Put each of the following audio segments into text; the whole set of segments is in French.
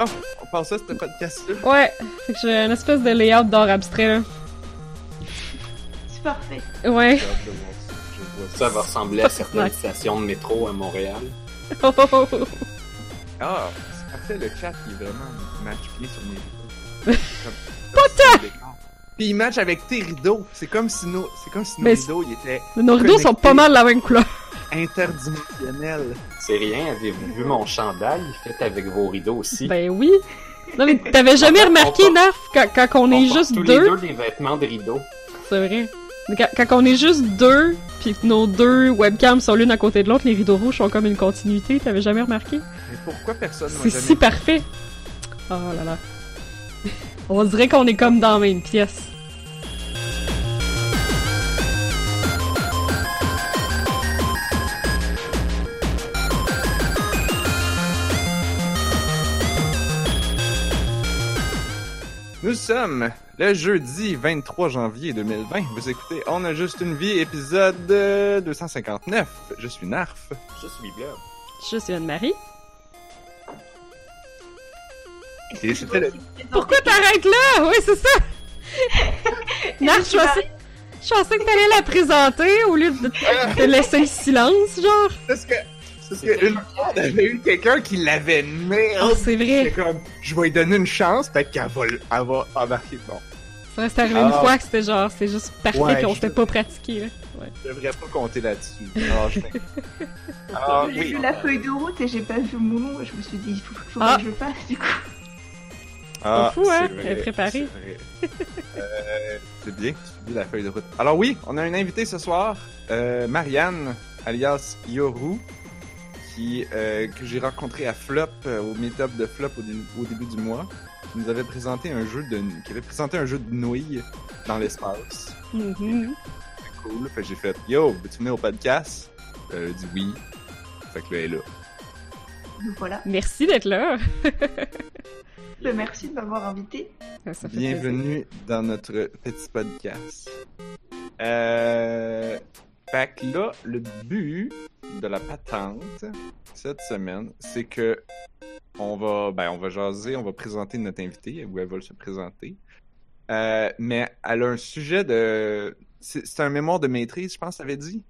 Oh, on pense à ce podcast-là. Ouais, fait que j'ai une espèce de layout d'art abstrait, là. C'est parfait. Ouais. De ça. Va ressembler à certaines stations de métro à Montréal. Oh, oh, oh, oh. Ah, c'est parfait, le chat il est vraiment match bien sur mes rideaux. Pas Puis il match avec tes rideaux. C'est comme si nos, c'est comme si nos Mais rideaux ils étaient Nos rideaux sont pas mal la même couleur. Interdimensionnels. C'est rien, avez-vous vu mon chandail fait avec vos rideaux aussi? Ben oui. Non mais t'avais jamais On remarqué, porte- Narf, quand, quand on, est porte juste tous deux, les deux? des vêtements de rideaux. c'est vrai. Quand, quand on est juste deux, pis que nos deux webcams sont l'une à côté de l'autre, les rideaux rouges sont comme une continuité, t'avais jamais remarqué? Mais pourquoi personne C'est jamais si parfait! Oh là là. On dirait qu'on est comme dans la même pièce. Nous sommes le jeudi 23 janvier 2020. Vous écoutez On a juste une vie, épisode euh, 259. Je suis Narf. Je suis Blob. Je suis Anne-Marie. Et c'était le... Pourquoi t'arrêtes là? Oui, c'est ça! Narf, je pensais, je pensais que t'allais la présenter au lieu de te laisser le silence, genre. Parce que... Parce que une fois, on avait eu quelqu'un qui l'avait nommé. Oh, c'est J'étais vrai. comme, je vais lui donner une chance, peut-être qu'elle va, elle va embarquer. Bon, Ça c'est arrivé une Ah. fois que c'était genre, c'est juste parfait Ouais, puis on je- s'était pas pratiqué, là. Ouais. je devrais pas compter là-dessus. Alors, je fais- Alors, J'ai oui. vu la feuille de route et j'ai pas vu mon nom. et Je me suis dit, il faut, faut Ah. que je passe du coup. Ah, fou, hein? c'est Elle est vrai, préparée. c'est vrai. euh, c'est bien que tu lis la feuille de route. Alors oui, on a un invité ce soir, euh, Marianne, alias Yoru, qui, euh, que j'ai rencontré à Flop, euh, au meet-up de Flop au, dé- au début du mois. Qui nous avait présenté un jeu de, qui avait présenté un jeu de nouilles dans l'espace. C'est cool. Fait j'ai fait, yo, veux-tu venir au podcast? Euh, Elle a dit oui. Fait que là, elle est là. Voilà. Merci d'être là. Ben, merci de m'avoir invité. Ça fait plaisir. Bienvenue dans notre petit podcast. Euh... Fait que là, le but de la patente cette semaine, c'est que on va, ben, on va jaser, on va présenter notre invité, ou elle va se présenter. Euh, mais elle a un sujet de, c'est un mémoire de maîtrise, je pense, ça avait dit?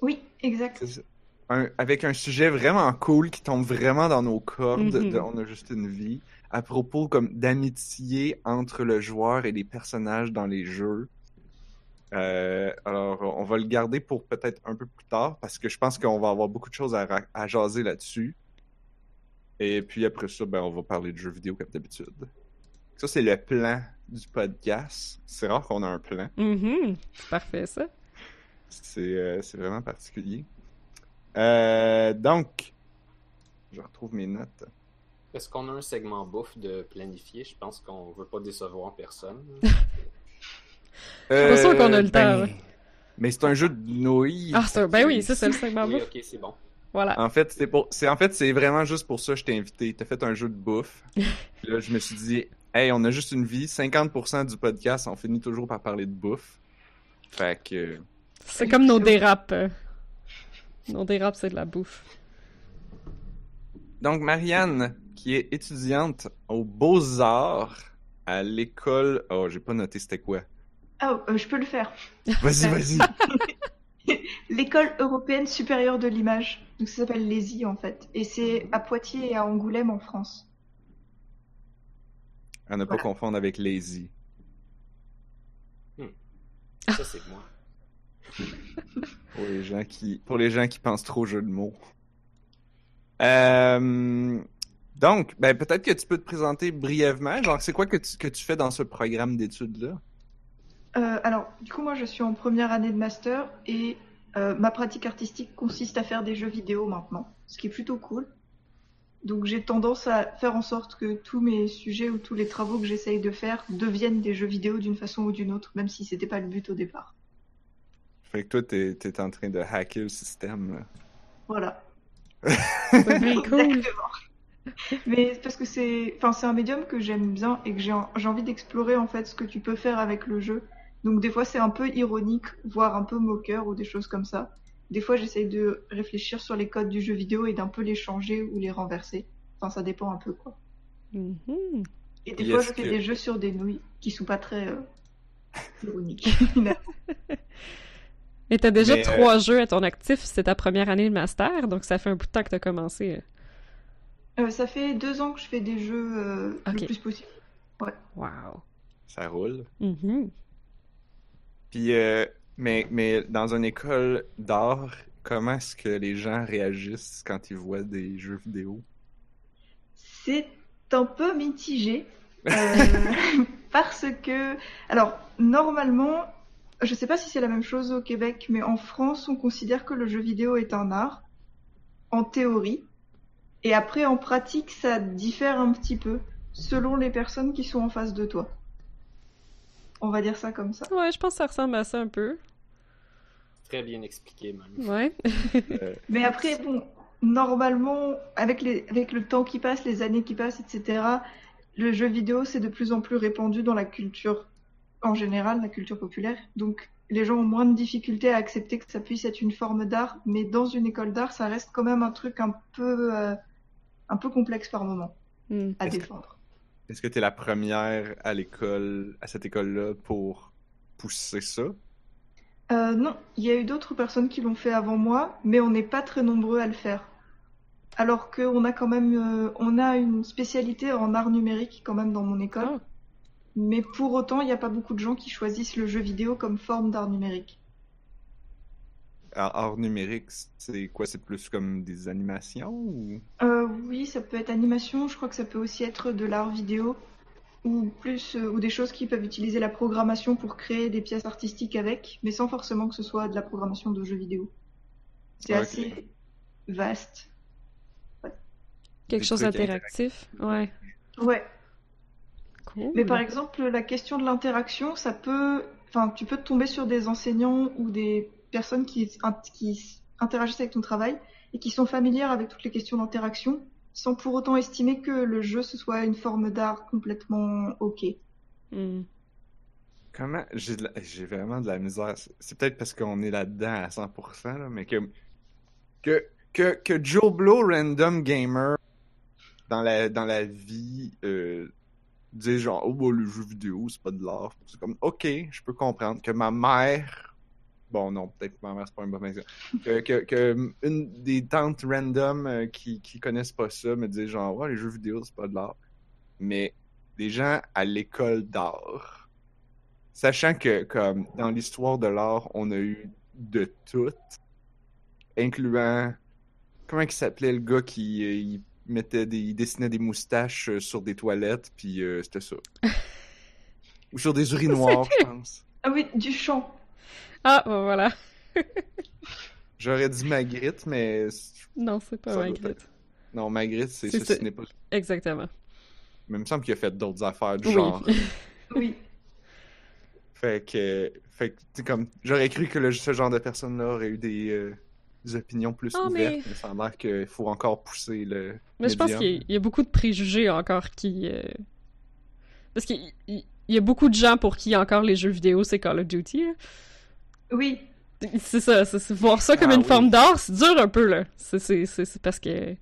Oui, exact. Un- avec un sujet vraiment cool qui tombe vraiment dans nos cordes. Mhm. de On a juste une vie. À propos comme d'amitié entre le joueur et les personnages dans les jeux. Euh, alors, on va le garder pour peut-être un peu plus tard parce que je pense qu'on va avoir beaucoup de choses à, jaser là-dessus. Et puis après ça, ben, on va parler de jeux vidéo comme d'habitude. Ça, c'est le plan du podcast. C'est rare qu'on a un plan. Mhm. C'est parfait, ça. C'est euh, c'est vraiment particulier. Euh, donc, je retrouve mes notes. Est-ce qu'on a un segment bouffe de planifié? Je pense qu'on veut pas décevoir personne. Euh, pas sûr qu'on a le ben, temps. Mais c'est un jeu de nouilles. Ah, un- ben oui, ça c'est le segment oui, ok, c'est bon. Voilà. En fait, c'est pour, c'est en fait, c'est vraiment juste pour ça que je t'ai invité. T'as fait un jeu de bouffe. Puis là, je me suis dit, hey, on a juste une vie. 50% du podcast, on finit toujours par parler de bouffe. Fait que, C'est comme nos dérapes. euh. Nos dérapes, c'est de la bouffe. donc Marianne, qui est étudiante aux Beaux Arts à l'école. Oh, j'ai pas noté c'était quoi. Ah, euh, je peux le faire. Vas-y, vas-y. L'école européenne supérieure de l'image. Donc ça s'appelle l'ESI en fait. Et c'est à Poitiers et à Angoulême en France. À ne pas Voilà. confondre avec Lazy. Ça, c'est moi. Pour les gens qui, pour les gens qui pensent trop au jeu de mots. Euh, donc, ben, peut-être que tu peux te présenter brièvement. Genre, c'est quoi que tu, que tu fais dans ce programme d'études-là? Euh, alors, du coup, moi, je suis en première année de master et euh, ma pratique artistique consiste à faire des jeux vidéo maintenant, ce qui est plutôt cool. Donc, j'ai tendance à faire en sorte que tous mes sujets ou tous les travaux que j'essaye de faire deviennent des jeux vidéo d'une façon ou d'une autre, même si c'était pas le but au départ. Fait que toi, t'es, t'es en train de hacker le système. là. Voilà. Cool. Exactement. Mais c'est parce que c'est, enfin, c'est un médium que j'aime bien et que j'ai, j'ai envie d'explorer en fait ce que tu peux faire avec le jeu. Donc des fois c'est un peu ironique, voire un peu moqueur ou des choses comme ça. Des fois j'essaye de réfléchir sur les codes du jeu vidéo et d'un peu les changer ou les renverser. Enfin ça dépend un peu quoi. Mhm. Et des fois, je fais que- des jeux sur des nouilles qui sont pas très euh, ironiques. Et t'as déjà Mais, euh, trois jeux à ton actif, c'est ta première année de master, donc ça fait un bout de temps que t'as commencé. Euh, ça fait deux ans que je fais des jeux euh, le plus possible. Wow. Ça roule. Mhm. Puis, euh, mais, mais dans une école d'art, comment est-ce que les gens réagissent quand ils voient des jeux vidéo? C'est un peu mitigé. euh, parce que, alors, normalement, je sais pas si c'est la même chose au Québec, mais en France, on considère que le jeu vidéo est un art, en théorie. Et après, en pratique, ça diffère un petit peu, selon les personnes qui sont en face de toi. On va dire ça comme ça. Ouais, je pense que ça ressemble à ça un peu. Très bien expliqué, même. Ouais. Euh, Mais après, bon, normalement, avec, les, avec le temps qui passe, les années qui passent, etc., le jeu vidéo, c'est de plus en plus répandu dans la culture, en général, la culture populaire. Donc, les gens ont moins de difficultés à accepter que ça puisse être une forme d'art, mais dans une école d'art, ça reste quand même un truc un peu, euh, un peu complexe par moment Hmm. à défendre. Est-ce que tu es la première à l'école, à cette école-là, pour pousser ça? Euh, non, il y a eu d'autres personnes qui l'ont fait avant moi, mais on n'est pas très nombreux à le faire. Alors qu'on a quand même, euh, on a une spécialité en art numérique quand même dans mon école. Ah. Mais pour autant, il n'y a pas beaucoup de gens qui choisissent le jeu vidéo comme forme d'art numérique. Art numérique, c'est quoi? C'est plus comme des animations ou... Euh, oui, ça peut être animation, je crois que ça peut aussi être de l'art vidéo, ou plus, euh, ou des choses qui peuvent utiliser la programmation pour créer des pièces artistiques avec, mais sans forcément que ce soit de la programmation de jeux vidéo. C'est Ok. assez vaste. Quelque Des chose d'interactif. Ouais. Ouais. Cool. Mais par exemple, la question de l'interaction, ça peut, enfin, tu peux tomber sur des enseignants ou des personnes qui, qui interagissent avec ton travail et qui sont familières avec toutes les questions d'interaction, sans pour autant estimer que le jeu ce soit une forme d'art complètement ok. Hmm. Comment? J'ai de la- j'ai vraiment de la misère. C'est- peut-être parce qu'on est là-dedans à 100%, là, mais que, que, que, que Joe Blow, random gamer, dans la, dans la vie, euh, dit genre, oh, bah, le jeu vidéo, c'est pas de l'art. C'est comme, ok, je peux comprendre que ma mère, bon, non, peut-être que ma mère, c'est pas un bon exemple, que, que, que une des tantes random euh, qui, qui connaissent pas ça me dit genre, ouais, les jeux vidéo, c'est pas de l'art. Mais des gens à l'école d'art, sachant que comme dans l'histoire de l'art, on a eu de tout, incluant comment il s'appelait le gars qui euh, il mettait des il dessinait des moustaches euh, sur des toilettes puis euh, c'était ça. Ou sur des urinoirs, je pense. Ah oui, du chant. Ah, ben voilà. J'aurais dit Magritte, mais Non, c'est pas Magritte. non, Magritte, c'est ce n'est pas. Exactement. Mais il me semble qu'il a fait d'autres affaires du Oui. genre. Oui. Fait que, fait que, comme, j'aurais cru que le- ce genre de personne-là aurait eu des, euh, des opinions plus Ah, ouvertes, mais- mais... ça a l'air qu'il faut encore pousser le. Mais je pense qu'il y, a- y beaucoup de préjugés encore qui. euh, Parce qu'il il- il y a beaucoup de gens pour qui encore les jeux vidéo c'est Call of Duty. là. Oui. C'est ça, c'est- voir ça comme Ah une oui. forme d'art, c'est dur un peu là. C'est- parce que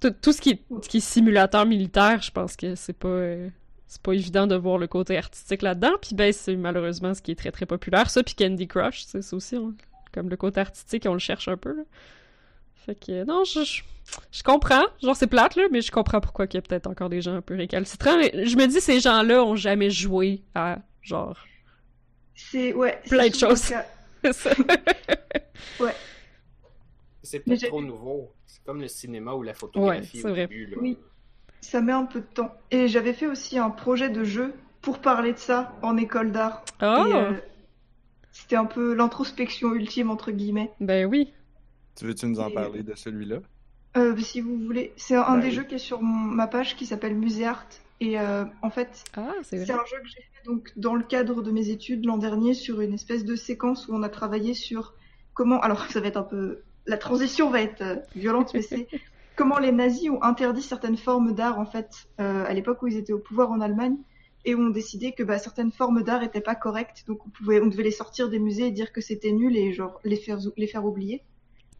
tout, tout ce, qui est, ce qui est simulateur militaire, je pense que c'est pas euh, c'est pas évident de voir le côté artistique là-dedans. Puis ben c'est malheureusement ce qui est très très populaire. Ça puis Candy Crush, c'est c'est aussi on- comme le côté artistique, on le cherche un peu. Là. Fait que non, je, je, je comprends. Genre c'est plate là, mais je comprends pourquoi il y a peut-être encore des gens un peu récalcitrants. Je me dis ces gens-là ont jamais joué à genre C'est ouais. c'est Plein de choses. ça. C'est j'ai- trop nouveau. C'est comme le cinéma ou la Ouais, photographie c'est au vrai. début. Là. Oui. Ça met un peu de temps. Et j'avais fait aussi un projet de jeu pour parler de ça en école d'art. Et, euh, C'était un peu l'introspection ultime entre guillemets. ben oui. Tu veux-tu nous en Et- parler de celui-là? Euh, si vous voulez, c'est un, Bah des oui. jeux qui est sur mon- ma page qui s'appelle Musée Art. Et euh, en fait, Ah, c'est un jeu que j'ai fait donc dans le cadre de mes études l'an dernier sur une espèce de séquence où on a travaillé sur comment. Alors ça va être un peu, la transition va être euh, violente, mais c'est comment les nazis ont interdit certaines formes d'art en fait euh, à l'époque où ils étaient au pouvoir en Allemagne et où ont décidé que bah, certaines formes d'art étaient pas correctes, donc on pouvait, on devait les sortir des musées et dire que c'était nul et genre les faire les faire oublier.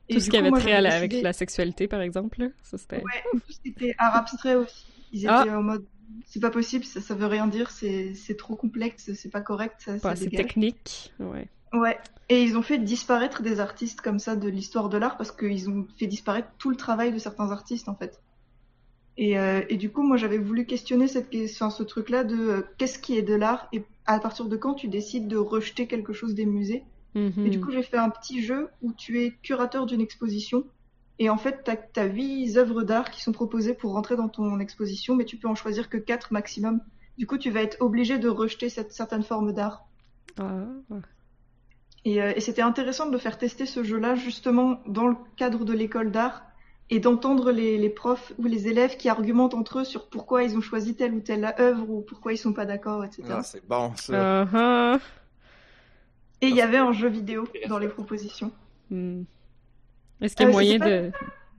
Et Tout ce qui avait trait j'avais à la- avec la sexualité, par exemple. Ça, c'était... Ouais, tout ce qui était art abstrait aussi. Ils Ah. étaient en mode c'est pas possible, ça, ça veut rien dire, c'est c'est trop complexe, c'est pas correct, ça, dégage. technique. Ouais. Ouais. Et ils ont fait disparaître des artistes comme ça de l'histoire de l'art parce qu'ils ont fait disparaître tout le travail de certains artistes en fait. Et, euh, et du coup, moi j'avais voulu questionner cette, question- ce truc-là de euh, qu'est-ce qui est de l'art et à partir de quand tu décides de rejeter quelque chose des musées? Mhm. Et du coup, j'ai fait un petit jeu où tu es curateur d'une exposition. Et en fait, tu as, huit œuvres d'art qui sont proposées pour rentrer dans ton exposition, mais tu peux en choisir que quatre maximum. Du coup, tu vas être obligé de rejeter cette certaine forme d'art. Ah. Et, euh, et c'était intéressant de me faire tester ce jeu-là justement dans le cadre de l'école d'art et d'entendre les, les profs ou les élèves qui argumentent entre eux sur pourquoi ils ont choisi telle ou telle œuvre ou pourquoi ils sont pas d'accord, etc. Ah, c'est bon, ça. Ah ah. Et il y avait un jeu vidéo dans les propositions. Hmm. Est-ce qu'il y a Euh, moyen c'était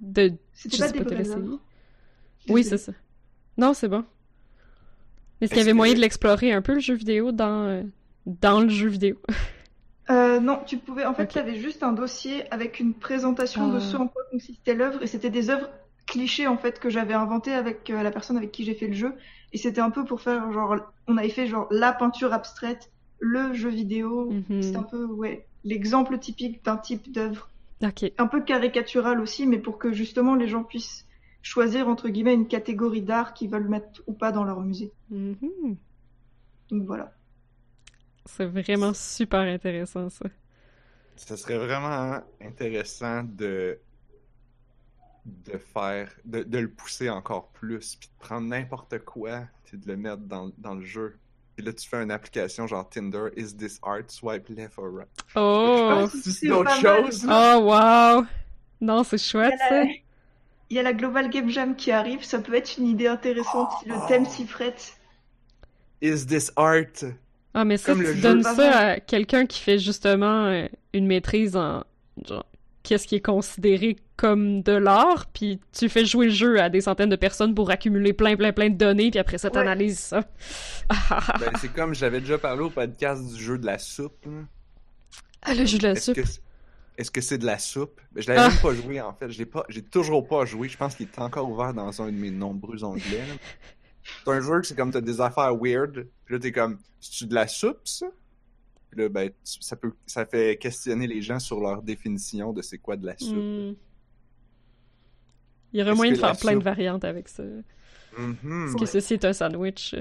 de, de... C'était pas sais pas, de. Oui, c'est ça. Non, c'est bon. Est-ce qu'il y avait que- moyen de l'explorer un peu, le jeu vidéo, dans, euh, dans le jeu vidéo? Euh, non, tu pouvais. En fait, Ok. tu avais juste un dossier avec une présentation de Ah. ce en quoi consistait l'œuvre, et c'était des œuvres clichés en fait que j'avais inventées avec euh, la personne avec qui j'ai fait le jeu, et c'était un peu pour faire genre, on avait fait genre la peinture abstraite, le jeu vidéo, Mhm. c'était un peu ouais l'exemple typique d'un type d'œuvre, Un peu caricatural aussi, mais pour que justement les gens puissent choisir entre guillemets une catégorie d'art qu'ils veulent mettre ou pas dans leur musée. Mhm. Donc voilà. C'est vraiment super intéressant, ça. Ça serait vraiment intéressant de de faire, de, de le pousser encore plus, puis de prendre n'importe quoi, puis de le mettre dans, dans le jeu. Puis là, tu fais une application genre Tinder, is this art, swipe left or right. Oh! C'est mal. choses. Oh, wow! Non, c'est chouette, Il y a ça. la- Il y a la Global Game Jam qui arrive, ça peut être une idée intéressante si le thème s'y prête. Is this art? Ah, mais ça, Comme tu donnes ça à quelqu'un qui fait justement euh, une maîtrise en genre qu'est-ce qui est considéré comme de l'art, puis tu fais jouer le jeu à des centaines de personnes pour accumuler plein, plein, plein de données, puis après ça, Ouais. t'analyses ça. Ah, ah, ah. Ben, c'est comme j'avais déjà parlé au podcast du jeu de la soupe. Ah, le jeu de la Est-ce soupe. que, est-ce que c'est de la soupe? Ben, je l'avais Ah. même pas joué en fait. Je l'ai pas, j'ai toujours pas joué. Je pense qu'il est encore ouvert dans un de mes nombreux onglets. C'est un jeu que c'est comme t'as des affaires weird. Puis là t'es comme, c'est-tu de la soupe ça? Puis là ben ça peut, ça fait questionner les gens sur leur définition de c'est quoi de la soupe. Hmm. Il y aurait moyen de faire plein de variantes avec ça. Mhm. Est-ce que ceci est un sandwich?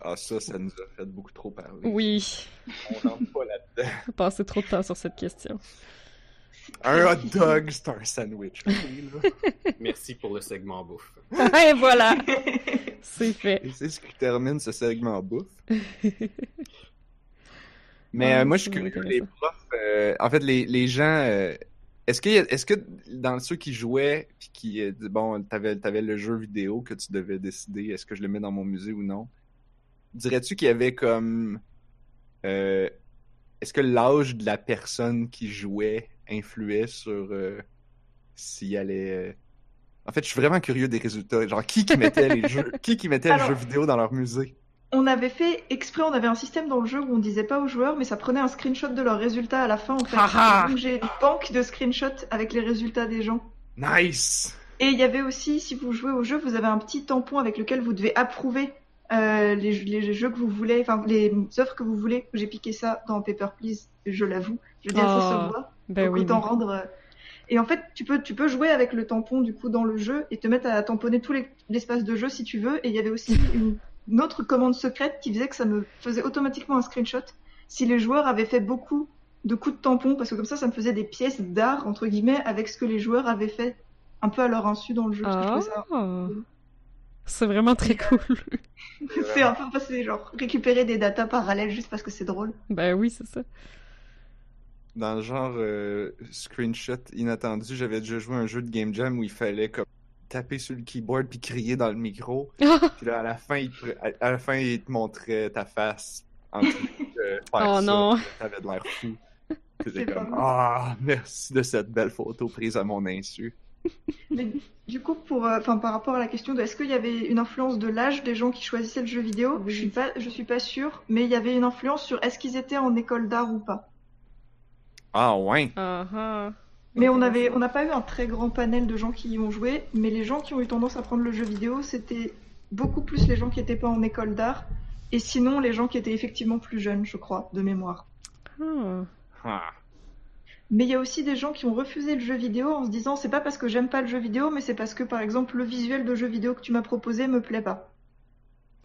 Ah ça, ça nous a fait beaucoup trop parler. Oui. On rentre pas là-dedans. Passer trop de temps sur cette question. Un hot dog, c'est un sandwich. Merci pour le segment bouffe. Et voilà! C'est fait. Et c'est ce qui termine ce segment bouffe. Mais Ouais, euh, moi, je suis curieux, les profs, euh, en fait, les, les gens, euh, est-ce que, est-ce que dans ceux qui jouaient, puis qui, euh, bon, t'avais, t'avais le jeu vidéo que tu devais décider, est-ce que je le mets dans mon musée ou non, dirais-tu qu'il y avait comme, euh, est-ce que l'âge de la personne qui jouait influait sur euh, s'il allait... euh, En fait, je suis vraiment curieux des résultats. Genre, qui qui mettait les jeux, qui qui mettait Alors- le jeu vidéo dans leur musée? On avait fait exprès, on avait un système dans le jeu où on disait pas aux joueurs, mais ça prenait un screenshot de leurs résultats à la fin en fait. Donc j'ai une banque de screenshots avec les résultats des gens. Nice! Et il y avait aussi, si vous jouez au jeu, vous avez un petit tampon avec lequel vous devez approuver euh, les, les jeux que vous voulez, enfin les œuvres que vous voulez. J'ai piqué ça dans Paper Please, je l'avoue. Je veux dire, ça Oh. se voit. Ben Donc oui. autant oui. rendre. euh, Et en fait, tu peux, tu peux jouer avec le tampon du coup dans le jeu et te mettre à tamponner tout les- l'espace de jeu si tu veux. Et il y avait aussi une, une autre commande secrète qui faisait que ça me faisait automatiquement un screenshot si les joueurs avaient fait beaucoup de coups de tampon, parce que comme ça, ça me faisait des pièces d'art entre guillemets avec ce que les joueurs avaient fait un peu à leur insu dans le jeu. ça- c'est vraiment très cool. C'est un peu passé genre récupérer des datas parallèles juste parce que c'est drôle. Ben oui, c'est ça. Dans le genre euh, screenshot inattendu, j'avais déjà joué à un jeu de Game Jam où il fallait comme taper sur le keyboard puis crier dans le micro. Puis là, à la fin, il te, à, la fin, il te montrait ta face en train de faire Oh ça. non. T'avais de l'air fou. C'était comme Ah, merci de cette belle photo prise à mon insu. Mais du coup, pour, euh, enfin, par rapport à la question de est-ce qu'il y avait une influence de l'âge des gens qui choisissaient le jeu vidéo, je suis pas, je suis pas sûre, mais il y avait une influence sur est-ce qu'ils étaient en école d'art ou pas. Ah ouais. Ah ah. Mais on avait, on n'a pas eu un très grand panel de gens qui y ont joué, mais les gens qui ont eu tendance à prendre le jeu vidéo, c'était beaucoup plus les gens qui n'étaient pas en école d'art, et sinon les gens qui étaient effectivement plus jeunes, je crois, de mémoire. Ah. Ah. Mais il y a aussi des gens qui ont refusé le jeu vidéo en se disant c'est pas parce que j'aime pas le jeu vidéo, mais c'est parce que par exemple le visuel de jeu vidéo que tu m'as proposé me plaît pas.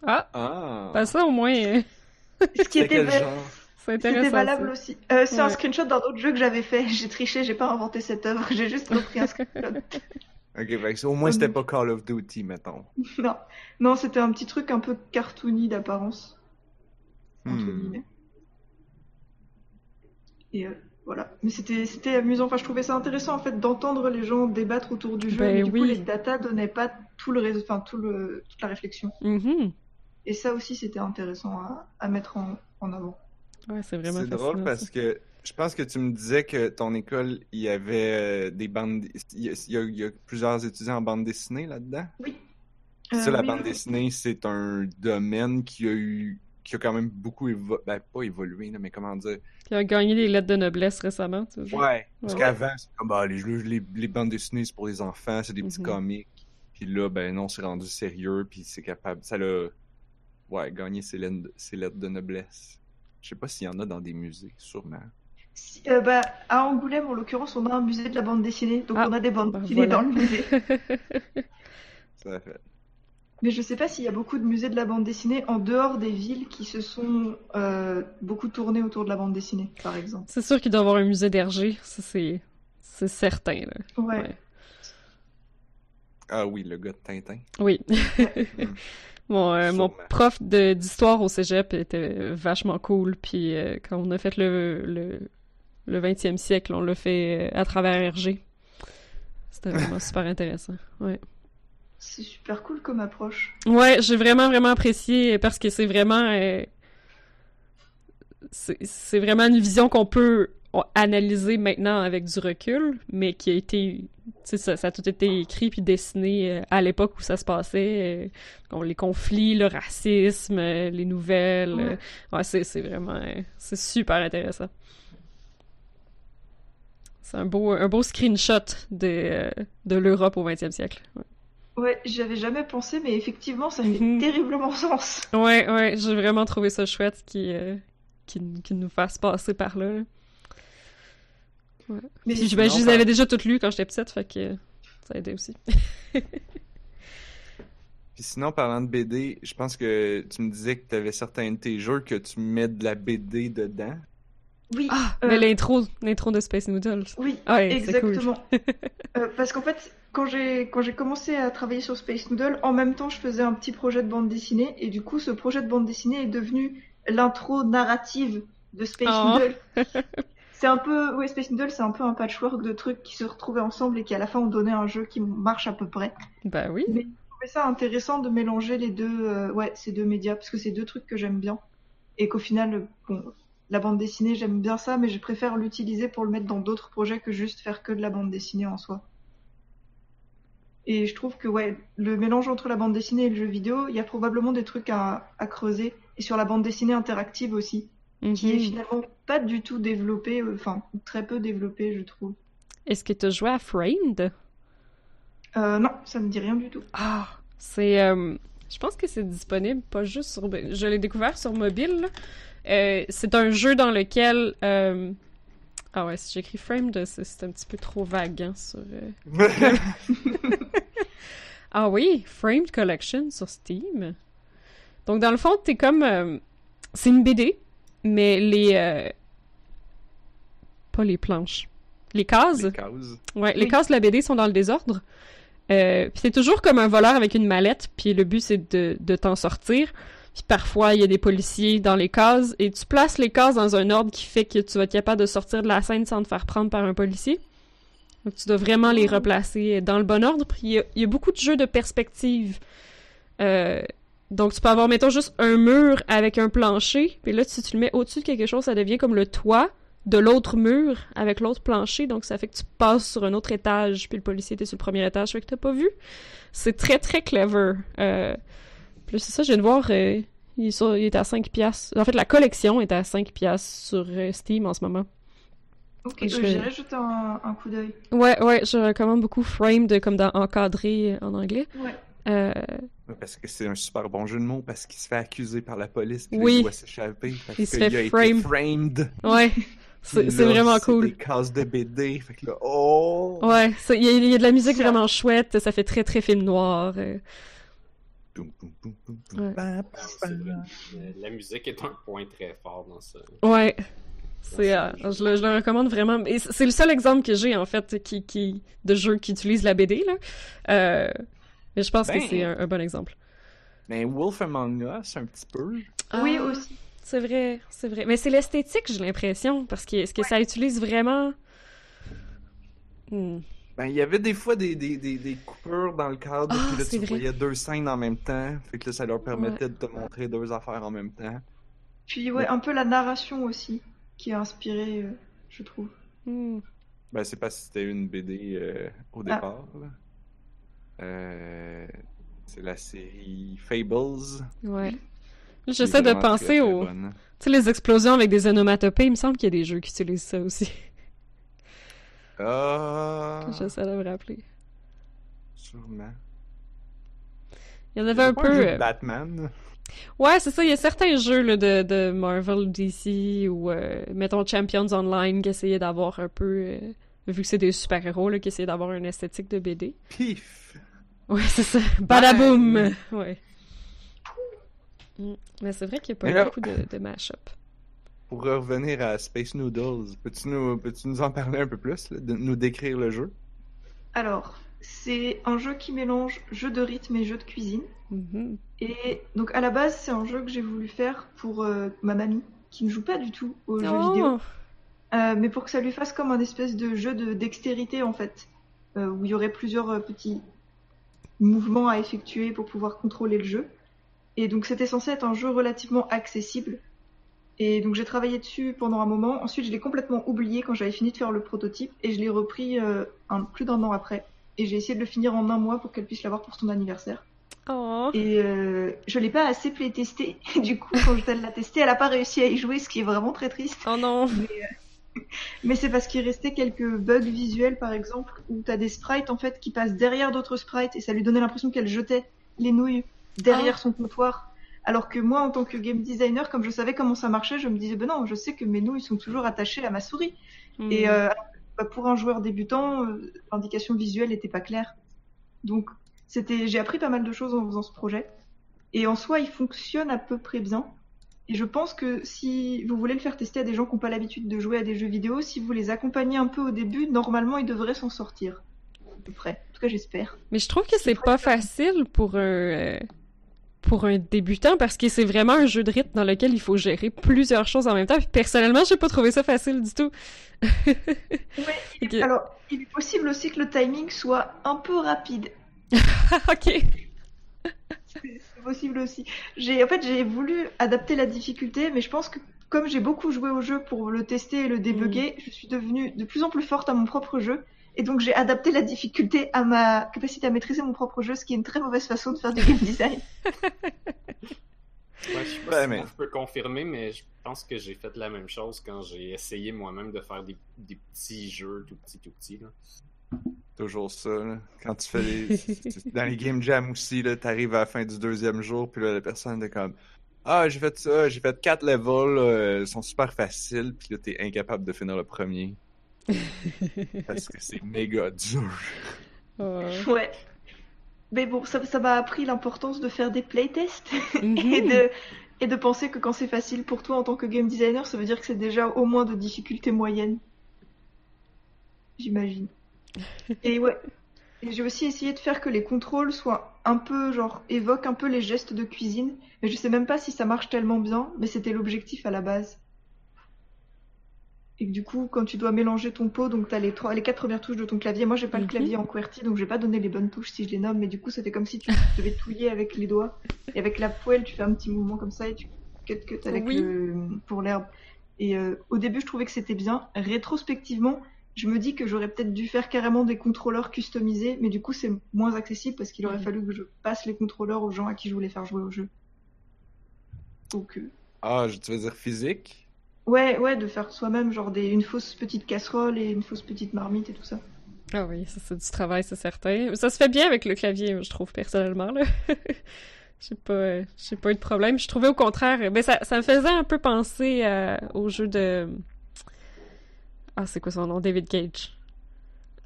Ah, Ah. bah ça au moins, Ce qui était, quel genre? C'est c'était valable ça. aussi. Euh, c'est un screenshot d'un autre jeu que j'avais fait. J'ai triché, j'ai pas inventé cette œuvre, j'ai juste repris un screenshot. Ok, au moins c'était pas Call of Duty, mettons. non, non, c'était un petit truc un peu cartoony d'apparence. entre Hmm. guillemets. Et euh, voilà. Mais c'était c'était amusant. Enfin, je trouvais ça intéressant en fait d'entendre les gens débattre autour du jeu. Ben mais du coup, les datas donnaient pas tout le réseau, enfin tout le toute la réflexion. Mhm. Et ça aussi, c'était intéressant à, à mettre en, en avant. Ouais, c'est vraiment C'est drôle parce ça. que je pense que tu me disais que ton école, il y avait euh, des bandes. Il y a, il y a- il y a plusieurs étudiants en bande dessinée là-dedans? Oui. ça, Euh, la oui, bande oui. dessinée, c'est un domaine qui a eu. qui a quand même beaucoup évolué. Ben, pas évolué, là, mais comment dire? Qui a gagné les lettres de noblesse récemment, tu dire. Ouais. Parce Ouais. qu'avant, c'est comme, bah, les, jeux- les, les bandes dessinées, c'est pour les enfants, c'est des petits Mhm. comics. Puis là, ben non, c'est rendu sérieux, puis c'est capable. Ça l'a. Ouais, gagné ses lettres de noblesse. Je sais pas s'il y en a dans des musées, sûrement. Si- euh, bah, à Angoulême, en l'occurrence, on a un musée de la bande dessinée, donc Ah, on a des bandes bah, dessinées voilà. dans le musée. Ça fait. Mais je sais pas s'il y a beaucoup de musées de la bande dessinée en dehors des villes qui se sont euh, beaucoup tournés autour de la bande dessinée, par exemple. C'est sûr qu'il doit y avoir un musée d'Hergé, ça c'est c'est certain là. Ouais. Ouais. Ah oui, le gars de Tintin. Oui. Mon, euh, mon prof de- d'histoire au cégep était vachement cool. Puis euh, quand on a fait le, le, le 20e siècle, on l'a fait euh, à travers Hergé. C'était vraiment super intéressant. Ouais, C'est super cool comme approche. ouais j'ai vraiment, vraiment apprécié parce que c'est vraiment. euh, c'est c'est vraiment une vision qu'on peut analyser maintenant avec du recul, mais qui a été. Ça, ça a tout été écrit puis dessiné euh, à l'époque où ça se passait. euh, les conflits, le racisme, euh, les nouvelles. Ouais. ouais, c'est vraiment. c'est super intéressant. C'est un beau, un beau screenshot de, de l'Europe au 20e siècle. Ouais, Ouais, j'y avais jamais pensé, mais effectivement, ça fait Mhm. terriblement sens. ouais, ouais, j'ai vraiment trouvé ça chouette qui, euh, qui, qui nous fasse passer par là. Ouais. Mais ben, je les avais déjà toutes lues quand j'étais petite, fait que ça a aidé aussi. Puis sinon, parlant de BD, je pense que tu me disais que tu avais certains de tes jeux que tu mets de la BD dedans. oui, Ah, euh, mais l'intro, l'intro de Space Noodles. oui, Ouais, c'est cool. exactement. Euh, parce qu'en fait, quand j'ai quand j'ai commencé à travailler sur Space Noodle, en même temps, je faisais un petit projet de bande dessinée, et du coup, ce projet de bande dessinée est devenu l'intro narrative de Space Oh. Noodle. C'est un peu, ouais, Space Noodle, c'est un peu un patchwork de trucs qui se retrouvaient ensemble et qui à la fin ont donné un jeu qui marche à peu près. Ben oui. Je trouvais ça intéressant de mélanger les deux, euh, ouais, ces deux médias, parce que c'est deux trucs que j'aime bien. Et qu'au final, bon, la bande dessinée, j'aime bien ça, mais je préfère l'utiliser pour le mettre dans d'autres projets que juste faire que de la bande dessinée en soi. Et je trouve que, ouais, le mélange entre la bande dessinée et le jeu vidéo, il y a probablement des trucs à, à creuser. Et sur la bande dessinée interactive aussi, qui est Mhm. finalement pas du tout développée, euh, enfin, très peu développée, je trouve. Est-ce que tu as joué à Framed? Euh, non, ça me dit rien du tout. Ah, c'est. euh, je pense que c'est disponible pas juste sur. Je l'ai découvert sur mobile. Euh, c'est un jeu dans lequel. euh, Ah ouais, si j'écris Framed, c'est un petit peu trop vague hein, sur. Ah oui, Framed Collection sur Steam. Donc dans le fond, t'es comme. C'est une BD, mais les. euh, Pas les planches. Les cases. Les cases. Ouais, les cases de la BD sont dans le désordre. Euh, puis c'est toujours comme un voleur avec une mallette, puis le but c'est de, de t'en sortir. Puis parfois il y a des policiers dans les cases et tu places les cases dans un ordre qui fait que tu vas être capable de sortir de la scène sans te faire prendre par un policier. Donc tu dois vraiment les Oh. replacer dans le bon ordre. Puis il y a, il y a beaucoup de jeux de perspective. Euh, donc tu peux avoir mettons juste un mur avec un plancher, puis là si tu le mets au-dessus de quelque chose, ça devient comme le toit de l'autre mur avec l'autre plancher, donc ça fait que tu passes sur un autre étage, puis le policier était sur le premier étage, fait que t'as pas vu. C'est très très clever. Euh, puis c'est ça, je viens de voir, euh, il, est sur- il est à 5 piastres. En fait, la collection est à 5 piastres sur euh, Steam en ce moment. Ok, Je euh, vais- j'irai jeter un, un coup d'œil. Ouais, ouais, je recommande beaucoup Framed, comme dans Encadré en anglais. Ouais. Euh, Parce que c'est un super bon jeu de mots, parce qu'il se fait accuser par la police, puis Oui. il doit s'échapper. Parce Il se qu'il fait a été frame. framed. ouais, c'est c'est vraiment C'est cool. des cases de BD, fait que là, oh! Ouais, il y, a- il y a de la musique Ça- vraiment chouette, ça fait très très film noir. euh. Ouais. C'est La musique est un point très fort dans ça. Ouais. C'est, euh, je, le, je le recommande vraiment. C'est c'est le seul exemple que j'ai, en fait, qui, qui, de jeu qui utilise la BD, là. Euh, mais je pense Ben. que c'est un, un bon exemple. Mais Wolf Among Us, un petit peu. Oui, Ah, aussi. C'est vrai, c'est vrai. Mais c'est l'esthétique, j'ai l'impression, parce que est-ce que ça utilise vraiment... Hmm. Ben, il y avait des fois des, des, des, des coupures dans le cadre, Ah, puis là, tu vrai. voyais deux scènes en même temps, fait que là, ça leur permettait de te montrer deux affaires en même temps. Puis ouais, un peu la narration aussi, qui a inspiré, euh, je trouve. Hmm. Ben, c'est pas si c'était une BD euh, au Ah. départ, là. Euh, c'est la série Fables. Ouais. J'essaie de penser aux... Tu sais, les explosions avec des onomatopées, il me semble qu'il y a des jeux qui utilisent ça aussi. Ah, J'essaie de me rappeler. sûrement. Il y en avait un peu... jeu de euh, Batman? Ouais, c'est ça, il y a certains jeux là, de, de Marvel, DC ou, euh, mettons, Champions Online qui essayaient d'avoir un peu... euh, vu que c'est des super-héros, qui essayaient d'avoir une esthétique de BD. Pif! Ouais, c'est ça. Badaboum! Ouais. Mm. Mais c'est vrai qu'il n'y a pas là- beaucoup de, de mash-up. Pour revenir à Space Noodles, peux-tu nous, en parler un peu plus, là, de nous décrire le jeu? Alors, c'est un jeu qui mélange jeu de rythme et jeu de cuisine. Mhm. Et donc à la base, c'est un jeu que j'ai voulu faire pour euh, ma mamie, qui ne joue pas du tout aux jeux Oh! vidéo, Euh, mais pour que ça lui fasse comme un espèce de jeu de dextérité en fait, euh, où il y aurait plusieurs euh, petits mouvements à effectuer pour pouvoir contrôler le jeu. Et donc c'était censé être un jeu relativement accessible. Et donc j'ai travaillé dessus pendant un moment. Ensuite, je l'ai complètement oublié quand j'avais fini de faire le prototype et je l'ai repris euh, un, plus d'un an après. Et j'ai essayé de le finir en un mois pour qu'elle puisse l'avoir pour son anniversaire. Oh! Et euh, je l'ai pas assez playtesté. Du coup, quand je l'a testé, elle a pas réussi à y jouer, ce qui est vraiment très triste. Oh non! Mais c'est parce qu'il restait quelques bugs visuels, par exemple, où t'as des sprites en fait qui passent derrière d'autres sprites et ça lui donnait l'impression qu'elle jetait les nouilles derrière Ah. son comptoir. Alors que moi, en tant que game designer, comme je savais comment ça marchait, je me disais, ben non, je sais que mes nouilles sont toujours attachées à ma souris. Hmm. Et euh, bah, pour un joueur débutant, euh, l'indication visuelle n'était pas claire. Donc, c'était, j'ai appris pas mal de choses en faisant ce projet. Et en soi, il fonctionne à peu près bien. Et je pense que si vous voulez le faire tester à des gens qui n'ont pas l'habitude de jouer à des jeux vidéo, si vous les accompagnez un peu au début, normalement, ils devraient s'en sortir. À peu près. En tout cas, j'espère. Mais je trouve que c'est pas facile pour un euh, pour un débutant parce que c'est vraiment un jeu de rythme dans lequel il faut gérer plusieurs choses en même temps. Puis personnellement, j'ai pas trouvé ça facile du tout. Ok. Alors, il est possible aussi que le timing soit un peu rapide. ok. C'est possible aussi. J'ai, en fait, j'ai voulu adapter la difficulté, mais je pense que comme j'ai beaucoup joué au jeu pour le tester et le débugger, je suis devenue de plus en plus forte à mon propre jeu. Et donc j'ai adapté la difficulté à ma capacité à maîtriser mon propre jeu, ce qui est une très mauvaise façon de faire du game design. Ouais, je sais pas Ouais, si mais- je peux confirmer, mais je pense que j'ai fait la même chose quand j'ai essayé moi-même de faire des, des petits jeux tout petits, tout petits. Là. Toujours ça, là. Quand tu fais les... Dans les game jam aussi, là, t'arrives à la fin du deuxième jour, puis là, la personne est comme... Ah, j'ai fait ça, j'ai fait quatre levels, là, ils sont super faciles, puis là, t'es incapable de finir le premier. Parce que c'est méga dur. Ouais. ouais. Mais bon, ça ça m'a appris l'importance de faire des playtests et, Mhm. de, et de penser que quand c'est facile pour toi en tant que game designer, ça veut dire que c'est déjà au moins de difficulté moyenne. J'imagine. Et ouais. Et j'ai aussi essayé de faire que les contrôles soient un peu, genre, évoquent un peu les gestes de cuisine. Mais je sais même pas si ça marche tellement bien, mais c'était l'objectif à la base. Et que du coup, quand tu dois mélanger ton pot, donc t'as les trois, les quatre premières touches de ton clavier. Moi, j'ai pas le Mhm. clavier en QWERTY, donc je vais pas donner les bonnes touches si je les nomme. Mais du coup, ça fait comme si tu devais touiller avec les doigts. Et avec la poêle, tu fais un petit mouvement comme ça et tu cut cut avec Oui. le pour l'herbe. Et euh, au début, je trouvais que c'était bien. Rétrospectivement, je me dis que j'aurais peut-être dû faire carrément des contrôleurs customisés, mais du coup, c'est moins accessible parce qu'il aurait Mhm. fallu que je passe les contrôleurs aux gens à qui je voulais faire jouer au jeu. Donc, euh, Ah, je- tu veux dire physique? Ouais, ouais, de faire soi-même genre des, une fausse petite casserole et une fausse petite marmite et tout ça. Ah oui, ça c'est du travail, c'est certain. Ça se fait bien avec le clavier, je trouve, personnellement, là. J'ai pas, j'ai pas eu de problème. Je trouvais au contraire, ben ça, ça me faisait un peu penser euh, au jeu de, ah c'est quoi son nom, David Cage,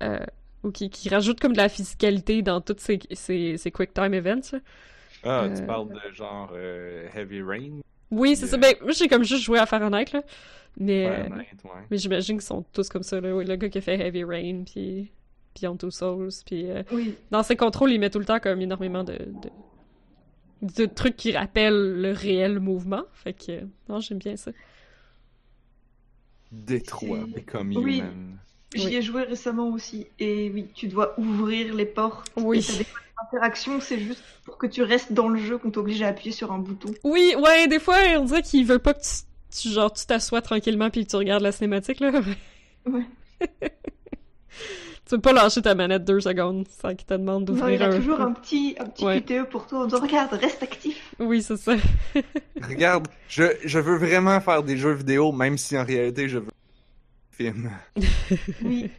euh, ou qui, qui rajoute comme de la physicalité dans toutes ces, ces, ces quick time events. Ah, tu Euh, parles de genre euh, Heavy Rain? Oui, c'est ça. Ben moi j'ai comme juste joué à Fahrenheit là, mais Fahrenheit, ouais. mais j'imagine qu'ils sont tous comme ça là. Le gars qui a fait Heavy Rain puis Beyond Two Souls puis euh, Oui. dans ses contrôles, il met tout le temps comme énormément de, de, de trucs qui rappellent le réel mouvement. Fait que, non, j'aime bien ça. Détroit, Become Oui. Human. J'y Oui. ai joué récemment aussi. Et oui, tu dois ouvrir les portes. Oui. Et t'as des interactions, c'est juste pour que tu restes dans le jeu qu'on t'oblige à appuyer sur un bouton. Oui, ouais, des fois, on dirait qu'il veut pas que tu, tu- genre, tu t'assoies tranquillement puis que tu regardes la cinématique, là. Ouais. tu peux pas lâcher ta manette deux secondes sans qu'il te demande Non, d'ouvrir il a un... toujours un petit, un petit Ouais. QTE pour toi en disant Regarde, reste actif. Oui, c'est ça. Regarde, je, je veux vraiment faire des jeux vidéo, même si en réalité je veux film. Oui.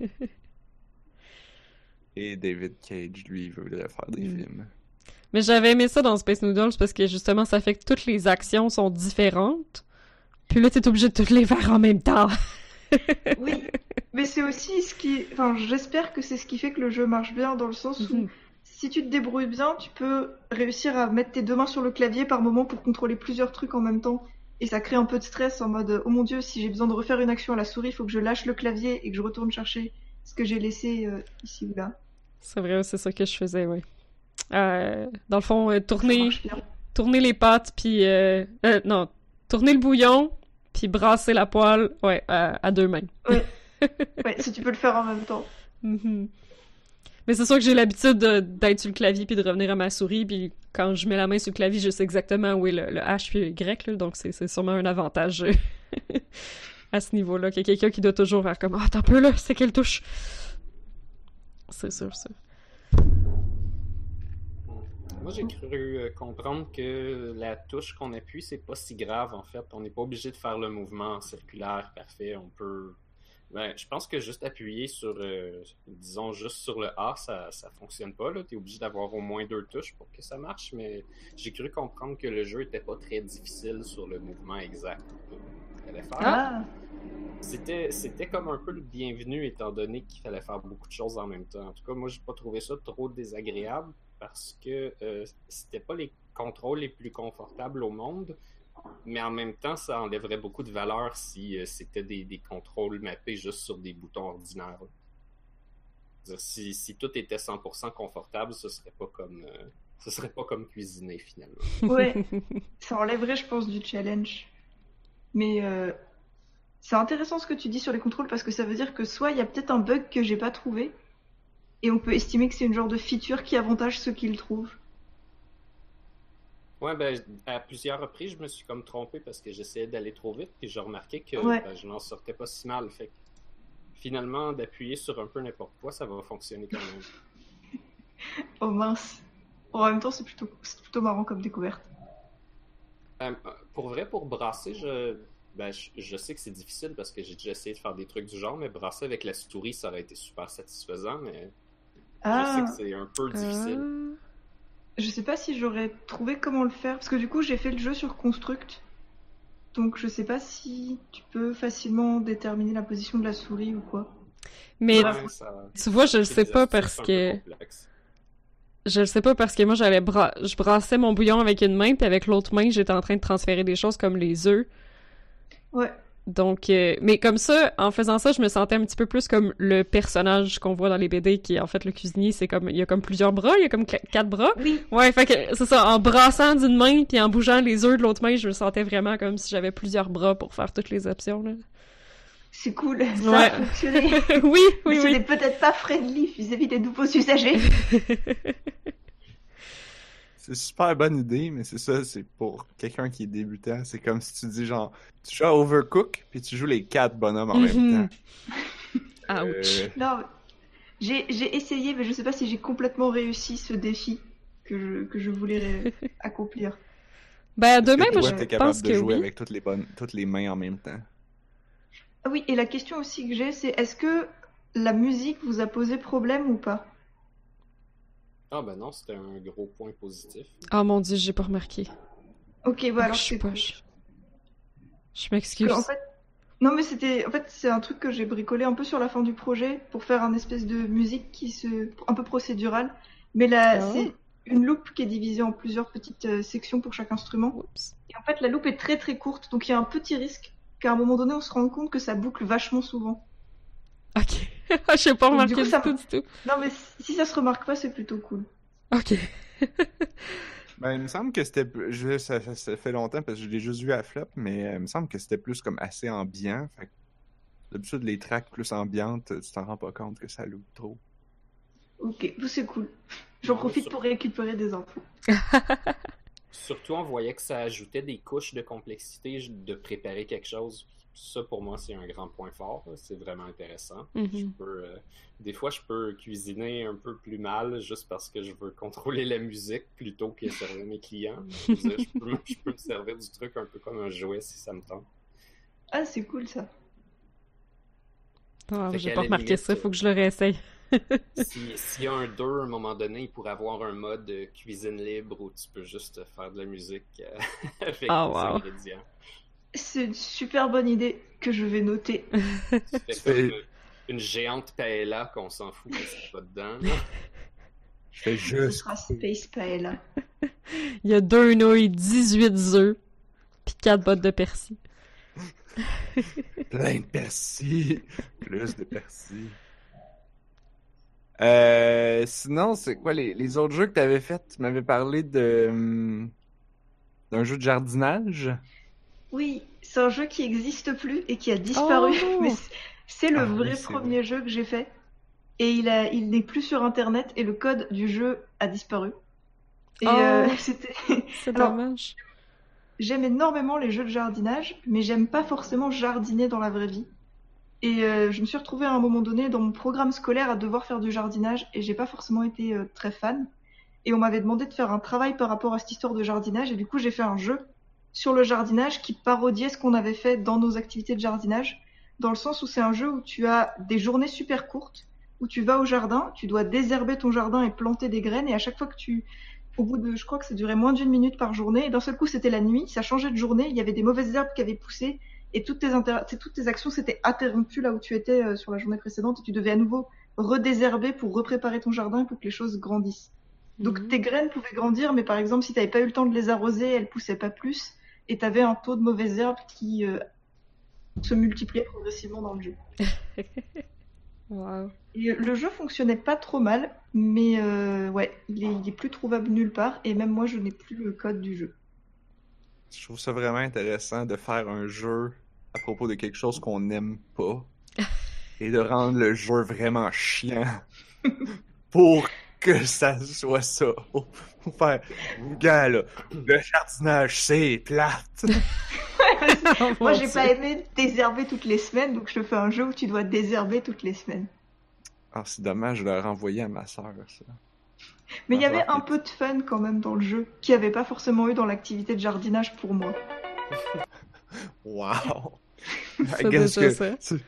Et David Cage, lui, voudrait faire des Mm. films. Mais j'avais aimé ça dans Space Noodles parce que justement, ça fait que toutes les actions sont différentes. Puis là, t'es obligé de toutes les faire en même temps. Oui. Mais c'est aussi ce qui. Enfin, j'espère que c'est ce qui fait que le jeu marche bien dans le sens où Mhm. si tu te débrouilles bien, tu peux réussir à mettre tes deux mains sur le clavier par moment pour contrôler plusieurs trucs en même temps. Et ça crée un peu de stress en mode Oh mon dieu, si j'ai besoin de refaire une action à la souris, il faut que je lâche le clavier et que je retourne chercher ce que j'ai laissé euh, ici ou là. C'est vrai, c'est ça que je faisais, oui. Euh, dans le fond, euh, tourner, tourner les pâtes, puis... Non, tourner le bouillon, puis brasser la poêle, ouais, à, à deux mains. Ouais, si tu peux le faire en même temps. Mhm. Mais c'est sûr que j'ai l'habitude de- d'être sur le clavier puis de revenir à ma souris, puis quand je mets la main sur le clavier, je sais exactement où est le, le H puis le Y, là, donc c'est c'est sûrement un avantage euh, à ce niveau-là, qu'il y a quelqu'un qui doit toujours faire comme « Ah, attends un peu, là, c'est quelle touche? » C'est sûr, ça. Moi, j'ai cru euh, comprendre que la touche qu'on appuie, c'est pas si grave en fait. On n'est pas obligé de faire le mouvement circulaire parfait. On peut. Ben, je pense que juste appuyer sur, euh, disons, juste sur le A, ça, ça fonctionne pas. Tu es obligé d'avoir au moins deux touches pour que ça marche, mais j'ai cru comprendre que le jeu était pas très difficile sur le mouvement exact qu'il fallait faire. Ah, C'était, c'était comme un peu le bienvenu étant donné qu'il fallait faire beaucoup de choses en même temps. En tout cas, moi, j'ai pas trouvé ça trop désagréable parce que euh, c'était pas les contrôles les plus confortables au monde, mais en même temps, ça enlèverait beaucoup de valeur si euh, c'était des, des contrôles mappés juste sur des boutons ordinaires. Si tout était 100% confortable, ce serait pas comme euh, ce serait pas comme cuisiner finalement. ouais. Ça enlèverait, je pense, du challenge. Mais euh, c'est intéressant ce que tu dis sur les contrôles parce que ça veut dire que soit il y a peut-être un bug que j'ai pas trouvé et on peut estimer que c'est une genre de feature qui avantage ceux qui le trouvent. Ouais, ben, à plusieurs reprises, je me suis comme trompé parce que j'essayais d'aller trop vite, puis j'ai remarqué que Ouais. ben, je n'en sortais pas si mal. Fait que, finalement, d'appuyer sur un peu n'importe quoi, ça va fonctionner quand même. Oh mince. En même temps, c'est plutôt, c'est plutôt marrant comme découverte. Euh, pour vrai, pour brasser, je, ben, je, je sais que c'est difficile parce que j'ai déjà essayé de faire des trucs du genre, mais brasser avec la souris, ça aurait été super satisfaisant, mais je Ah, sais que c'est un peu difficile. Ah. Je sais pas si j'aurais trouvé comment le faire parce que du coup, j'ai fait le jeu sur Construct. Donc je sais pas si tu peux facilement déterminer la position de la souris ou quoi. Mais Ouais, ça- tu vois, je le sais pas parce que... Je le sais pas parce que moi, j'allais bra... je brassais mon bouillon avec une main, puis avec l'autre main, j'étais en train de transférer des choses comme les œufs. Ouais. Donc, euh, mais comme ça, en faisant ça, je me sentais un petit peu plus comme le personnage qu'on voit dans les BD, qui est en fait le cuisinier. C'est comme, il y a comme plusieurs bras, il y a comme qu- quatre bras. Oui. Ouais, fait que c'est ça, en brassant d'une main puis en bougeant les œufs de l'autre main, je me sentais vraiment comme si j'avais plusieurs bras pour faire toutes les options. Là. C'est cool, ça Ouais. a fonctionné. oui, Mais oui, ce oui. n'est peut-être pas friendly vis-à-vis des nouveaux usagers. C'est super bonne idée, mais c'est ça, c'est pour quelqu'un qui est débutant. C'est comme si tu dis genre, tu joues à Overcook, puis tu joues les quatre bonhommes en même Mhm. temps. Ouch. Euh, Non, j'ai j'ai essayé, mais je sais pas si j'ai complètement réussi ce défi que je, que je voulais accomplir. Ben, que demain, moi, toi, je t'es capable pense de que jouer oui. avec toutes les bonnes, toutes les mains en même temps? Ah oui, et la question aussi que j'ai, c'est est-ce que la musique vous a posé problème ou pas? Ah ben non, c'était un gros point positif. Ah mon dieu, j'ai pas remarqué. Ok, bah Ah, alors je suis poche. Je m'excuse. En fait, non mais c'était, en fait, c'est un truc que j'ai bricolé un peu sur la fin du projet pour faire un espèce de musique qui se, un peu procédurale, mais là, Ah. c'est une loupe qui est divisée en plusieurs petites euh, sections pour chaque instrument. Oups. Et en fait, la loupe est très très courte, donc il y a un petit risque qu'à un moment donné, on se rende compte que ça boucle vachement souvent. Ok. J'ai pas Donc, remarqué du coup, du ça- tout, du tout. Non mais si ça se remarque pas, c'est plutôt cool. Ok. Ben, il me semble que c'était. je- Ça, ça- ça fait longtemps parce que je l'ai juste vu à flop, mais euh, il me semble que c'était plus comme assez ambiant. Fait que d'habitude, les tracks plus ambiantes, tu t'en rends pas compte que ça loupe trop. Ok, c'est cool. J'en profite pour récupérer des infos. Surtout, on voyait que ça ajoutait des couches de complexité de préparer quelque chose. Ça, pour moi, c'est un grand point fort. C'est vraiment intéressant. Mhm. Je peux, euh, des fois, je peux cuisiner un peu plus mal juste parce que je veux contrôler la musique plutôt que servir mes clients. Je, peux, je peux me servir du truc un peu comme un jouet si ça me tente. Ah, c'est cool ça. Ah, j'ai pas remarqué limite, ça, faut que je le réessaye. Si- S'il y a un 2, à un moment donné, il pourrait avoir un mode cuisine libre où tu peux juste faire de la musique euh, avec des wow. ingrédients. C'est une super bonne idée que je vais noter. Une, une géante paella qu'on s'en fout parce qu'il pas dedans. là. Je fais Ce juste. sera Space Paella. Il y a deux nouilles, 18 œufs, puis 4 bottes de persil. Plein de persil. Plus de persil. Euh, sinon, c'est quoi les, les autres jeux que tu avais fait? Tu m'avais parlé de hum, d'un jeu de jardinage? Oui, c'est un jeu qui n'existe plus et qui a disparu. Oh. Mais c'est- le Ah vrai premier jeu que j'ai fait. Et il, a, il n'est plus sur internet et le code du jeu a disparu. Et Oh. euh, c'était. C'est Alors- dommage. J'aime énormément les jeux de jardinage, mais j'aime pas forcément jardiner dans la vraie vie. Et euh, je me suis retrouvée à un moment donné dans mon programme scolaire à devoir faire du jardinage et j'ai pas forcément été euh, très fan. Et on m'avait demandé de faire un travail par rapport à cette histoire de jardinage et du coup j'ai fait un jeu sur le jardinage qui parodiait ce qu'on avait fait dans nos activités de jardinage, dans le sens où c'est un jeu où tu as des journées super courtes, où tu vas au jardin, tu dois désherber ton jardin et planter des graines et à chaque fois que tu au bout de, je crois que ça durait moins d'une minute par journée, et d'un seul coup c'était la nuit, ça changeait de journée, il y avait des mauvaises herbes qui avaient poussé, et toutes tes, inter- toutes tes actions s'étaient interrompues là où tu étais euh, sur la journée précédente, et tu devais à nouveau redésherber pour repréparer ton jardin pour que les choses grandissent. Donc Mhm. tes graines pouvaient grandir, mais par exemple si tu n'avais pas eu le temps de les arroser, elles poussaient pas plus, et tu avais un taux de mauvaises herbes qui euh, se multipliait progressivement dans le jeu. Wow. Et le jeu fonctionnait pas trop mal, mais euh, ouais, il est, il est plus trouvable nulle part, et même moi je n'ai plus le code du jeu. Je trouve ça vraiment intéressant de faire un jeu à propos de quelque chose qu'on n'aime pas et de rendre le jeu vraiment chiant pour que ça soit ça. Pour faire, gars là, le jardinage c'est plate. Moi, j'ai pas aimé désherber toutes les semaines, donc je te fais un jeu où tu dois désherber toutes les semaines. Ah, c'est dommage, je l'ai renvoyé à ma soeur, ça. Mais il y Ah, avait ça, un peu de fun quand même dans le jeu, qu'il n'y avait pas forcément eu dans l'activité de jardinage pour moi. Wow! Déjà que ça. tu-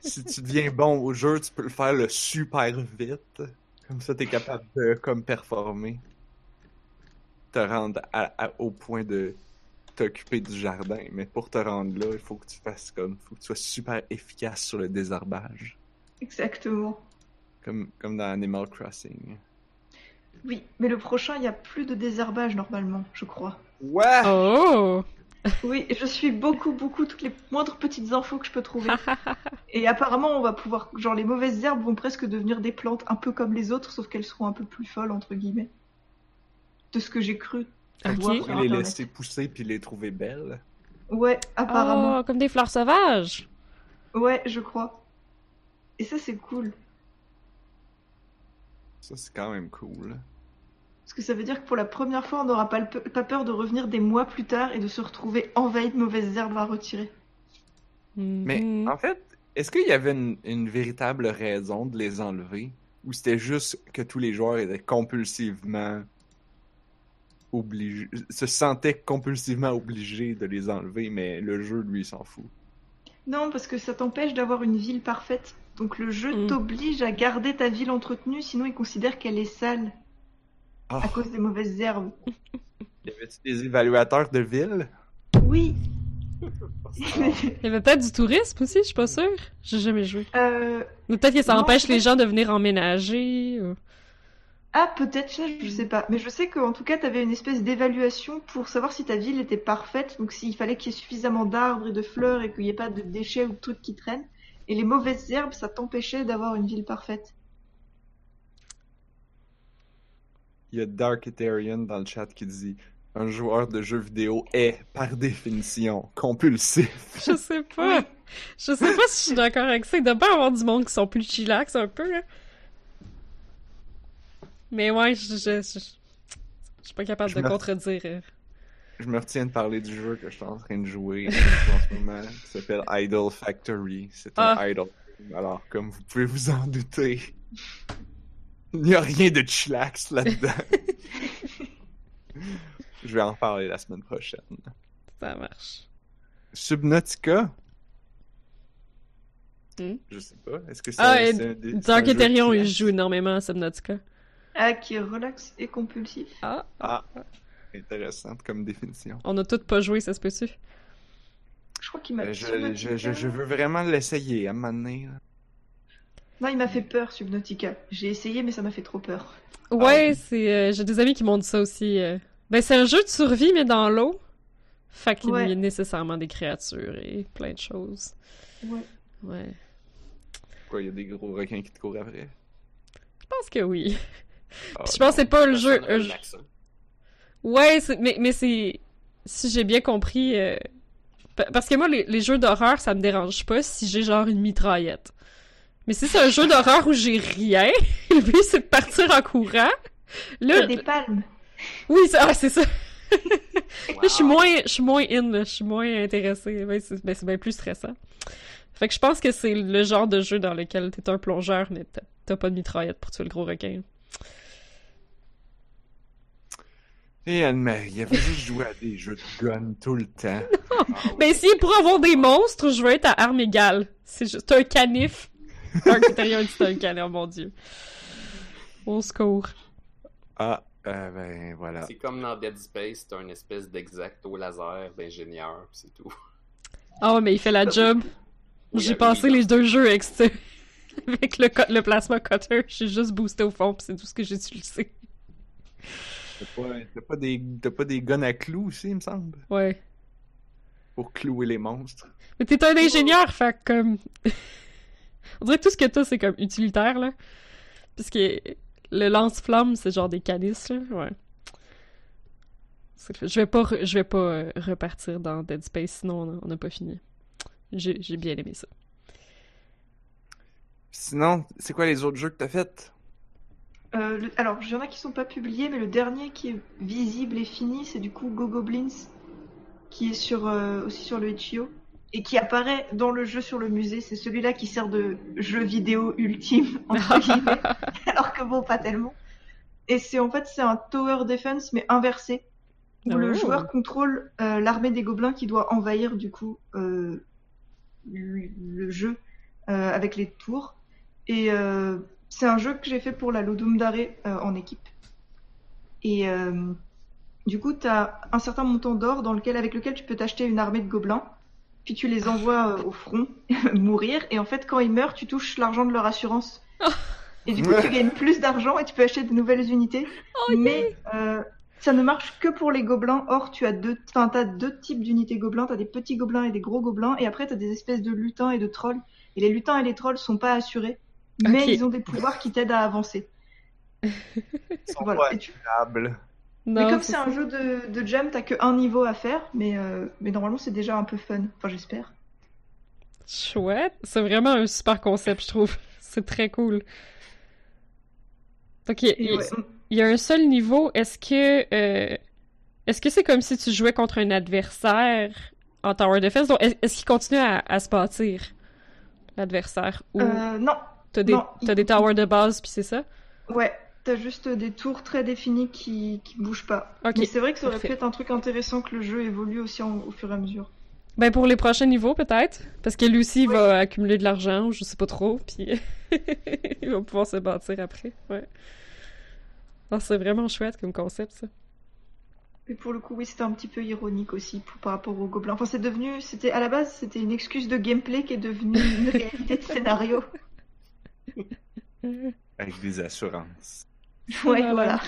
si tu deviens bon au jeu, tu peux le faire le super vite. Comme ça, t'es capable de comme performer. Te rendre à- à- au point de t'occuper du jardin. Mais pour te rendre là, il faut que tu fasses comme. faut que tu sois super efficace sur le désherbage. Exactement. Comme, comme dans Animal Crossing. Oui, mais le prochain, il n'y a plus de désherbage normalement, je crois. Ouais! Oh! Oui, je suis beaucoup, beaucoup toutes les moindres petites infos que je peux trouver. Et apparemment, on va pouvoir. Genre, les mauvaises herbes vont presque devenir des plantes un peu comme les autres, sauf qu'elles seront un peu plus folles, entre guillemets. De ce que j'ai cru. Ok. voir les Internet. laisser pousser puis les trouver belles. Ouais, apparemment. Oh, comme des fleurs sauvages! Ouais, je crois. Et ça, c'est cool. Ça, c'est quand même cool. Parce que ça veut dire que pour la première fois, on n'aura pas, peur de revenir des mois plus tard et de se retrouver envahi de mauvaises herbes à retirer. Mais Mhm. en fait, est-ce qu'il y avait une, une véritable raison de les enlever? Ou c'était juste que tous les joueurs étaient compulsivement obligés, se sentaient compulsivement obligés de les enlever, mais le jeu, lui, s'en fout? Non, parce que ça t'empêche d'avoir une ville parfaite. Donc le jeu Mm. t'oblige à garder ta ville entretenue, sinon il considère qu'elle est sale Ah, à cause des mauvaises herbes. y avait-tu des évaluateurs de ville? Oui. Il y avait peut-être du tourisme aussi, je suis pas sûre. J'ai jamais joué. Euh, Ou peut-être que ça Non, empêche les gens de venir emménager. ou- Ah, peut-être ça, je sais pas. Mais je sais qu'en tout cas, t'avais une espèce d'évaluation pour savoir si ta ville était parfaite. Donc s'il fallait qu'il y ait suffisamment d'arbres et de fleurs et qu'il n'y ait pas de déchets ou de trucs qui traînent. Et les mauvaises herbes, ça t'empêchait d'avoir une ville parfaite. Il y a Dark Etherean dans le chat qui dit Un joueur de jeux vidéo est, par définition, compulsif. Je sais pas. Je sais pas si je suis d'accord avec ça. Il doit pas avoir du monde qui sont plus chillax un peu, là. Mais ouais, je, je, je, je suis pas capable Je de me- contredire. euh. Je me retiens de parler du jeu que je suis en train de jouer en ce moment, qui s'appelle Idol Factory. C'est un Ah. idol. Alors, comme vous pouvez vous en douter, il n'y a rien de chillax là-dedans. je vais en parler la semaine prochaine. Ça marche. Subnautica? Hmm? Je sais pas. Est-ce que c'est Ah, un des- Dark jeu Ethereum, il joue énormément à Subnautica. Ah, qui est relax et compulsif. Ah, Ah, intéressante comme définition. on a tous pas joué, ça se peut-tu? Je crois qu'il m'a Euh, Je, je, je, je veux vraiment l'essayer à un moment donné, là. Non, il m'a fait peur, Subnautica. J'ai essayé, mais ça m'a fait trop peur. Ouais, c'est. euh, J'ai des amis qui m'ont dit ça aussi. euh. Ben, c'est un jeu de survie, mais dans l'eau. Fait qu'il Ouais. y a nécessairement des créatures et plein de choses. Ouais. Ouais. Quoi, il y a des gros requins qui te courent après? Je pense que oui. Ah, Puis je pense que c'est pas le jeu. euh, je-. Ouais, c'est- mais, mais c'est. Si j'ai bien compris. euh, pa- Parce que moi, les, les jeux d'horreur, ça me dérange pas si j'ai genre une mitraillette. Mais si c'est un jeu d'horreur où j'ai rien, le but c'est de partir en courant. Là, des palmes. oui, c'est ah, c'est ça. Là, je suis moins, je suis moins in, là. je suis moins intéressée. Ben, c'est ben, c'est bien plus stressant. Fait que je pense que c'est le genre de jeu dans lequel t'es un plongeur, mais t'as- t'as pas de mitraillette pour tuer le gros requin. Et Anne-Marie, elle veut juste jouer à des jeux de gun tout le temps. Ah oui. Ben, si pour avoir des monstres, je veux être à armes égales. C'est juste un canif. Un critérium, c'est un oh mon dieu. Au secours. Ah, euh, ben voilà. C'est comme dans Dead Space, t'as une espèce d'exacto laser d'ingénieur, pis c'est tout. Ah ouais, mais il fait la job. Oui, J'ai passé les deux jeux avec, ce- avec le, co- le plasma cutter. J'ai juste boosté au fond, pis c'est tout ce que j'ai utilisé. T'as pas, t'as pas des, t'as pas des guns à clous aussi, il me semble, Ouais. pour clouer les monstres. Mais t'es un ingénieur, fait que comme. On dirait que tout ce que t'as, c'est comme utilitaire, là. Puisque le lance-flamme, c'est genre des canisses, là. Ouais. Je vais pas, re- je vais pas euh, repartir dans Dead Space, sinon on n'a pas fini. J'ai bien aimé ça. Sinon, c'est quoi les autres jeux que t'as fait? Euh, le- Alors, il y en a qui sont pas publiés, mais le dernier qui est visible et fini, c'est du coup Go Goblins, qui est sur, euh, aussi sur le Itch.io, et qui apparaît dans le jeu sur le musée. C'est celui-là qui sert de jeu vidéo ultime, entre guillemets, alors que bon, pas tellement. Et c'est en fait, c'est un tower defense, mais inversé, où le Oh. joueur contrôle euh, l'armée des gobelins qui doit envahir du coup euh, le, le jeu euh, avec les tours. Et c'est un jeu que j'ai fait pour la Ludum Dare en équipe. Et du coup, tu as un certain montant d'or dans lequel, avec lequel tu peux t'acheter une armée de gobelins. Puis tu les envoies euh, au front mourir. Et en fait, quand ils meurent, tu touches l'argent de leur assurance. Et du coup, tu gagnes plus d'argent et tu peux acheter de nouvelles unités. Mais euh, ça ne marche que pour les gobelins. Or, tu as deux, types d'unités gobelins. Tu as des petits gobelins et des gros gobelins. Et après, tu as des espèces de lutins et de trolls. Et les lutins et les trolls sont pas assurés. Mais ils ont des pouvoirs qui t'aident à avancer. Ils sont Voilà. pas Et tu- agréables. Non, mais comme c'est un jeu de, de jam, t'as que un niveau à faire, mais, euh, mais normalement c'est déjà un peu fun. Enfin, j'espère. Chouette. C'est vraiment un super concept, je trouve. C'est très cool. Ok, il ouais, il y a un seul niveau. Est-ce que euh, est-ce que c'est comme si tu jouais contre un adversaire en tower defense? Donc, est- est-ce qu'il continue à, à se bâtir l'adversaire? Ou euh, non, t'as des non, t'as il- des towers de base puis c'est ça? ouais, t'as juste des tours très définis qui, qui bougent pas. Ok, Mais c'est vrai que ça aurait parfait. pu être un truc intéressant que le jeu évolue aussi en- au fur et à mesure. Ben pour les prochains niveaux peut-être, parce que lui aussi il va accumuler de l'argent, je sais pas trop, puis il va pouvoir se bâtir après. Ouais. Alors c'est vraiment chouette comme concept ça. Et pour le coup, oui, c'était un petit peu ironique aussi pour- par rapport aux gobelins. Enfin, c'est devenu, c'était à la base, c'était une excuse de gameplay qui est devenue une réalité de scénario. Avec des assurances. Ouais, Voilà. voilà.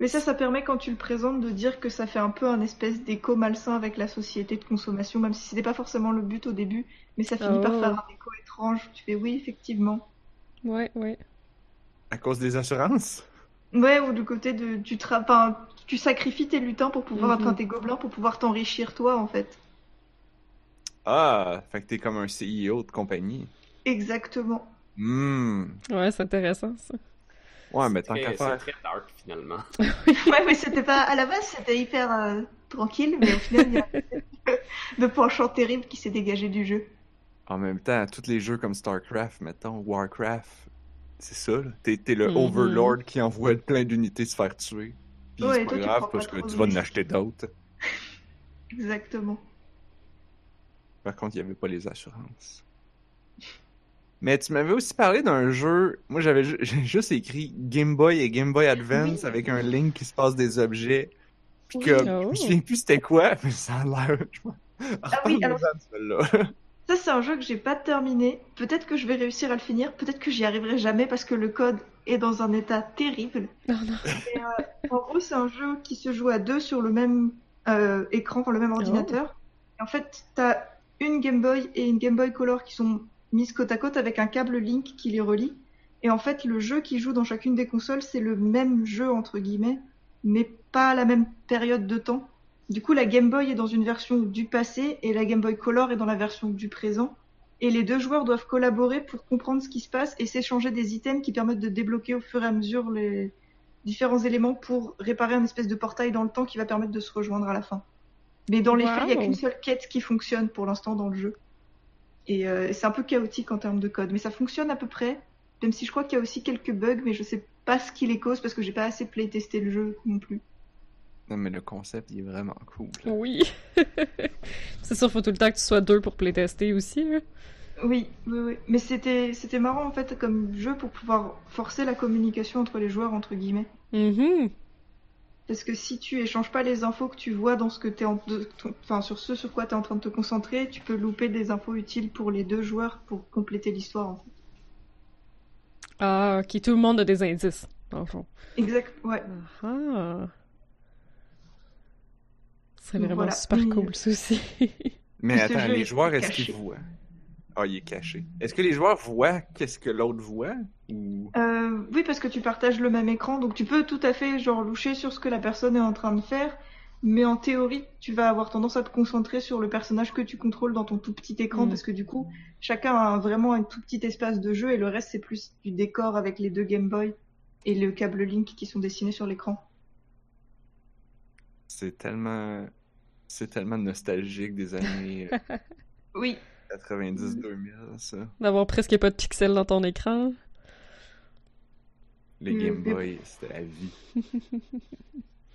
Mais ça, ça permet quand tu le présentes de dire que ça fait un peu un espèce d'écho malsain avec la société de consommation, même si c'était pas forcément le but au début, mais ça finit par Oh. faire un écho étrange. Tu fais oui, effectivement. Ouais, ouais. À cause des assurances? Ouais, ou du côté de tu tra... enfin, tu sacrifies tes lutins pour pouvoir, Mhm. enfin tes gobelins pour pouvoir t'enrichir toi en fait. Ah, fait que t'es comme un CEO de compagnie. Exactement. Hmm. Ouais, c'est intéressant ça. Ouais, mais tant qu'à C'est faire. très dark finalement. Ouais, mais c'était pas à la base, c'était hyper euh, tranquille, mais au final, il y a de penchant terrible qui s'est dégagé du jeu. En même temps, tous les jeux comme StarCraft, mettons, Warcraft, c'est ça, là. T'es, t'es le Mhm. Overlord qui envoie plein d'unités se faire tuer. Puis Ouais, c'est et pas toi, tu grave pas parce que tu vas en acheter d'autres. Exactement. Par contre, il n'y avait pas les assurances. Mais tu m'avais aussi parlé d'un jeu. Moi, j'avais ju- juste écrit Game Boy et Game Boy Advance Oui. avec un link qui se passe des objets. Puis Oui. que Oh. je me souviens plus c'était quoi, mais ça a l'air. Ah oui, alors-. Ça, c'est un jeu que j'ai pas terminé. Peut-être que je vais réussir à le finir, peut-être que j'y arriverai jamais parce que le code est dans un état terrible. Non, non. En gros, c'est un jeu qui se joue à deux sur le même euh, écran, enfin le même ordinateur. Et en fait, t'as une Game Boy et une Game Boy Color qui sont mises côte à côte avec un câble Link qui les relie. Et en fait, le jeu qui joue dans chacune des consoles, c'est le même jeu, entre guillemets, mais pas à la même période de temps. Du coup, la Game Boy est dans une version du passé et la Game Boy Color est dans la version du présent. Et les deux joueurs doivent collaborer pour comprendre ce qui se passe et s'échanger des items qui permettent de débloquer au fur et à mesure les différents éléments pour réparer un espèce de portail dans le temps qui va permettre de se rejoindre à la fin. Mais dans les faits, il n'y a qu'une seule quête qui fonctionne pour l'instant dans le jeu. Et euh, c'est un peu chaotique en termes de code, mais ça fonctionne à peu près. Même si je crois qu'il y a aussi quelques bugs, mais je sais pas ce qui les cause parce que j'ai pas assez playtesté le jeu non plus. Non, mais le concept, il est vraiment cool. Oui. c'est sûr, faut tout le temps que tu sois deux pour playtester aussi. hein. Oui, oui, oui. Mais c'était c'était marrant en fait comme jeu pour pouvoir forcer la communication entre les joueurs entre guillemets. Mhm. Parce que si tu échanges pas les infos que tu vois dans ce que t'es en, enfin sur ce sur quoi tu es en train de te concentrer, tu peux louper des infos utiles pour les deux joueurs pour compléter l'histoire en fait. Ah, ok, tout le monde a des indices, dans le fond. Exact, ouais. Ah. C'est Donc vraiment voilà. super cool, aussi. Mais attends, les joueurs, est-ce qu'ils voient? Ah, il est caché. Est-ce que les joueurs voient qu'est-ce que l'autre voit? Ou... Euh, oui, parce que tu partages le même écran, donc tu peux tout à fait genre loucher sur ce que la personne est en train de faire, mais en théorie, tu vas avoir tendance à te concentrer sur le personnage que tu contrôles dans ton tout petit écran, Mm. parce que du coup, chacun a vraiment un tout petit espace de jeu et le reste c'est plus du décor avec les deux Game Boy et le câble Link qui sont dessinés sur l'écran. C'est tellement... C'est tellement nostalgique des années euh, Oui, 90-2000, ça. D'avoir presque pas de pixels dans ton écran. Les Mm, Game Boy, c'était la vie.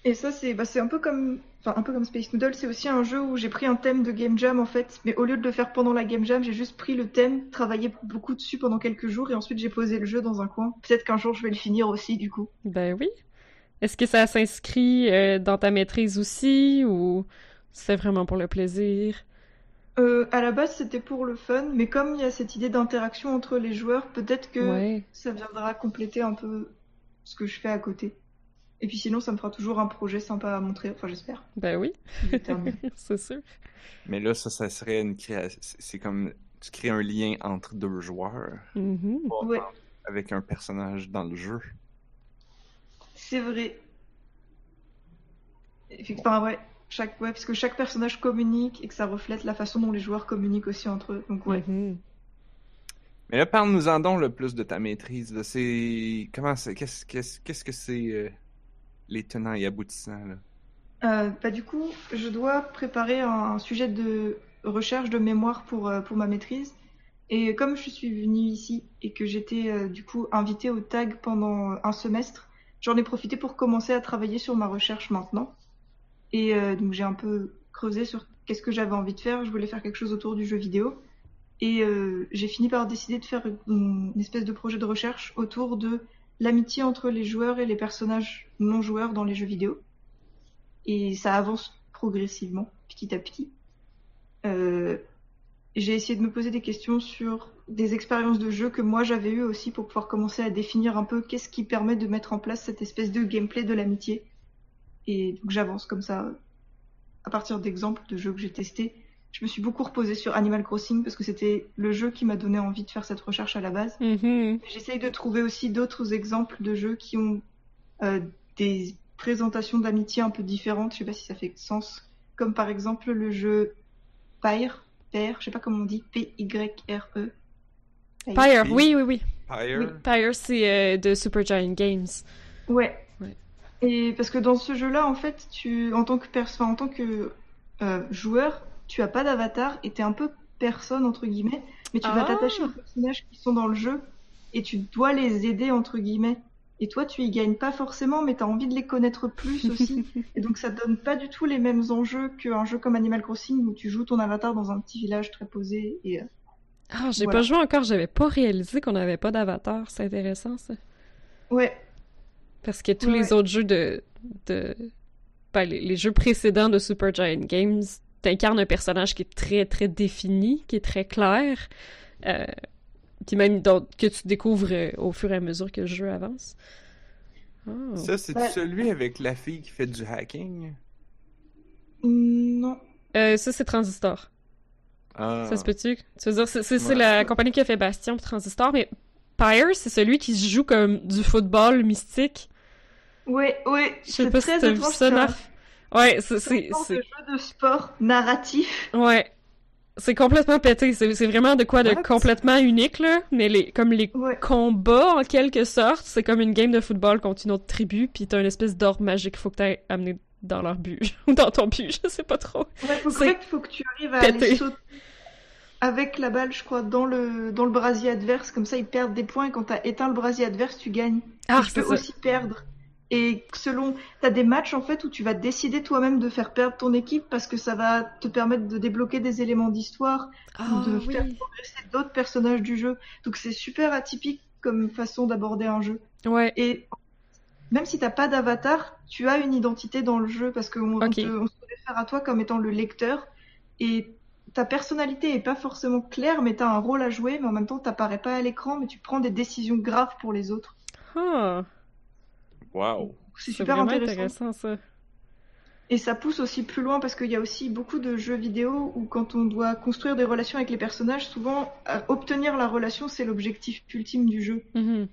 Et ça, c'est bah, c'est un peu comme, enfin, un peu comme Space Noodle, c'est aussi un jeu où j'ai pris un thème de Game Jam en fait, mais au lieu de le faire pendant la Game Jam, j'ai juste pris le thème, travaillé beaucoup dessus pendant quelques jours et ensuite j'ai posé le jeu dans un coin. Peut-être qu'un jour je vais le finir aussi du coup. Ben oui. Est-ce que ça s'inscrit euh, dans ta maîtrise aussi, ou c'est vraiment pour le plaisir? Euh, à la base, c'était pour le fun, mais comme il y a cette idée d'interaction entre les joueurs, peut-être que Ouais. ça viendra compléter un peu ce que je fais à côté. Et puis sinon, ça me fera toujours un projet sympa à montrer, enfin j'espère. Ben oui, c'est sûr. Mais là, ça, ça serait une création... C'est comme... Tu crées un lien entre deux joueurs. Ouais. avec un personnage dans le jeu. C'est vrai. Effectivement, ouais, chaque, ouais, parce que chaque personnage communique et que ça reflète la façon dont les joueurs communiquent aussi entre eux. Donc ouais. Mhm. Mais là, parle-nous-en donc le plus de ta maîtrise. C'est... Comment c'est... Qu'est-ce, qu'est-ce, qu'est-ce que c'est... euh, Les tenants et aboutissants, là? Euh, bah, du coup, je dois préparer un sujet de recherche de mémoire pour, euh, pour ma maîtrise. Et comme je suis venue ici et que j'étais euh, du coup invitée au tag pendant un semestre, j'en ai profité pour commencer à travailler sur ma recherche maintenant. Et euh, donc j'ai un peu creusé sur qu'est-ce que j'avais envie de faire. Je voulais faire quelque chose autour du jeu vidéo. Et euh, j'ai fini par décider de faire une, espèce de projet de recherche autour de l'amitié entre les joueurs et les personnages non joueurs dans les jeux vidéo. Et ça avance progressivement, petit à petit. Euh, j'ai essayé de me poser des questions sur des expériences de jeu que moi j'avais eues aussi pour pouvoir commencer à définir un peu qu'est-ce qui permet de mettre en place cette espèce de gameplay de l'amitié. Et donc j'avance comme ça à partir d'exemples de jeux que j'ai testés je me suis beaucoup reposée sur Animal Crossing parce que c'était le jeu qui m'a donné envie de faire cette recherche à la base. Mhm. J'essaye de trouver aussi d'autres exemples de jeux qui ont euh, des présentations d'amitié un peu différentes. Je sais pas si ça fait sens. Comme par exemple le jeu Pyre, Pyre, je sais pas comment on dit, P-Y-R-E. Pyre, oui, oui, oui. Pyre? Pyre, c'est euh, de Super Giant Games. Ouais. Et parce que dans ce jeu-là, en fait, tu, en tant que en tant que euh, joueur, tu as pas d'avatar et t'es un peu personne entre guillemets, mais tu vas Ah. t'attacher aux personnages qui sont dans le jeu et tu dois les aider entre guillemets. Et toi, tu y gagnes pas forcément, mais tu as envie de les connaître plus aussi. et donc, ça donne pas du tout les mêmes enjeux qu'un jeu comme Animal Crossing où tu joues ton avatar dans un petit village très posé. Et euh, Ah, j'ai Voilà. pas joué encore, j'avais pas réalisé qu'on avait pas d'avatar. C'est intéressant, ça. ouais, Parce que tous Ouais. les autres jeux de. de... Ben, les, les jeux précédents de Super Giant Games, t'incarnes un personnage qui est très, très défini, qui est très clair. Euh, puis même donc, que tu découvres euh, au fur et à mesure que le jeu avance. Oh. Ça, c'est Ouais. celui avec la fille qui fait du hacking? non. Euh, ça, c'est Transistor. Ah. Ça se peut-tu? Tu veux dire, c'est Ouais. la compagnie qui a fait Bastion et Transistor, mais Pyre, c'est celui qui se joue comme du football mystique. Ouais, ouais, Je sais c'est pas si très t'as vu ça, Narf. Ouais, c'est... c'est un jeu de sport narratif. Ouais. C'est complètement pété. C'est vraiment de quoi de What? complètement unique, là. Mais les, comme les Ouais. combats, en quelque sorte, c'est comme une game de football contre une autre tribu, puis t'as une espèce d'orbe magique qu'il faut que t'ailles amener dans leur but. Ou dans ton but, je sais pas trop. Ouais, faut, fait, faut que tu arrives à pété. aller sauter avec la balle, je crois, dans le, dans le brasier adverse. Comme ça, ils perdent des points. Et quand t'as éteint le brasier adverse, tu gagnes. Ah, Et tu peux ça. aussi perdre. Et selon, t'as des matchs en fait où tu vas décider toi-même de faire perdre ton équipe parce que ça va te permettre de débloquer des éléments d'histoire Ah, de oui. faire progresser d'autres personnages du jeu. Donc c'est super atypique comme façon d'aborder un jeu. Ouais. Et même si t'as pas d'avatar, tu as une identité dans le jeu parce qu'on on se réfère à toi comme étant le lecteur et ta personnalité est pas forcément claire, mais t'as un rôle à jouer, mais en même temps t'apparais pas à l'écran, mais tu prends des décisions graves pour les autres. Ah, Wow. C'est super intéressant. intéressant, ça. Et ça pousse aussi plus loin parce qu'il y a aussi beaucoup de jeux vidéo où quand on doit construire des relations avec les personnages, souvent euh, obtenir la relation c'est l'objectif ultime du jeu. Mhm.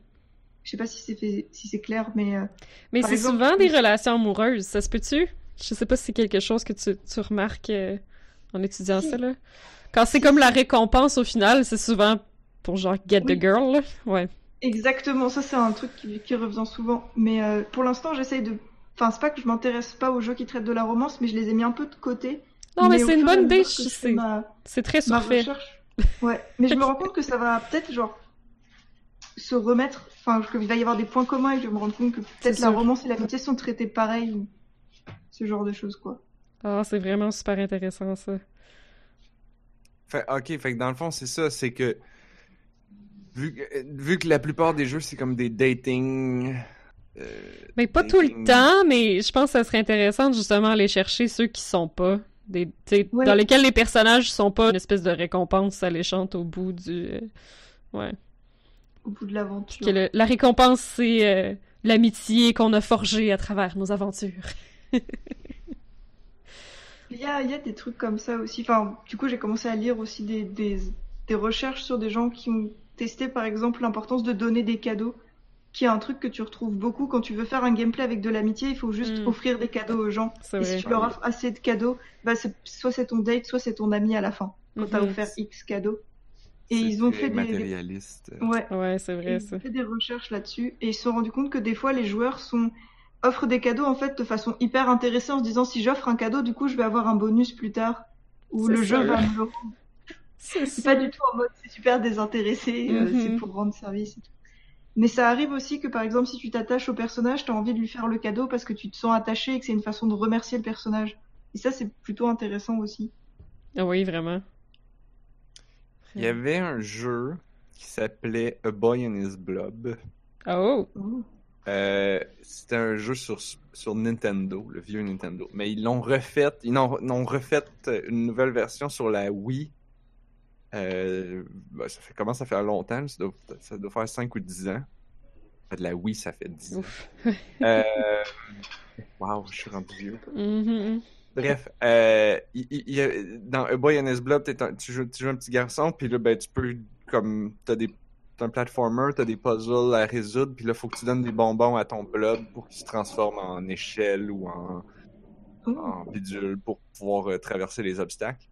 Je sais pas si c'est si c'est clair, mais euh, Mais Par c'est exemple, souvent des relations amoureuses, ça se peut-tu? Je sais pas si c'est quelque chose que tu, tu remarques euh, en étudiant Si. ça, là. Quand c'est Si, comme la récompense au final, c'est souvent pour genre get Oui. the girl, là. Ouais. Exactement, ça c'est un truc qui, qui revient souvent. Mais euh, pour l'instant, j'essaye de. Enfin, c'est pas que je m'intéresse pas aux jeux qui traitent de la romance, mais je les ai mis un peu de côté. Non, mais c'est une bonne idée, sais. Ma, C'est très ma surfait. recherche. Ouais, mais je me rends compte que ça va peut-être genre se remettre. Enfin, qu'il va y avoir des points communs et que je vais me rendre compte que C'est peut-être la sûr. romance et l'amitié sont traitées pareil ou ce genre de choses quoi. Ah, c'est vraiment super intéressant, ça. Fait, ok, fait que dans le fond, c'est ça, c'est que vu, que vu que la plupart des jeux, c'est comme des dating. euh, Mais pas tout le temps, mais je pense que ça serait intéressant de justement aller chercher ceux qui sont pas. Des, Ouais. Dans lesquels les personnages sont pas une espèce de récompense alléchante au bout du. euh, Ouais. Au bout de l'aventure. Le- la récompense, c'est euh, l'amitié qu'on a forgée à travers nos aventures. Il y a, il y a des trucs comme ça aussi. Enfin, du coup, j'ai commencé à lire aussi des, des, des recherches sur des gens qui ont testé, par exemple, l'importance de donner des cadeaux, qui est un truc que tu retrouves beaucoup quand tu veux faire un gameplay avec de l'amitié. Il faut juste Mm. offrir des cadeaux aux gens. C'est Et si vrai. tu leur offres assez de cadeaux, bah, c'est- soit c'est ton date, soit c'est ton ami à la fin, quand t'as Mhm. offert X cadeaux. Et ils ont fait des, matérialiste. Ouais, Ouais, c'est vrai, ils ça. ont fait des recherches là-dessus et ils se sont rendus compte que des fois les joueurs sont offrent des cadeaux en fait de façon hyper intéressée en se disant si j'offre un cadeau du coup je vais avoir un bonus plus tard ou le jeu va me le rendre. C'est pas du tout en mode c'est super désintéressé, euh, Mhm. c'est pour rendre service et tout. Mais ça arrive aussi que par exemple si tu t'attaches au personnage, t'as envie de lui faire le cadeau parce que tu te sens attaché et que c'est une façon de remercier le personnage. Et ça, c'est plutôt intéressant aussi. Ah oui, vraiment. Il y avait un jeu qui s'appelait A Boy and His Blob. Oh! Ouh. Euh, c'était un jeu sur, sur Nintendo, le vieux Nintendo. Mais ils l'ont refait, ils ont, ils ont refait une nouvelle version sur la Wii. Euh, ben, ça fait comment ça fait longtemps? Ça doit, ça doit faire 5 ou 10 ans. De la Wii, ça fait 10 ans. Euh, wow, je suis rendu vieux. Mhm. Bref, euh, il, il- dans A Boy and His Blob, t'es un- tu, joues, tu joues un petit garçon, puis là, ben, tu peux, comme, t'as des, t'as un platformer, t'as des puzzles à résoudre, puis là, faut que tu donnes des bonbons à ton blob pour qu'il se transforme en échelle ou en, en bidule pour pouvoir euh, traverser les obstacles.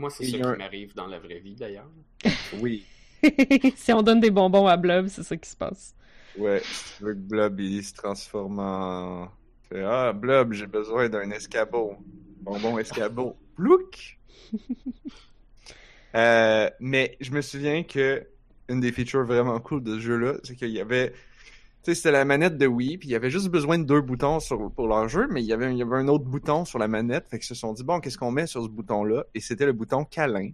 Moi, c'est ça qui un- m'arrive dans la vraie vie, d'ailleurs. Oui. si on donne des bonbons à Blob, c'est ça qui se passe. Ouais, si tu veux que Blob, il se transforme en... Ah, Blob, j'ai besoin d'un escabeau. Bonbon escabeau. Plouc! Euh, mais je me souviens que une des features vraiment cool de ce jeu-là, c'est qu'il y avait... Tu sais, c'était la manette de Wii, puis il y avait juste besoin de deux boutons sur, pour leur jeu, mais il y, avait, il y avait un autre bouton sur la manette, fait qu'ils se sont dit, bon, qu'est-ce qu'on met sur ce bouton-là? Et c'était le bouton câlin.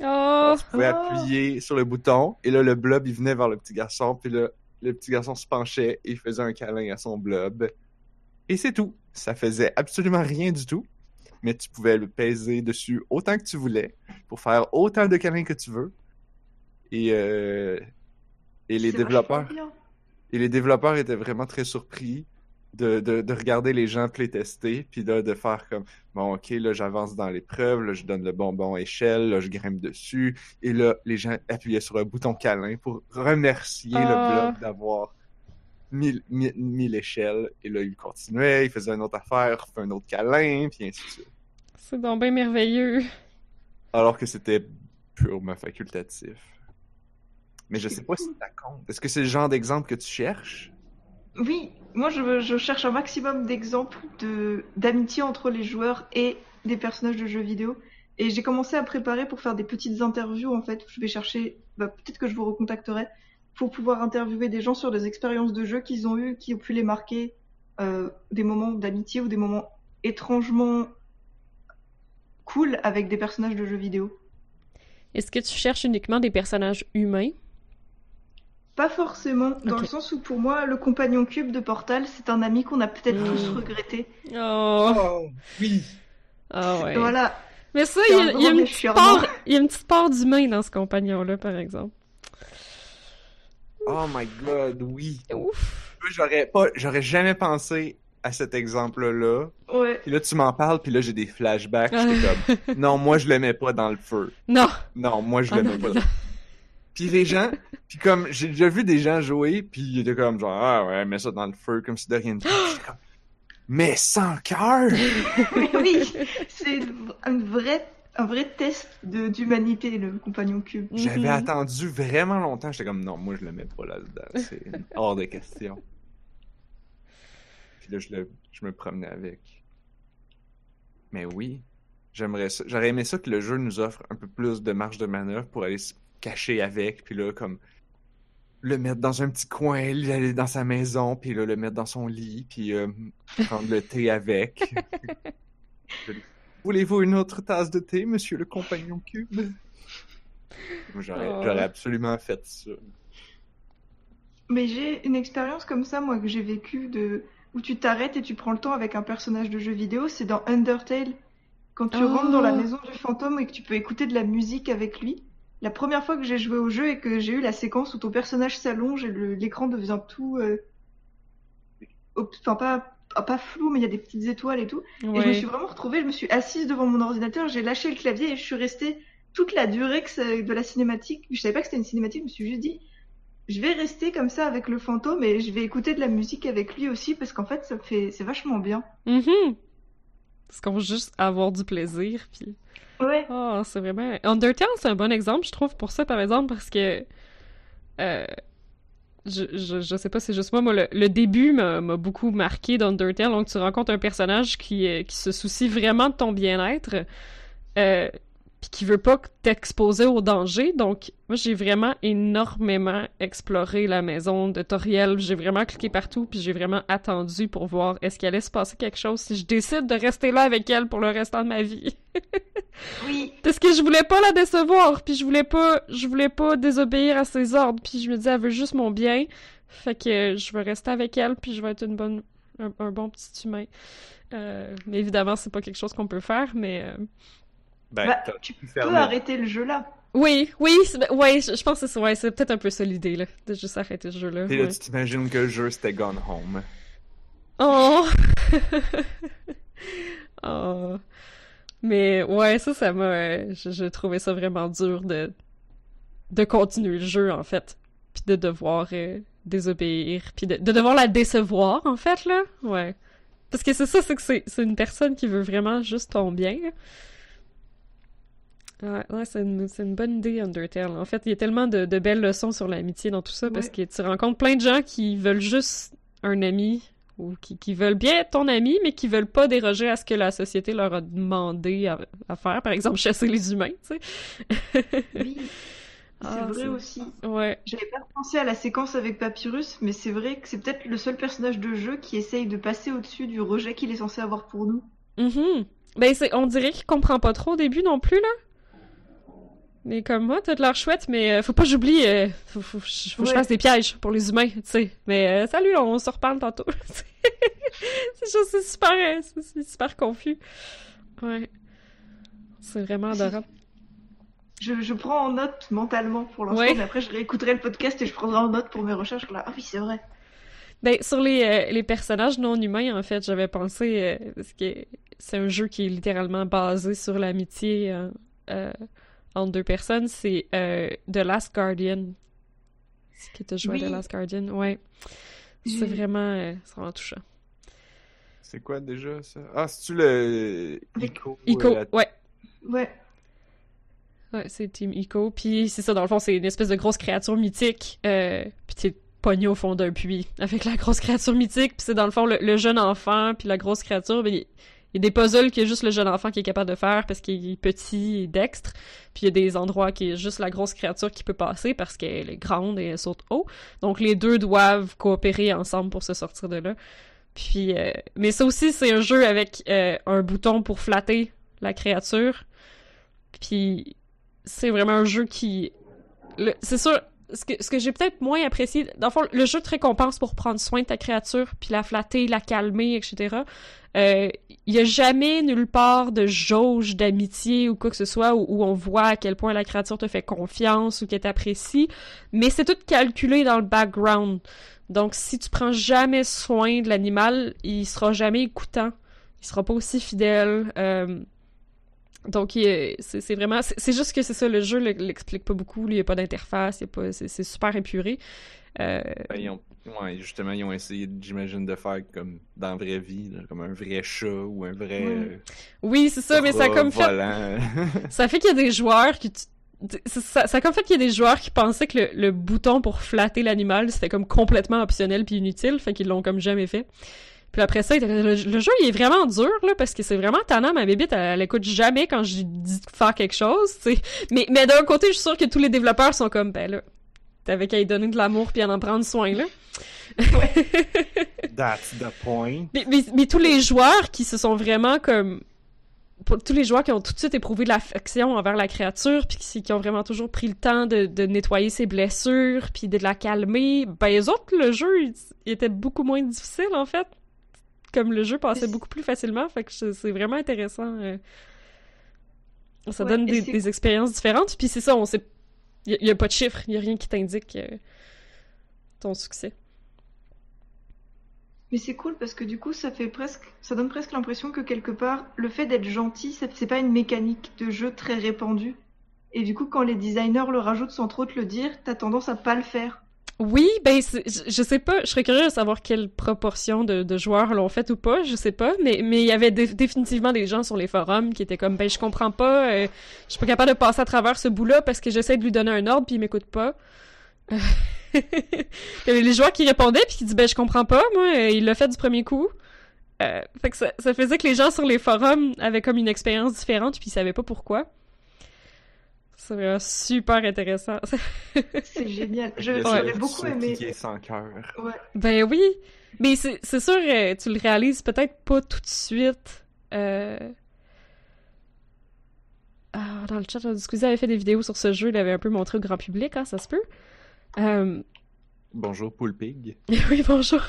Oh! Tu pouvais Ah. appuyer sur le bouton et là, le blob, il venait vers le petit garçon. Puis là, le petit garçon se penchait et il faisait un câlin à son blob. Et c'est tout. Ça faisait absolument rien du tout. Mais tu pouvais le peser dessus autant que tu voulais pour faire autant de câlins que tu veux. Et, euh, et les développeurs... Et les développeurs étaient vraiment très surpris de, de, de regarder les gens playtester, puis là, de faire comme, bon, ok, là, j'avance dans l'épreuve, là, je donne le bonbon à échelle, là, je grimpe dessus, et là, les gens appuyaient sur un bouton câlin pour remercier Ah. le bloc d'avoir mis, mis, mis l'échelle, et là, il continuait, il faisait une autre affaire, un autre câlin, puis ainsi de suite. C'est donc bien merveilleux. Alors que c'était purement facultatif. Mais je sais pas si ça compte. Est-ce que c'est le genre d'exemple que tu cherches? Oui, moi je, je cherche un maximum d'exemples de d'amitié entre les joueurs et des personnages de jeux vidéo. Et j'ai commencé à préparer pour faire des petites interviews en fait. Je vais chercher, bah, peut-être que je vous recontacterai pour pouvoir interviewer des gens sur des expériences de jeu qu'ils ont eues, qui ont pu les marquer, euh, des moments d'amitié ou des moments étrangement cool avec des personnages de jeux vidéo. Est-ce que tu cherches uniquement des personnages humains? Pas forcément, dans le sens où pour moi, le compagnon cube de Portal, c'est un ami qu'on a peut-être Mm. tous regretté. Oh! oui! Ah ouais. Voilà, Mais ça, il y, a, il y a grand une part, il y a une petite part d'humain dans ce compagnon-là, par exemple. Oh my god, oui! Ouf! J'aurais pas, j'aurais jamais pensé à cet exemple-là. ouais. Puis là, tu m'en parles, puis là, j'ai des flashbacks. J'étais comme, non, moi, je l'aimais pas dans le feu. Non! Non, moi, je Ah, l'aimais non, pas. dans- Puis les gens, puis comme, j'ai déjà vu des gens jouer, puis ils étaient comme, genre, ah ouais, mets ça dans le feu, comme si de rien n'était. Comme, mais sans cœur! oui, c'est un vrai, un vrai test d'humanité, le compagnon cube. J'avais Mhm. attendu vraiment longtemps. J'étais comme, non, moi, je l'aimais pas là-dedans. C'est hors de question. Puis là, je, le- je me promenais avec. Mais oui, j'aimerais. J'aurais aimé ça que le jeu nous offre un peu plus de marge de manœuvre pour aller cacher avec, puis là, comme le mettre dans un petit coin, aller dans sa maison, puis là, le mettre dans son lit, puis euh, prendre le thé avec. Voulez-vous une autre tasse de thé, monsieur le compagnon cube? J'aurais Oh. j'aurais absolument fait ça. Mais j'ai une expérience comme ça, moi, que j'ai vécue de où tu t'arrêtes et tu prends le temps avec un personnage de jeu vidéo, c'est dans Undertale. Quand tu Oh. rentres dans la maison du fantôme et que tu peux écouter de la musique avec lui. La première fois que j'ai joué au jeu et que j'ai eu la séquence où ton personnage s'allonge et l'écran devient tout. euh, Enfin, pas, pas- pas flou, mais il y a des petites étoiles et tout. Et je me suis vraiment retrouvée, je me suis assise devant mon ordinateur, j'ai lâché le clavier et je suis restée toute la durée que de la cinématique. Je savais pas que c'était une cinématique, je me suis juste dit, je vais rester comme ça avec le fantôme et je vais écouter de la musique avec lui aussi parce qu'en fait, ça fait, c'est vachement bien. Mhm. Parce qu'on veut juste avoir du plaisir, puis... Ouais. Oh, c'est vraiment... Undertale, c'est un bon exemple, je trouve, pour ça, par exemple, parce que... euh, je, je, sais pas, c'est juste moi, moi, le, le début m'a beaucoup marqué d'Undertale, donc tu rencontres un personnage qui, qui se soucie vraiment de ton bien-être, euh, puis qui veut pas t'exposer au danger. Donc, moi, j'ai vraiment énormément exploré la maison de Toriel. J'ai vraiment cliqué partout, puis j'ai vraiment attendu pour voir est-ce qu'il allait se passer quelque chose si je décide de rester là avec elle pour le restant de ma vie? Oui. Parce que je voulais pas la décevoir, puis je voulais pas, je voulais pas désobéir à ses ordres, puis je me disais, elle veut juste mon bien. Fait que je vais rester avec elle, puis je vais être une bonne, un, un bon petit humain. Euh, mais évidemment, c'est pas quelque chose qu'on peut faire, mais... euh, Ben, Bah, tu peux arrêter le jeu là. Oui, oui, ben, ouais, je, je pense que c'est ouais, c'est peut-être un peu ça l'idée, là, de juste arrêter ce jeu-là. Ouais. tu t'imagines que le jeu c'était Gone Home. Oh! oh! Mais ouais, ça, ça m'a... euh, je, je trouvais ça vraiment dur de, de continuer le jeu, en fait. Puis de devoir euh, désobéir, puis de, de devoir la décevoir, en fait, là. Ouais. Parce que c'est ça, c'est que c'est c'est une personne qui veut vraiment juste ton bien. Ouais, ouais, c'est une, une bonne idée, Undertale. En fait, il y a tellement de, de belles leçons sur l'amitié dans tout ça, parce que tu rencontres plein de gens qui veulent juste un ami, ou qui, qui veulent bien être ton ami, mais qui veulent pas déroger à ce que la société leur a demandé à, à faire. Par exemple, chasser les humains, tu sais. Oui. C'est Ah, vrai aussi. Ouais. J'avais pas pensé à la séquence avec Papyrus, mais c'est vrai que c'est peut-être le seul personnage de jeu qui essaye de passer au-dessus du rejet qu'il est censé avoir pour nous. Mhm. Ben, c'est, on dirait qu'il comprend pas trop au début non plus, là. Mais comme moi, t'as de l'air chouette, mais euh, faut pas que j'oublie, euh, faut, faut, faut que je fasse des pièges pour les humains, tu sais. Mais euh, salut, on se reparle tantôt. c'est juste, c'est super, euh, c'est, super confus. Ouais. C'est vraiment adorable. Je, je prends en note mentalement pour l'instant, Ouais. mais après je réécouterai le podcast et je prendrai en note pour mes recherches. Là. Ah oui, c'est vrai. Ben, sur les, euh, les personnages non humains, en fait, j'avais pensé, parce que c'est un jeu qui est littéralement basé sur l'amitié euh, entre deux personnes, c'est euh, The Last Guardian. C'est qui t'a joué Oui. The Last Guardian? Ouais. C'est vraiment, euh, c'est vraiment touchant. C'est quoi déjà ça? Ah, c'est-tu le Ico? Ico, euh, ouais. Ouais. Ouais, c'est Team Ico. Puis c'est ça, dans le fond, c'est une espèce de grosse créature mythique. Euh, puis t'es pogné au fond d'un puits avec la grosse créature mythique. Puis c'est dans le fond le, le jeune enfant puis la grosse créature. Ben, il y a des puzzles que juste le jeune enfant qui est capable de faire parce qu'il est petit et dextre. Puis il y a des endroits qui est juste la grosse créature qui peut passer parce qu'elle est grande et elle saute haut. Donc les deux doivent coopérer ensemble pour se sortir de là. Puis, euh, mais ça aussi, c'est un jeu avec euh, un bouton pour flatter la créature. Puis c'est vraiment un jeu qui... C'est sûr, ce que, ce que j'ai peut-être moins apprécié, dans le fond, le jeu te récompense pour prendre soin de ta créature, puis la flatter, la calmer, etc. Il y a jamais nulle part de jauge d'amitié ou quoi que ce soit où, où on voit à quel point la créature te fait confiance ou qu'elle t'apprécie, mais c'est tout calculé dans le background. Donc si tu prends jamais soin de l'animal, il sera jamais écoutant, il sera pas aussi fidèle. euh, donc, c'est vraiment... C'est juste que c'est ça, le jeu le- l'explique pas beaucoup. Il n'y a pas d'interface, c'est super épuré. Euh, ben, ils ont- Ouais, justement, ils ont essayé, j'imagine, de faire comme dans la vraie vie, là, comme un vrai chat ou un vrai. Euh, Oui, c'est ça, mais ça a comme fait... Ça fait qu'il y a des joueurs qui... Ça, ça, ça a comme fait qu'il y a des joueurs qui pensaient que le, le bouton pour flatter l'animal, c'était comme complètement optionnel puis inutile, fait qu'ils l'ont comme jamais fait. Puis après ça, le, le jeu, il est vraiment dur, là, parce que c'est vraiment tannant. Ma bébite, elle, elle écoute jamais quand je dis de faire quelque chose, tu sais. Mais, mais d'un côté, je suis sûre que tous les développeurs sont comme, ben là, t'avais qu'à lui donner de l'amour puis à en prendre soin, là. That's the point. Mais, mais, mais tous les joueurs qui se sont vraiment comme tous les joueurs qui ont tout de suite éprouvé de l'affection envers la créature puis qui, qui ont vraiment toujours pris le temps de, de nettoyer ses blessures puis de la calmer ben les autres le jeu il, il était beaucoup moins difficile en fait comme le jeu passait beaucoup plus facilement fait que je- c'est vraiment intéressant euh. ça Ouais, donne des, expériences différentes puis c'est ça on sait il y, a- pas de chiffre il y a rien qui t'indique euh, ton succès Mais c'est cool parce que du coup, ça fait presque, ça donne presque l'impression que quelque part, le fait d'être gentil, ça- c'est pas une mécanique de jeu très répandue. Et du coup, quand les designers le rajoutent sans trop te le dire, t'as tendance à pas le faire. Oui, ben je, sais pas, je serais curieux de savoir quelle proportion de, de joueurs l'ont fait ou pas, je sais pas, mais mais il y avait dé- définitivement des gens sur les forums qui étaient comme ben je comprends pas, euh, je suis pas capable de passer à travers ce bout-là parce que j'essaie de lui donner un ordre puis il m'écoute pas. Il y avait les joueurs qui répondaient puis qui disaient ben je comprends pas, moi euh, il l'a fait du premier coup. Euh, fait que ça, ça faisait que les gens sur les forums avaient comme une expérience différente puis ils savaient pas pourquoi. C'est vraiment super intéressant. C'est génial. J'avais beaucoup aimé. qui est sans cœur. Ouais. Ben oui, mais c'est sûr, euh, tu le réalises peut-être pas tout de suite. Euh... Ah, dans le chat, Squeezie avait fait des vidéos sur ce jeu, il avait un peu montré au grand public, hein, ça se peut. Euh... Bonjour, Poulpig. oui, bonjour.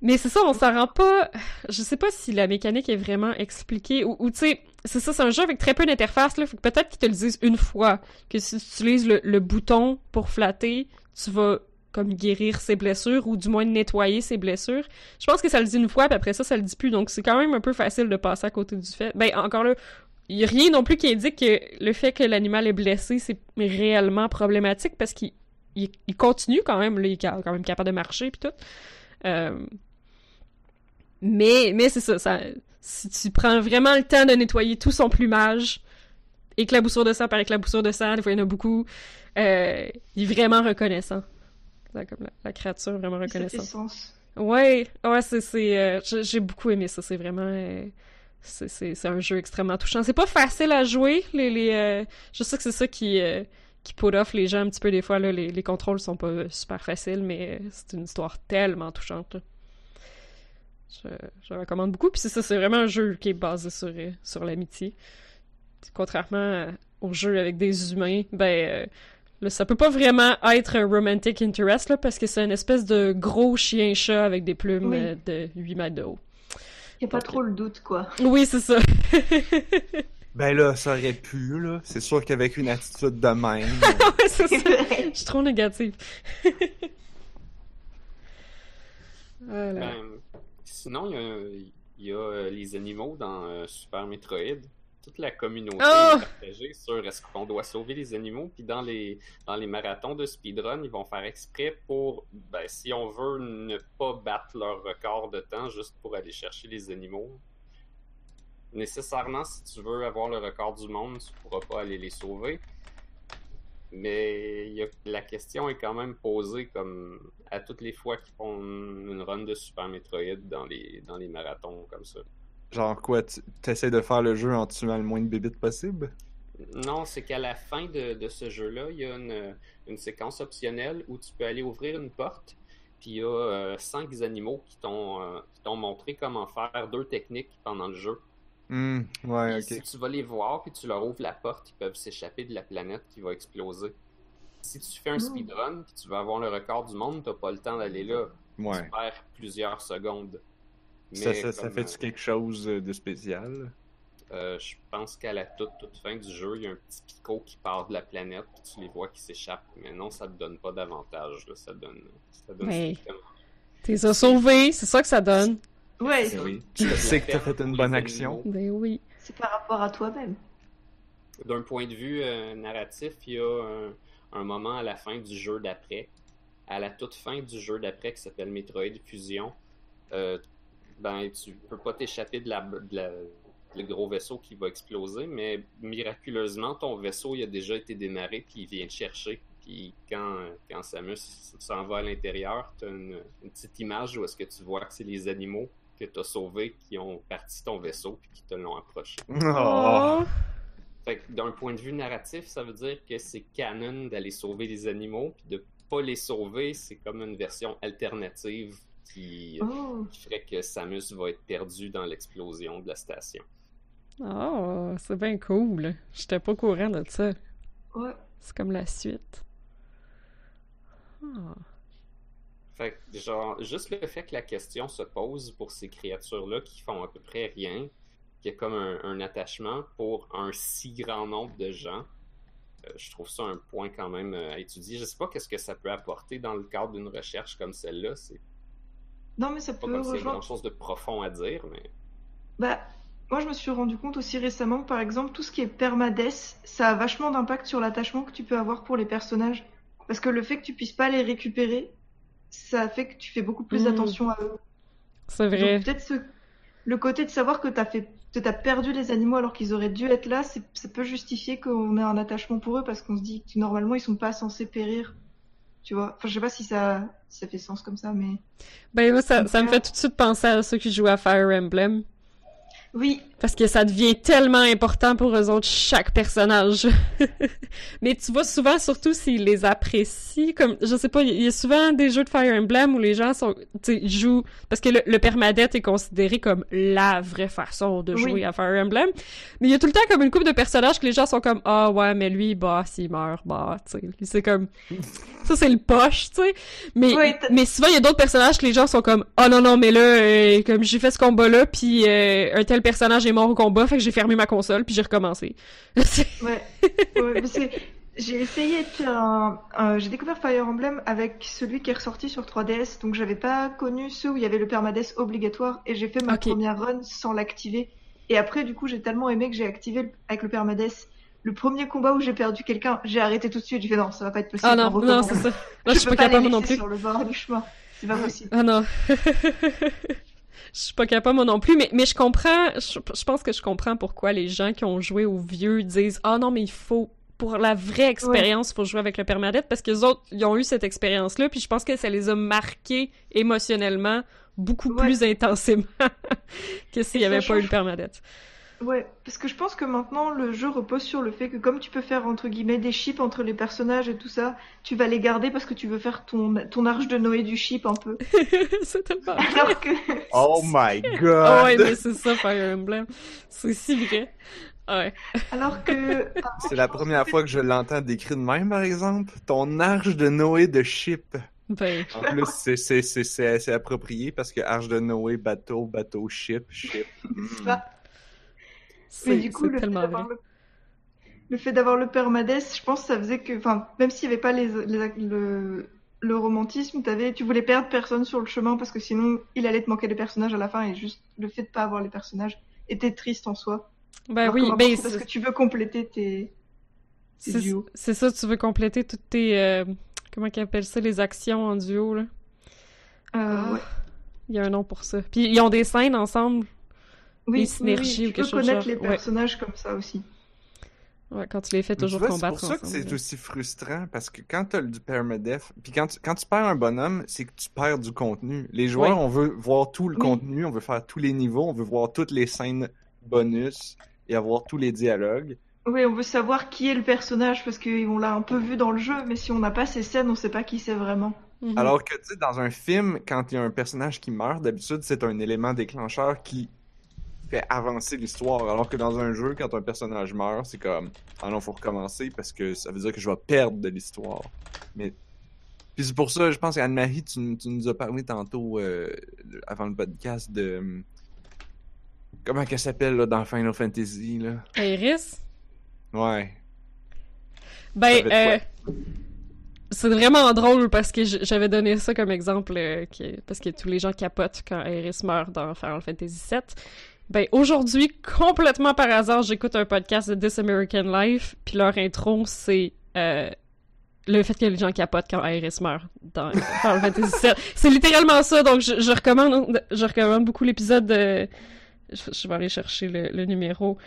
Mais c'est ça, on s'en rend pas. Je sais pas si la mécanique est vraiment expliquée. Ou, tu sais, c'est ça, c'est un jeu avec très peu d'interface, là. Peut-être qu'ils te le disent une fois. Que si tu utilises le, bouton pour flatter, tu vas comme guérir ses blessures ou du moins nettoyer ses blessures. Je pense que ça le dit une fois, puis après ça, ça le dit plus. Donc c'est quand même un peu facile de passer à côté du fait. Ben, encore là, il y a rien non plus qui indique que le fait que l'animal est blessé, c'est réellement problématique parce qu'il il, il continue quand même, là, il est quand même capable de marcher puis tout. Euh, mais, mais c'est ça, ça, si tu prends vraiment le temps de nettoyer tout son plumage, éclaboussure de sang par éclaboussure de sang, des fois il y en a beaucoup, euh, il est vraiment reconnaissant. Comme la, la créature vraiment reconnaissante. Ouais, ouais, c'est, c'est, euh, j'ai beaucoup aimé ça. C'est vraiment, euh, c'est, c'est, un jeu extrêmement touchant. C'est pas facile à jouer. Les, les, je sais que c'est ça qui, qui put off les gens un petit peu des fois. Là, les, les contrôles sont pas super faciles, mais c'est une histoire tellement touchante. là. Je, je le recommande beaucoup. Puis c'est ça, c'est vraiment un jeu qui est basé sur, euh, sur l'amitié. Contrairement aux jeux avec des humains, ben, euh, Là, ça peut pas vraiment être un romantic interest, là, parce que c'est une espèce de gros chien-chat avec des plumes Oui. euh, de 8 mètres de haut. Y a pas trop le doute, quoi. Oui, c'est ça. Ben là, ça aurait pu, là. C'est sûr qu'avec une attitude de même. Ouais, c'est ça. Je suis trop négative. voilà. Ben, sinon, il y a, il y a, euh, les animaux dans euh, Super Metroid. Toute la communauté Oh! est partagée sur est-ce qu'on doit sauver les animaux. Puis dans les, dans les marathons de speedrun, ils vont faire exprès pour, ben, si on veut, ne pas battre leur record de temps juste pour aller chercher les animaux. Nécessairement, si tu veux avoir le record du monde, tu pourras pas aller les sauver. Mais il y a- la question est quand même posée comme à toutes les fois qu'ils font une run de Super Metroid dans les, dans les marathons comme ça. Genre quoi, tu essaies de faire le jeu en tuant le moins de bébites possible? Non, c'est qu'à la fin de, de ce jeu-là, il y a une, une séquence optionnelle où tu peux aller ouvrir une porte, puis il y a euh, cinq animaux qui t'ont euh, qui t'ont montré comment faire deux techniques pendant le jeu. Hmm, ouais. Si tu vas les voir puis tu leur ouvres la porte, ils peuvent s'échapper de la planète qui va exploser. Si tu fais un Oh. speedrun puis tu veux avoir le record du monde, t'as pas le temps d'aller là. Ouais. Tu perds plusieurs secondes. Ça, Mais ça, ça comme, fait-tu quelque chose de spécial? euh, je pense qu'à la toute, toute fin du jeu, il y a un petit picot qui part de la planète puis tu les vois qui s'échappent. Mais non, ça te donne pas d'avantage. Ça donne, ça donne Mais- T'es as sauvés, c'est ça que ça donne. Ouais, oui. Tu sais que t'as fait une bonne action. Ben oui. c'est par rapport à toi-même. D'un point de vue euh, narratif, il y a un, un moment à la fin du jeu d'après, à la toute fin du jeu d'après qui s'appelle Metroid Fusion. euh, ben, tu peux pas t'échapper de la, de la- le gros vaisseau qui va exploser, mais miraculeusement, ton vaisseau il a déjà été démarré puis il vient te chercher. Puis quand, quand Samus s'en va à l'intérieur, tu as une, une petite image où est-ce que tu vois que c'est les animaux que tu as sauvés qui ont parti ton vaisseau puis qui te l'ont approché. Oh. Fait que d'un point de vue narratif, ça veut dire que c'est canon d'aller sauver les animaux, puis de pas les sauver, c'est comme une version alternative qui, Oh, qui ferait que Samus va être perdu dans l'explosion de la station. Oh, c'est bien cool. J'étais pas au courant de ça. ouais. C'est comme la suite. Ah. Fait que, genre, juste le fait que la question se pose pour ces créatures-là qui font à peu près rien, qu'il y a comme un, un attachement pour un si grand nombre de gens, euh, je trouve ça un point quand même euh, à étudier. Je sais pas qu'est-ce que ça peut apporter dans le cadre d'une recherche comme celle-là. C'est Non, mais ça pas peut comme rejoindre. grand-chose de profond à dire, mais... Bah, moi, je me suis rendu compte aussi récemment que, par exemple, tout ce qui est permades, ça a vachement d'impact sur l'attachement que tu peux avoir pour les personnages. Parce que le fait que tu puisses pas les récupérer, ça fait que tu fais beaucoup plus Mhm. attention à eux. C'est vrai. peut-être ce... le côté de savoir que fait, que t'as perdu les animaux alors qu'ils auraient dû être là, c'est- ça peut justifier qu'on ait un attachement pour eux parce qu'on se dit que normalement ils sont pas censés périr. Tu vois? Enfin, je sais pas si ça, ça fait sens comme ça, mais. Ben moi, ça, ça me fait tout de suite penser à ceux qui jouent à Fire Emblem. Oui, Parce que ça devient tellement important pour eux autres, chaque personnage. Mais tu vois souvent, surtout s'ils les apprécient, comme, je sais pas, il y a souvent des jeux de Fire Emblem où les gens sont, tu sais, ils jouent, parce que le, le permadeath est considéré comme la vraie façon de jouer Oui. à Fire Emblem. Mais il y a tout le temps comme une couple de personnages que les gens sont comme, ah ouais, mais lui, bah, s'il meurt, bah, tu sais, c'est comme, ça c'est le poche, tu sais. Mais, Oui, mais souvent il y a d'autres personnages que les gens sont comme, oh non, non, mais là, euh, comme j'ai fait ce combat-là, puis euh, un tel personnage est mort au combat, fait que j'ai fermé ma console, puis j'ai recommencé. Ouais. j'ai essayé de faire un, un- J'ai découvert Fire Emblem avec celui qui est ressorti sur 3DS, donc j'avais pas connu ceux où il y avait le permadeath obligatoire et j'ai fait ma première run sans l'activer. Et après, du coup, j'ai tellement aimé que j'ai activé avec le permadeath. Le premier combat où j'ai perdu quelqu'un, j'ai arrêté tout de suite. J'ai fait non, ça va pas être possible. Ah non, on non, c'est ça. Là, je, je suis peux pas pas capable non plus. sur le bord du chemin. C'est pas possible. Ah non. Je suis pas capable moi non plus, mais, mais je comprends, je, je pense que je comprends pourquoi les gens qui ont joué au vieux disent Ah non, mais il faut, pour la vraie expérience, il faut jouer avec le permadeath parce que les autres, ils ont eu cette expérience-là, puis je pense que ça les a marqués émotionnellement beaucoup Ouais. plus intensément que s'il y Et ça avait pas eu le permadeath. Ouais, parce que je pense que maintenant le jeu repose sur le fait que comme tu peux faire entre guillemets des chips entre les personnages et tout ça, tu vas les garder parce que tu veux faire ton, ton arche de Noé du chip un peu. c'est tellement. Alors que Oh my god! ouais, mais c'est ça, Fire Emblem. C'est si vrai. Ouais. alors que C'est la première fois que je l'entends décrit de même, par exemple. Ton arche de Noé de ship. Ben, En plus, c'est- c'est c'est- c'est- c'est approprié parce que arche de Noé, bateau, bateau, ship, ship. Mm. Mais du coup le fait d'avoir le... le fait d'avoir le permadeath, je pense que ça faisait que, enfin, même s'il n'y avait pas les, les- le, le romantisme, t'avais, tu voulais perdre personne sur le chemin parce que sinon il allait te manquer des personnages à la fin et juste le fait de pas avoir les personnages était triste en soi. Alors que oui, ben parce que tu veux compléter tes, duos. c'est ça, tu veux compléter toutes tes... euh, comment qu'ils appellent ça, les actions en duo, là? Euh, ouais. Il y a un nom pour ça. Puis ils ont des scènes ensemble. Oui, les synergies oui, ou quelque tu chose peux connaître genre, les ouais. personnages comme ça aussi. Ouais, quand tu les fais tu toujours vois, C'est combattre pour ça que c'est aussi frustrant parce que quand t'as du permadeath, puis quand tu, quand tu perds un bonhomme, c'est que tu perds du contenu. Les joueurs, Oui. on veut voir tout le Oui. contenu, on veut faire tous les niveaux, on veut voir toutes les scènes bonus et avoir tous les dialogues. Oui, on veut savoir qui est le personnage parce qu'on l'a un peu vu dans le jeu, mais si on n'a pas ces scènes, on sait pas qui c'est vraiment. Mhm. Alors que, tu sais, dans un film, quand il y a un personnage qui meurt, d'habitude, c'est un élément déclencheur qui fait avancer l'histoire. Alors que dans un jeu, quand un personnage meurt, c'est comme, ah non, faut recommencer parce que ça veut dire que je vais perdre de l'histoire. Mais. Puis c'est pour ça, je pense qu'Anne-Marie, tu, tu nous as parlé tantôt, euh, avant le podcast, de. Comment qu'elle s'appelle, là, dans Final Fantasy, là? Iris? Ouais. Ben, euh, c'est vraiment drôle parce que j'avais donné ça comme exemple euh, que- parce que tous les gens capotent quand Iris meurt dans Final Fantasy VII. Ben, aujourd'hui, complètement par hasard, j'écoute un podcast de This American Life, puis leur intro, c'est euh, le fait que les gens capotent quand Iris meurt dans Final Fantasy VII. C'est littéralement ça, donc je, je recommande je recommande beaucoup l'épisode de... Je, je vais aller chercher le, le numéro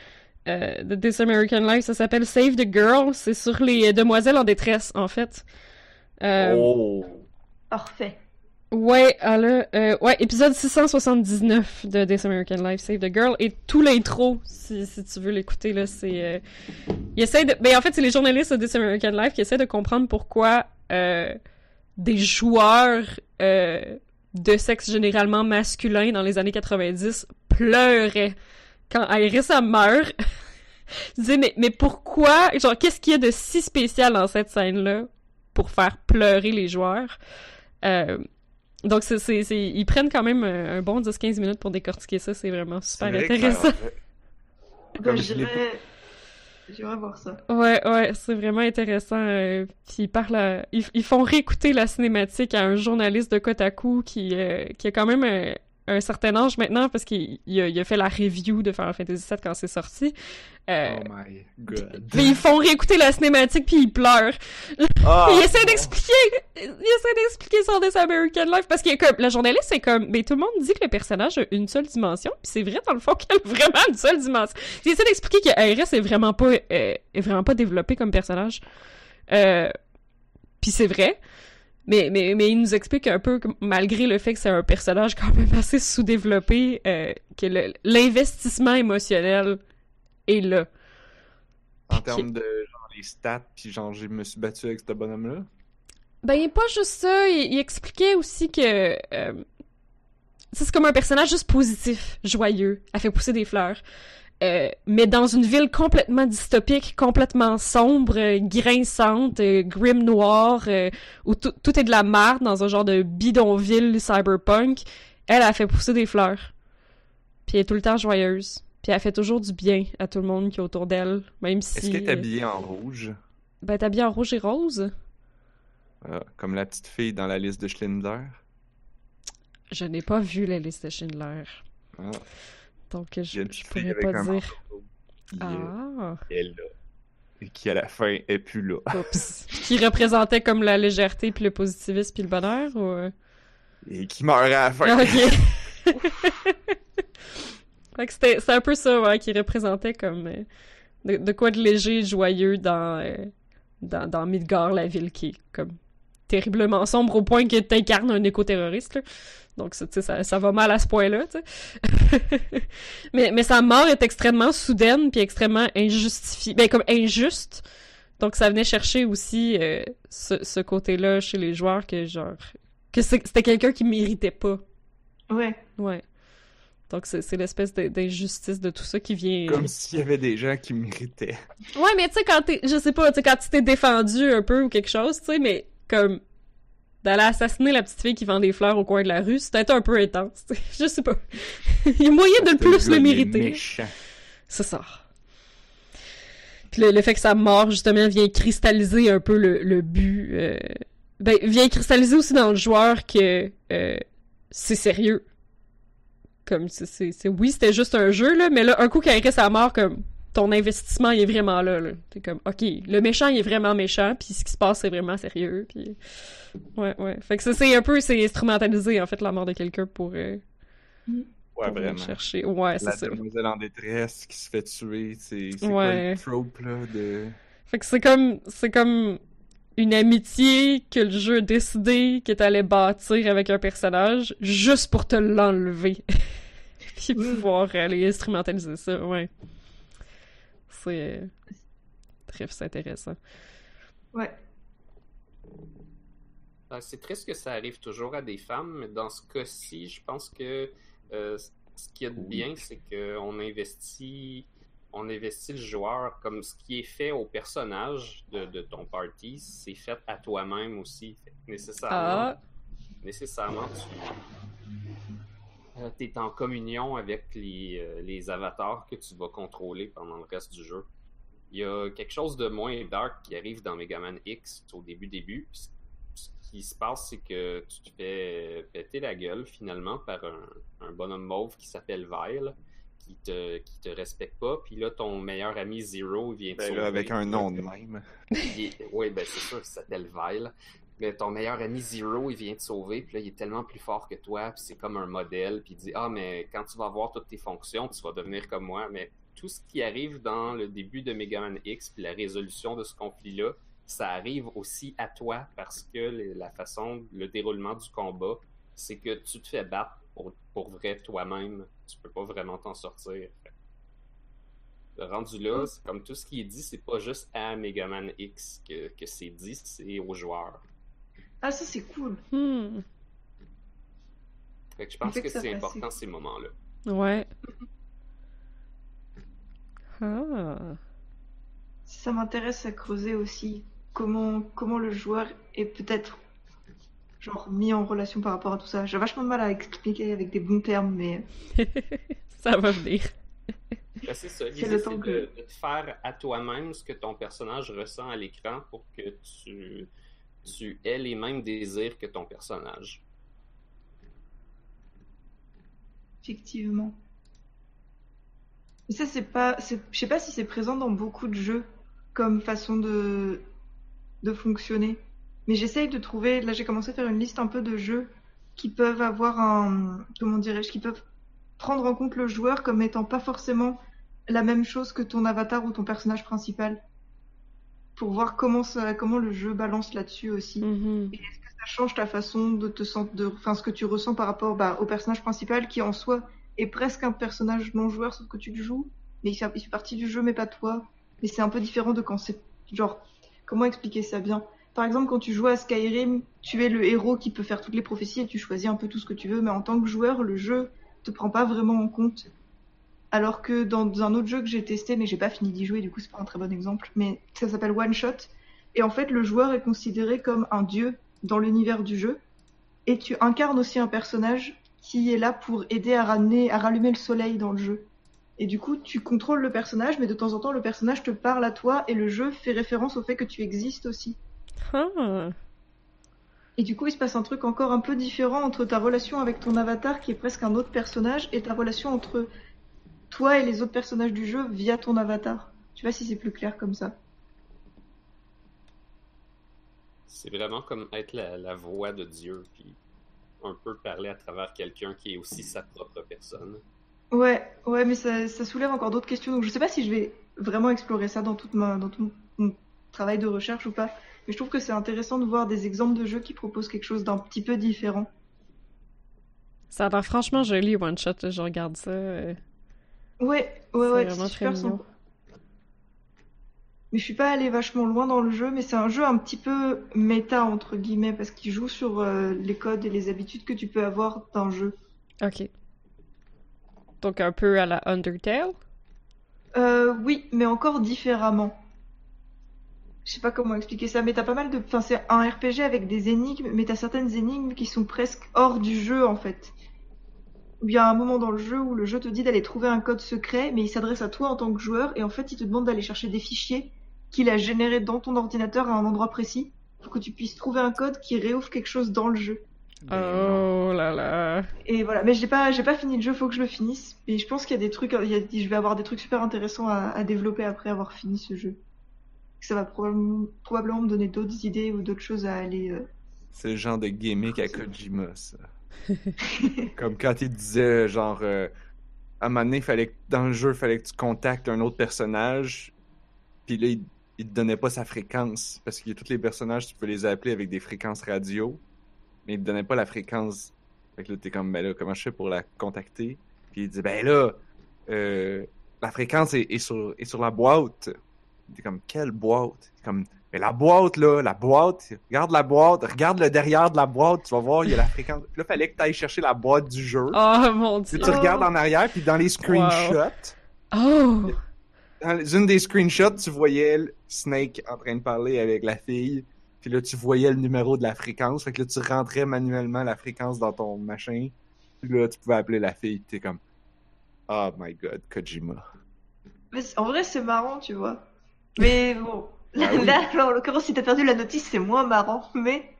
euh, de This American Life, ça s'appelle Save the Girl, c'est sur les demoiselles en détresse, en fait. Euh, Oh! Parfait. Ouais, alors, euh, ouais, épisode 679 de This American Life, Save the Girl, et tout l'intro, si, si tu veux l'écouter, là, c'est... Euh, il essaie de... Ben, en fait, c'est les journalistes de This American Life qui essaient de comprendre pourquoi euh, des joueurs euh, de sexe généralement masculin dans les années 90 pleuraient quand Iris meurt. Je disais, mais, mais pourquoi? Genre, qu'est-ce qu'il y a de si spécial dans cette scène-là pour faire pleurer les joueurs? Euh, donc, c'est, c'est, c'est- ils prennent quand même un, un bon 10-15 minutes pour décortiquer ça. C'est vraiment super vrai que intéressant. ça- Ben, je j'irai... j'irai voir ça. Ouais, ouais, c'est vraiment intéressant. euh, puis ils parlent, à- ils, ils font réécouter la cinématique à un journaliste de Kotaku qui, euh, qui a quand même un, certain âge maintenant parce qu'il il a, il a fait la review de Final Fantasy VII quand c'est sorti. Euh, Oh my god. mais ils font réécouter la cinématique puis ils pleurent. Ah, il essaie d'expliquer, il essaie d'expliquer son This American Life parce que comme la journaliste c'est comme, mais tout le monde dit que le personnage a une seule dimension, puis c'est vrai dans le fond qu'elle a vraiment une seule dimension. Il essaie d'expliquer que Iris est vraiment pas, euh, est vraiment pas développé comme personnage. Euh, puis c'est vrai. Mais, mais, mais il nous explique un peu que malgré le fait que c'est un personnage quand même assez sous-développé, euh, que l'investissement émotionnel est là. En Puis termes de genre les stats, puis genre je me suis battu avec ce bonhomme-là? Ben, pas juste ça, il, il expliquait aussi que euh, c'est comme un personnage juste positif, joyeux, elle fait pousser des fleurs. Euh, mais dans une ville complètement dystopique, complètement sombre, euh, grinçante, euh, grim noire, où tout est de la merde dans un genre de bidonville cyberpunk, elle a fait pousser des fleurs. Puis elle est tout le temps joyeuse. Puis elle fait toujours du bien à tout le monde qui est autour d'elle, même si... Est-ce qu'elle est habillée en rouge? Ben, t'es habillée en rouge et rose. Ah, comme la petite fille dans la liste de Schindler? Je n'ai pas vu la liste de Schindler. Ah, Donc, je, fille pourrais pas un dire. euh, Ah, est. Et qui à la fin est plus là. oups. qui représentait comme la légèreté, puis le positivisme, puis le bonheur, ou... euh? Et qui meurt à la fin. Ah, ok. fait que c'était c'est un peu ça, ouais, qui représentait comme... euh, de, de quoi de léger et joyeux dans, euh, dans, dans Midgard, la ville qui est comme terriblement sombre au point que t'incarnes un éco-terroriste, là. Donc, ça, tu sais, ça, ça va mal à ce point-là, tu sais. mais, mais sa mort est extrêmement soudaine puis extrêmement injustifiée. Ben, comme injuste. Donc, ça venait chercher aussi euh, ce, ce côté-là chez les joueurs que, genre... Que c'est- c'était quelqu'un qui méritait pas. Ouais. Ouais. Donc, c'est c'est l'espèce de- d'injustice de tout ça qui vient... Comme s'il y avait des gens qui méritaient. Ouais, mais tu sais, quand t'es, je sais pas, tu sais, quand tu t'es défendu un peu ou quelque chose, tu sais, mais comme d'aller assassiner la petite fille qui vend des fleurs au coin de la rue, c'est peut-être un peu intense, je sais pas. Il y a moyen de le plus le il mériter. C'est ça. Puis le, le fait que sa mort, justement, vient cristalliser un peu le, le but. euh, ben, vient cristalliser aussi dans le joueur que euh, c'est sérieux. Comme, c'est, oui, c'était juste un jeu, là, mais là, un coup qu'il arrive sa mort, comme, ton investissement, il est vraiment là, là. T'es comme, OK, le méchant, il est vraiment méchant, puis ce qui se passe, c'est vraiment sérieux, puis... Ouais, ouais. Fait que ça, c'est un peu, c'est instrumentalisé, en fait, la mort de quelqu'un pour, euh, Ouais, pour vraiment. chercher. Ouais, c'est La ça. demoiselle en détresse qui se fait tuer, c'est quoi le trope là de. Fait que c'est comme c'est comme une amitié que le jeu a décidé que t'allais bâtir avec un personnage juste pour te l'enlever. Puis Mm. pouvoir aller instrumentaliser ça, ouais. C'est très intéressant. Ouais. Euh, C'est triste que ça arrive toujours à des femmes, mais dans ce cas-ci, je pense que euh, ce qu'il y a de bien, c'est qu'on investit, on investit le joueur comme ce qui est fait au personnage de, de ton party, c'est fait à toi-même aussi. Fait nécessairement, Ah, nécessairement, tu es en communion avec les, euh, les avatars que tu vas contrôler pendant le reste du jeu. Il y a quelque chose de moins dark qui arrive dans Mega Man X au début début. Ce qui se passe, c'est que tu te fais péter la gueule finalement par un, un bonhomme mauve qui s'appelle Vile, qui te, qui te respecte pas. Puis là, ton meilleur ami Zero vient te Ben sauver. là, avec un nom de même. Oui, ben c'est sûr, il s'appelle Vile. Mais ton meilleur ami Zero, il vient te sauver, puis là, il est tellement plus fort que toi, puis c'est comme un modèle, puis il dit Ah, mais quand tu vas avoir toutes tes fonctions, tu vas devenir comme moi. Mais tout ce qui arrive dans le début de Mega Man X, puis la résolution de ce conflit-là, ça arrive aussi à toi parce que le- la façon, le déroulement du combat, c'est que tu te fais battre pour, vrai toi-même. Tu peux pas vraiment t'en sortir. Le rendu là, comme tout ce qui est dit, c'est pas juste à Mega Man X que, que c'est dit, c'est aux joueurs. Ah, ça, c'est cool. hmm, Fait que je pense fait que, c'est important ces moments-là. ouais. Ah. Ça m'intéresse à creuser aussi comment, comment le joueur est peut-être genre mis en relation par rapport à tout ça. J'ai vachement de mal à expliquer avec des bons termes, mais Ça va venir. Ben, c'est ça, l'idée le c'est temps de, que- de te faire à toi-même ce que ton personnage ressent à l'écran pour que tu, tu aies les mêmes désirs que ton personnage. effectivement. Mais ça, c'est pas. Je sais pas si c'est présent dans beaucoup de jeux comme façon de, de fonctionner. Mais j'essaye de trouver. Là, j'ai commencé à faire une liste un peu de jeux qui peuvent avoir un. Comment dirais-je Qui peuvent prendre en compte le joueur comme étant pas forcément la même chose que ton avatar ou ton personnage principal. Pour voir comment, ça, comment le jeu balance là-dessus aussi. Mhm. Et est-ce que ça change ta façon de te sentir, enfin ce que tu ressens par rapport bah, au personnage principal qui en soi est presque un personnage non joueur sauf que tu le joues, mais il fait, il fait partie du jeu mais pas toi. Mais c'est un peu différent de quand c'est genre comment expliquer ça bien? Par exemple, quand tu joues à Skyrim, tu es le héros qui peut faire toutes les prophéties et tu choisis un peu tout ce que tu veux, mais en tant que joueur, le jeu te prend pas vraiment en compte. Alors que dans un autre jeu que j'ai testé, mais j'ai pas fini d'y jouer, du coup c'est pas un très bon exemple, mais ça s'appelle One Shot. Et en fait, le joueur est considéré comme un dieu dans l'univers du jeu. Et tu incarnes aussi un personnage qui est là pour aider à ramener, à rallumer le soleil dans le jeu. Et du coup, tu contrôles le personnage, mais de temps en temps, le personnage te parle à toi et le jeu fait référence au fait que tu existes aussi. Ah. Et du coup, il se passe un truc encore un peu différent entre ta relation avec ton avatar, qui est presque un autre personnage, et ta relation entre toi et les autres personnages du jeu via ton avatar. Tu vois si c'est plus clair comme ça. C'est vraiment comme être la, la voix de Dieu, puis un peu parler à travers quelqu'un qui est aussi sa propre personne. Ouais, ouais, mais ça, ça soulève encore d'autres questions. Donc je sais pas si je vais vraiment explorer ça dans, toute ma, dans tout mon travail de recherche ou pas. Mais je trouve que c'est intéressant de voir des exemples de jeux qui proposent quelque chose d'un petit peu différent. Ça a l'air franchement joli, One Shot. Je regarde ça. Ouais, ouais, ouais, c'est super sympa. Mais je suis pas allée vachement loin dans le jeu, mais c'est un jeu un petit peu méta, entre guillemets, parce qu'il joue sur euh, les codes et les habitudes que tu peux avoir d'un jeu. Ok. Donc un peu à la Undertale? Euh, oui, mais encore différemment. Je sais pas comment expliquer ça, mais t'as pas mal de... Enfin, c'est un RPG avec des énigmes, mais t'as certaines énigmes qui sont presque hors du jeu, en fait. Où Il y a un moment dans le jeu où le jeu te dit d'aller trouver un code secret, mais il s'adresse à toi en tant que joueur, et en fait, il te demande d'aller chercher des fichiers qu'il a générés dans ton ordinateur à un endroit précis, pour que tu puisses trouver un code qui réouvre quelque chose dans le jeu. Oh là là. Et voilà, mais j'ai pas, j'ai pas fini le jeu, faut que je le finisse. Et je pense qu'il y a des trucs, il y a- je vais avoir des trucs super intéressants à, à développer après avoir fini ce jeu. Ça va probablement, probablement me donner d'autres idées ou d'autres choses à aller. euh, C'est le genre de gimmick à Kojima, ça. Comme quand il disait, genre, euh, à un moment donné, fallait dans le jeu, il fallait que tu contactes un autre personnage, puis là, il, te donnait pas sa fréquence, parce que tous les personnages, tu peux les appeler avec des fréquences radio, mais il te donnait pas la fréquence. Fait que là, t'es comme, ben là, comment je fais pour la contacter? Puis il dit, ben là, euh, la fréquence est, sur, la boîte. T'es comme, quelle boîte? Mais la boîte, là, la boîte, regarde la boîte, regarde le derrière de la boîte, tu vas voir, il y a la fréquence. Là, fallait que tu ailles chercher la boîte du jeu. Oh mon Puis dieu. tu regardes en arrière, puis dans les screenshots, Oh. dans une des screenshots, tu voyais le Snake en train de parler avec la fille. Puis là, tu voyais le numéro de la fréquence. Fait que là, tu rentrais manuellement la fréquence dans ton machin. Puis là, tu pouvais appeler la fille. T'es comme, oh my god, Kojima. Mais en vrai, c'est marrant, tu vois. Mais bon, Ah oui. là, en l'occurrence, si t'as perdu la notice, c'est moins marrant. Mais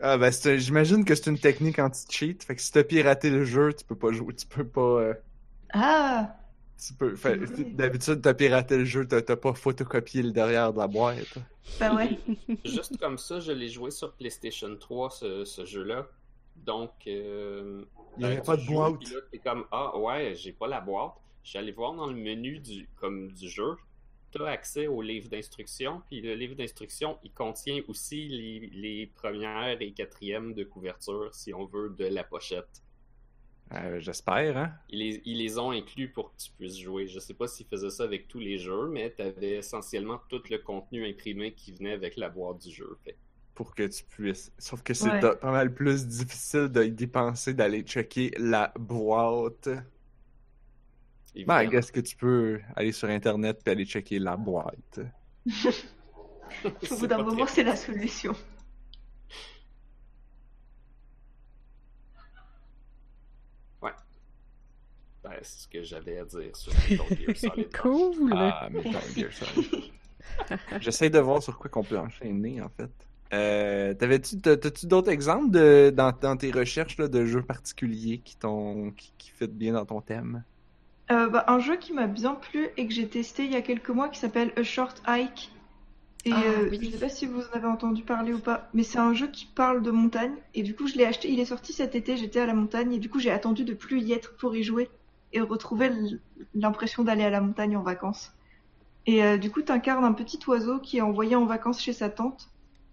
Ah ben, c'est- j'imagine que c'est une technique anti-cheat. Fait que si t'as piraté le jeu, tu peux pas jouer. Tu peux pas. euh, ah, tu peux. fait- vrai. D'habitude, t'as piraté le jeu, t'as t'as pas photocopié le derrière de la boîte. bah ouais. Juste comme ça, je l'ai joué sur PlayStation 3, ce, ce jeu-là. Donc, euh, Il y avait ben, pas de boîte. là, t'es comme, ah ouais, j'ai pas la boîte. Je suis allé voir dans le menu du, comme du jeu. Tu as accès au livre d'instruction. Puis le livre d'instruction, il contient aussi les, les premières et quatrièmes de couverture, si on veut, de la pochette. Euh, J'espère, hein. Ils les, ils les ont inclus pour que tu puisses jouer. Je sais pas s'ils faisaient ça avec tous les jeux, mais tu avais essentiellement tout le contenu imprimé qui venait avec la boîte du jeu. Fait. pour que tu puisses. Sauf que c'est Ouais. pas mal plus difficile de y dépenser d'aller checker la boîte. Ben, évidemment. qu'est-ce que tu peux aller sur internet puis aller checker la boîte? Au bout d'un moment, c'est la solution. Ben, c'est ce que j'avais à dire sur Metal Gear Solid. Cool. Ah, Metal Gear Solid. J'essaie de voir sur quoi qu'on peut enchaîner, en fait. Euh, T'avais-tu, d'autres exemples de, dans, dans tes recherches là, de jeux particuliers qui t'ont, qui, qui fit bien dans ton thème? Euh, bah, un jeu qui m'a bien plu et que j'ai testé il y a quelques mois qui s'appelle A Short Hike. Et Ah, euh, oui. je sais pas si vous en avez entendu parler ou pas, mais c'est un jeu qui parle de montagne. Et du coup, je l'ai acheté. Il est sorti cet été. J'étais à la montagne et du coup, j'ai attendu de plus y être pour y jouer et retrouver l'impression d'aller à la montagne en vacances. Et euh, du coup, t'incarnes un petit oiseau qui est envoyé en vacances chez sa tante.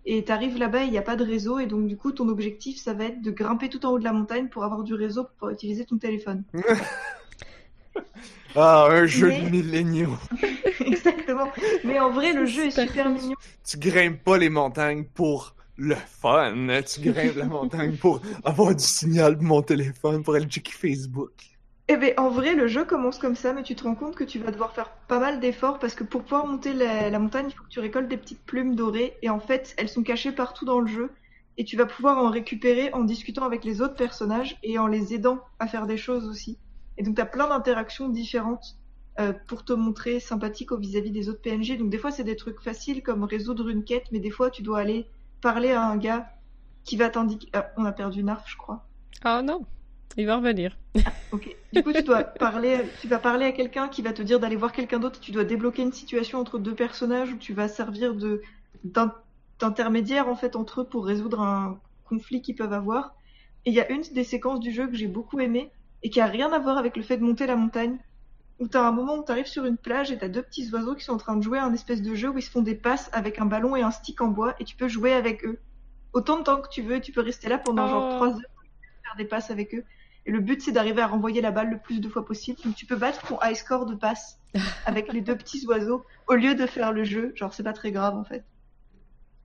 Et t'arrives là-bas, il n'y a pas de réseau, et donc du coup, ton objectif, ça va être de grimper tout en haut de la montagne pour avoir du réseau pour pouvoir utiliser ton téléphone. ah, un jeu Mais- de milléniaux. Exactement. Mais en vrai, le jeu est Super mignon. Tu grimpes pas les montagnes pour le fun. Tu grimpes la montagne pour avoir du signal de mon téléphone, pour aller checker Facebook. Eh ben, en vrai, le jeu commence comme ça, mais tu te rends compte que tu vas devoir faire pas mal d'efforts parce que pour pouvoir monter la, la montagne, il faut que tu récoltes des petites plumes dorées et en fait, elles sont cachées partout dans le jeu et tu vas pouvoir en récupérer en discutant avec les autres personnages et en les aidant à faire des choses aussi. Et donc, tu as plein d'interactions différentes euh, pour te montrer sympathique au vis-à-vis des autres PNJ. Donc, des fois, c'est des trucs faciles comme résoudre une quête, mais des fois, tu dois aller parler à un gars qui va t'indiquer. Ah, on a perdu Narf, je crois. Ah non, il va revenir. Ok. Du coup, tu dois parler, tu vas parler à quelqu'un qui va te dire d'aller voir quelqu'un d'autre. Tu dois débloquer une situation entre deux personnages où tu vas servir de d'intermédiaire en fait entre eux pour résoudre un conflit qu'ils peuvent avoir. Et il y a une des séquences du jeu que j'ai beaucoup aimé et qui a rien à voir avec le fait de monter la montagne. Où t'as un moment où t'arrives sur une plage et t'as deux petits oiseaux qui sont en train de jouer à un espèce de jeu où ils se font des passes avec un ballon et un stick en bois et tu peux jouer avec eux. Autant de temps que tu veux, tu peux rester là pendant genre Oh. trois heures faire des passes avec eux. Et le but, c'est d'arriver à renvoyer la balle le plus de fois possible. Donc, tu peux battre ton high score de passe avec les deux petits oiseaux au lieu de faire le jeu. Genre, c'est pas très grave en fait.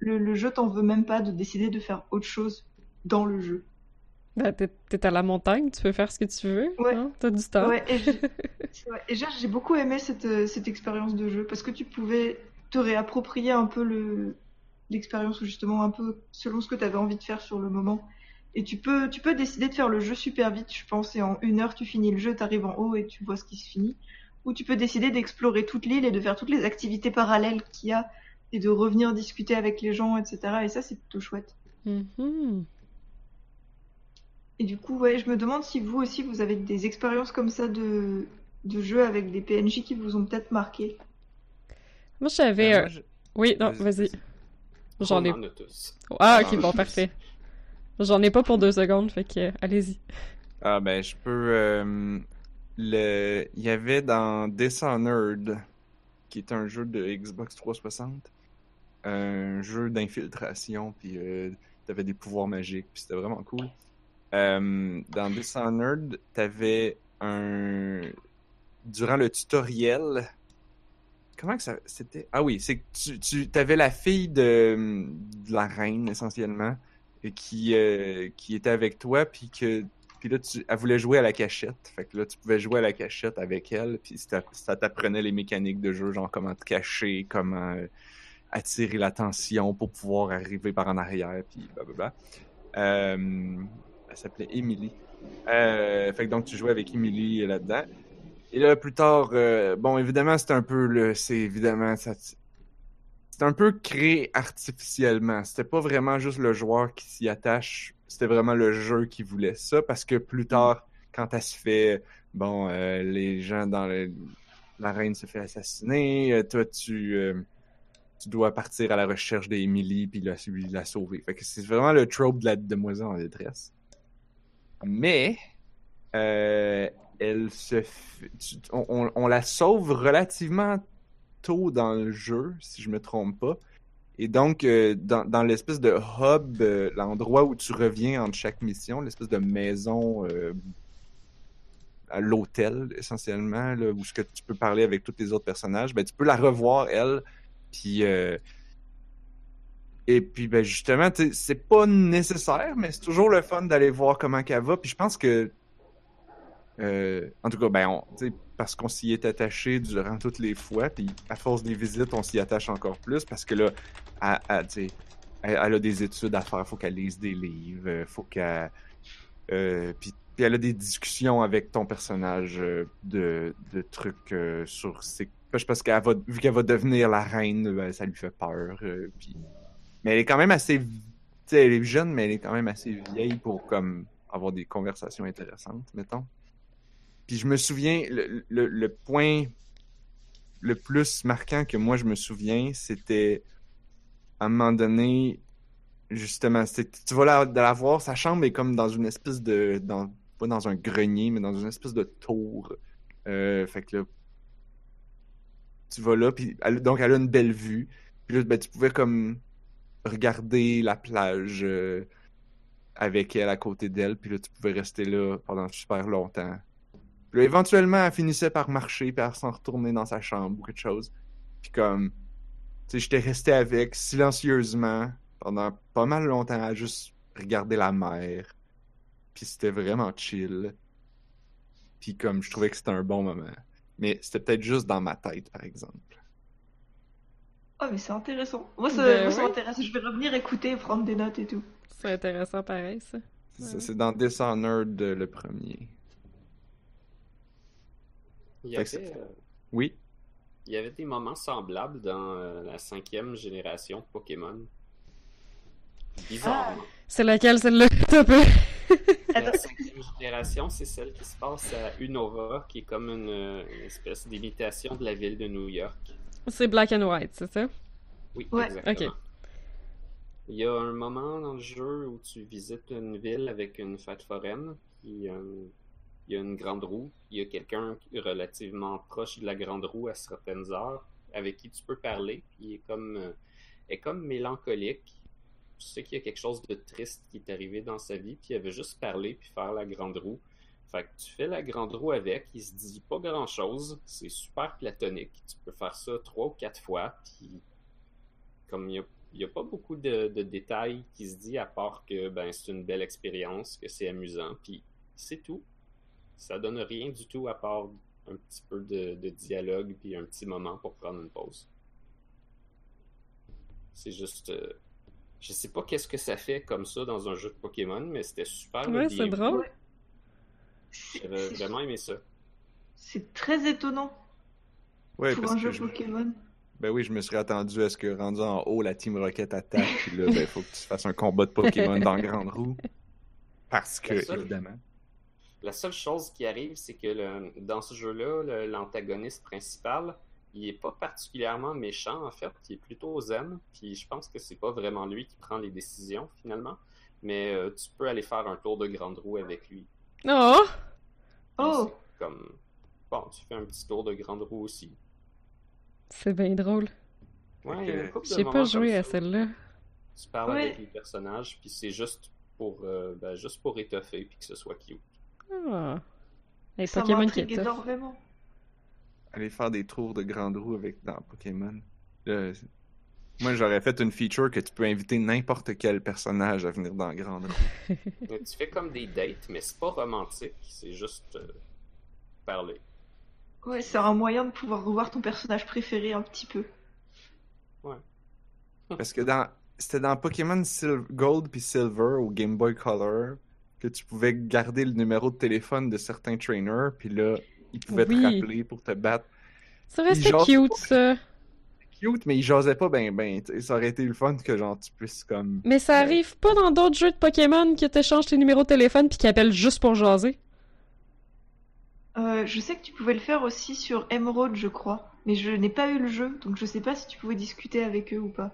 Le, le jeu t'en veut même pas de décider de faire autre chose dans le jeu. Ben, t'es à la montagne, tu peux faire ce que tu veux. Ouais. hein, T'as du temps. Ouais, et. Et j'ai- beaucoup aimé cette, euh, cette expérience de jeu parce que tu pouvais te réapproprier un peu le l'expérience ou justement un peu selon ce que tu avais envie de faire sur le moment. Et tu peux, tu peux décider de faire le jeu super vite, je pense, et en une heure tu finis le jeu, tu arrives en haut et tu vois ce qui se finit. Ou tu peux décider d'explorer toute l'île et de faire toutes les activités parallèles qu'il y a et de revenir discuter avec les gens, etc. Et ça, c'est plutôt chouette. Mhm. Et du coup, ouais, je me demande si vous aussi, vous avez des expériences comme ça de, de jeux avec des PNJ qui vous ont peut-être marqué. Moi, j'avais. Euh, euh, je- Oui, non, Vas-y. J'en ai. Ah, ok, bon, parfait. J'en ai pas pour deux secondes, fait que euh, allez-y. Ah ben je peux euh, le il y avait dans Dishonored qui est un jeu de Xbox 360 un jeu d'infiltration puis euh, t'avais des pouvoirs magiques puis c'était vraiment cool. Euh, dans Dishonored, t'avais un durant le tutoriel comment que ça c'était? Ah oui, c'est que tu tu t'avais la fille de, la reine essentiellement qui euh, qui était avec toi puis que puis là, tu, elle voulait jouer à la cachette. Fait que là, tu pouvais jouer à la cachette avec elle. Puis ça, t'apprenait les mécaniques de jeu, genre comment te cacher, comment euh, attirer l'attention pour pouvoir arriver par en arrière. Puis blablabla. Euh, s'appelait Emily. Euh, fait que donc, tu jouais avec Emily là-dedans. Et là, plus tard, euh, bon, évidemment, c'est un peu le. C'est évidemment. ça- C'est un peu créé artificiellement. C'était pas vraiment juste le joueur qui s'y attache c'était vraiment le jeu qui voulait ça parce que plus tard, quand elle se fait, bon, euh, les gens dans le, la reine se fait assassiner, euh, toi tu, euh, tu dois partir à la recherche d'Emily puis la, la sauver. Fait que c'est vraiment le trope de la demoiselle en détresse. Mais euh, elle se, on, la sauve relativement tôt dans le jeu, si je me trompe pas. Et donc, euh, dans, dans l'espèce de hub, euh, l'endroit où tu reviens entre chaque mission, l'espèce de maison à l'hôtel, essentiellement, où ce que tu peux parler avec tous les autres personnages, ben, tu peux la revoir, elle. Puis, et puis, ben, justement, c'est pas nécessaire, mais c'est toujours le fun d'aller voir comment qu'elle va. Puis je pense que, euh, en tout cas, ben, on, parce qu'on s'y est attaché durant toutes les fois, puis à force des visites, on s'y attache encore plus, parce que là, elle, elle, a des études à faire, faut qu'elle lise des livres, euh, faut qu'elle... euh, puis, puis elle a des discussions avec ton personnage de, de trucs sur ses... Parce qu'elle va, vu qu'elle va devenir la reine, ben, ça lui fait peur. puis... Mais elle est quand même assez... Tu sais, elle est jeune, mais elle est quand même assez vieille pour comme avoir des conversations intéressantes, mettons. Puis je me souviens, le, le, point le plus marquant que moi je me souviens, c'était à un moment donné, justement, tu vas la, la voir, sa chambre est comme dans une espèce de, dans, pas dans un grenier, mais dans une espèce de tour. Euh, fait que là, tu vas là, puis elle- donc elle a une belle vue. Puis là, ben, tu pouvais comme regarder la plage euh, avec elle à côté d'elle, puis là, tu pouvais rester là pendant super longtemps. Puis là, éventuellement, elle finissait par marcher, puis elle s'en retourner dans sa chambre ou quelque chose. Puis comme, tu sais, j'étais resté avec silencieusement pendant pas mal longtemps à juste regarder la mer. Puis c'était vraiment chill. Puis comme, je trouvais que c'était un bon moment. Mais c'était peut-être juste dans ma tête, par exemple. Oh, mais c'est intéressant. Moi, ça, Ben moi, ça oui. m'intéresse. Je vais revenir écouter, prendre des notes et tout. C'est intéressant pareil, ça. C'est Ouais. dans Dishonored euh, le premier. Il y avait, c'est- euh, Oui. il y avait des moments semblables dans euh, la cinquième génération de Pokémon. Bizarrement. C'est laquelle, celle-là? Un peu. La cinquième génération, c'est celle qui se passe à Unova, qui est comme une, une espèce d'imitation de la ville de New York. C'est Black and White, c'est ça? Oui, Ouais. exactement. Il y a un moment dans le jeu où tu visites une ville avec une fête foraine, puis euh, il y a une grande roue, il y a quelqu'un relativement proche de la grande roue à certaines heures, avec qui tu peux parler, puis il est comme, euh, est comme mélancolique. Tu sais qu'il y a quelque chose de triste qui est arrivé dans sa vie, puis il avait juste parler puis faire la grande roue. Fait que tu fais la grande roue avec, il se dit pas grand chose, c'est super platonique. Tu peux faire ça trois ou quatre fois, puis comme il y a, pas beaucoup de, de détails qui se dit à part que ben c'est une belle expérience, que c'est amusant, puis c'est tout. Ça donne rien du tout à part un petit peu de, de dialogue puis un petit moment pour prendre une pause. C'est juste, euh, je sais pas qu'est-ce que ça fait comme ça dans un jeu de Pokémon, mais c'était super Ouais, c'est drôle. J'avais vraiment aimé ça. C'est très étonnant Ouais, pour parce un que jeu je- Pokémon. Ben oui, je me serais attendu à ce que rendu en haut, la Team Rocket attaque, puis là, ben, faut que tu fasses un combat de Pokémon dans Grande Roue. Parce que, La seule- évidemment. La seule chose qui arrive, c'est que le- dans ce jeu-là, le- l'antagoniste principal, il est pas particulièrement méchant en fait, il est plutôt zen, puis je pense que c'est pas vraiment lui qui prend les décisions finalement, mais euh, tu peux aller faire un tour de grande roue avec lui. Oh! Oh! Comme bon, tu fais un petit tour de grande roue aussi. C'est bien drôle. Ouais, J'ai pas joué à celle-là. Tu parles Ouais. avec les personnages, puis c'est juste pour euh, ben, juste pour étoffer puis que ce soit cute. Ah. Ça Pokémon qui énormément. Aller faire des tours de Grande Roue avec, dans Pokémon. Là, moi, j'aurais fait une feature que tu peux inviter n'importe quel personnage à venir dans Grande Roue. Mais tu fais comme des dates, mais c'est pas romantique, c'est juste euh, parler. Ouais, c'est un moyen de pouvoir revoir ton personnage préféré un petit peu. Parce que dans c'était dans Pokémon Sil- Gold puis Silver au Game Boy Color que tu pouvais garder le numéro de téléphone de certains trainers, puis là, ils pouvaient Oui. te rappeler pour te battre. C'est vrai, Il c'est jase cute, ça. Cute, mais ils jasaient pas ben ben. Ça aurait été le fun que genre tu puisses comme. Mais ça arrive pas dans d'autres jeux de Pokémon que t'échanges tes numéros de téléphone puis qu'ils appellent juste pour jaser. Euh, je sais que tu pouvais le faire aussi sur Emerald, je crois. Mais je n'ai pas eu le jeu, donc je sais pas si tu pouvais discuter avec eux ou pas.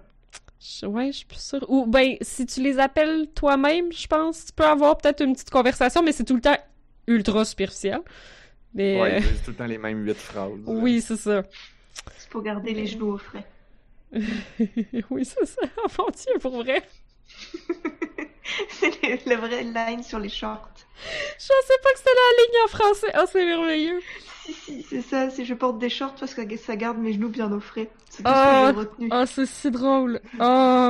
Je- Ouais, je suis plus sûre. Ou ben, si tu les appelles toi-même, je pense, tu peux avoir peut-être une petite conversation, mais c'est tout le temps ultra superficiel. Mais Ouais, euh, ils disent tout le temps les mêmes huit phrases. oui, c'est ça. C'est pour garder les genoux au frais. oui, c'est ça. Oh mon Dieu, pour vrai. c'est la vraie line sur les shorts. Je sais pas que c'était la ligne en français. Oh, c'est merveilleux. Si, si, c'est ça, c'est je porte des shorts parce que ça garde mes genoux bien au frais. C'est tout Ah, ce que j'ai retenu. Oh, c'est si drôle. Oh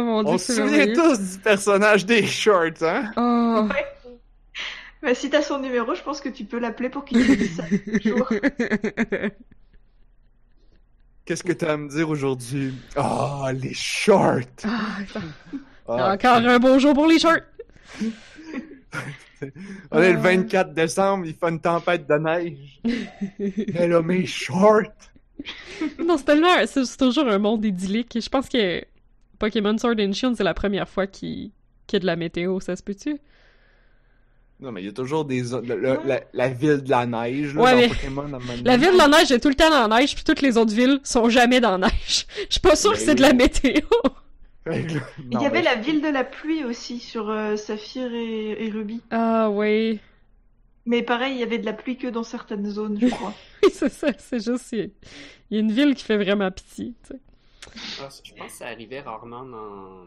mon Dieu, On se souvient tous du personnage des shorts, hein? Oh. Bah, si t'as son numéro, je pense que tu peux l'appeler pour qu'il te dise ça. Qu'est-ce que t'as à me dire aujourd'hui? Ah, les shorts! Ah, Ah, Encore un beau jour pour les shorts. On est le Euh. 24 décembre, il fait une tempête de neige. Mais là, mes shorts! Non, c'est tellement, c'est toujours un monde idyllique. Je pense que Pokémon Sword and Shield, c'est la première fois qu'il qu'il y a de la météo, ça se peut-tu? Non, mais il y a toujours des. le- le- la, la ville de la neige, là, Ouais, dans mais- Pokémon. La ville de la neige est tout le temps dans la neige, puis toutes les autres villes sont jamais dans la neige. Je suis pas sûre que Mais c'est de la météo. Il y avait mais- la ville de la pluie aussi sur euh, Saphir et, et Ruby. Ah oui. Mais pareil, il y avait de la pluie que dans certaines zones, je crois. Oui, c'est ça, c'est juste, il y a- une ville qui fait vraiment pitié, tu sais. Je pense que ça arrivait rarement dans,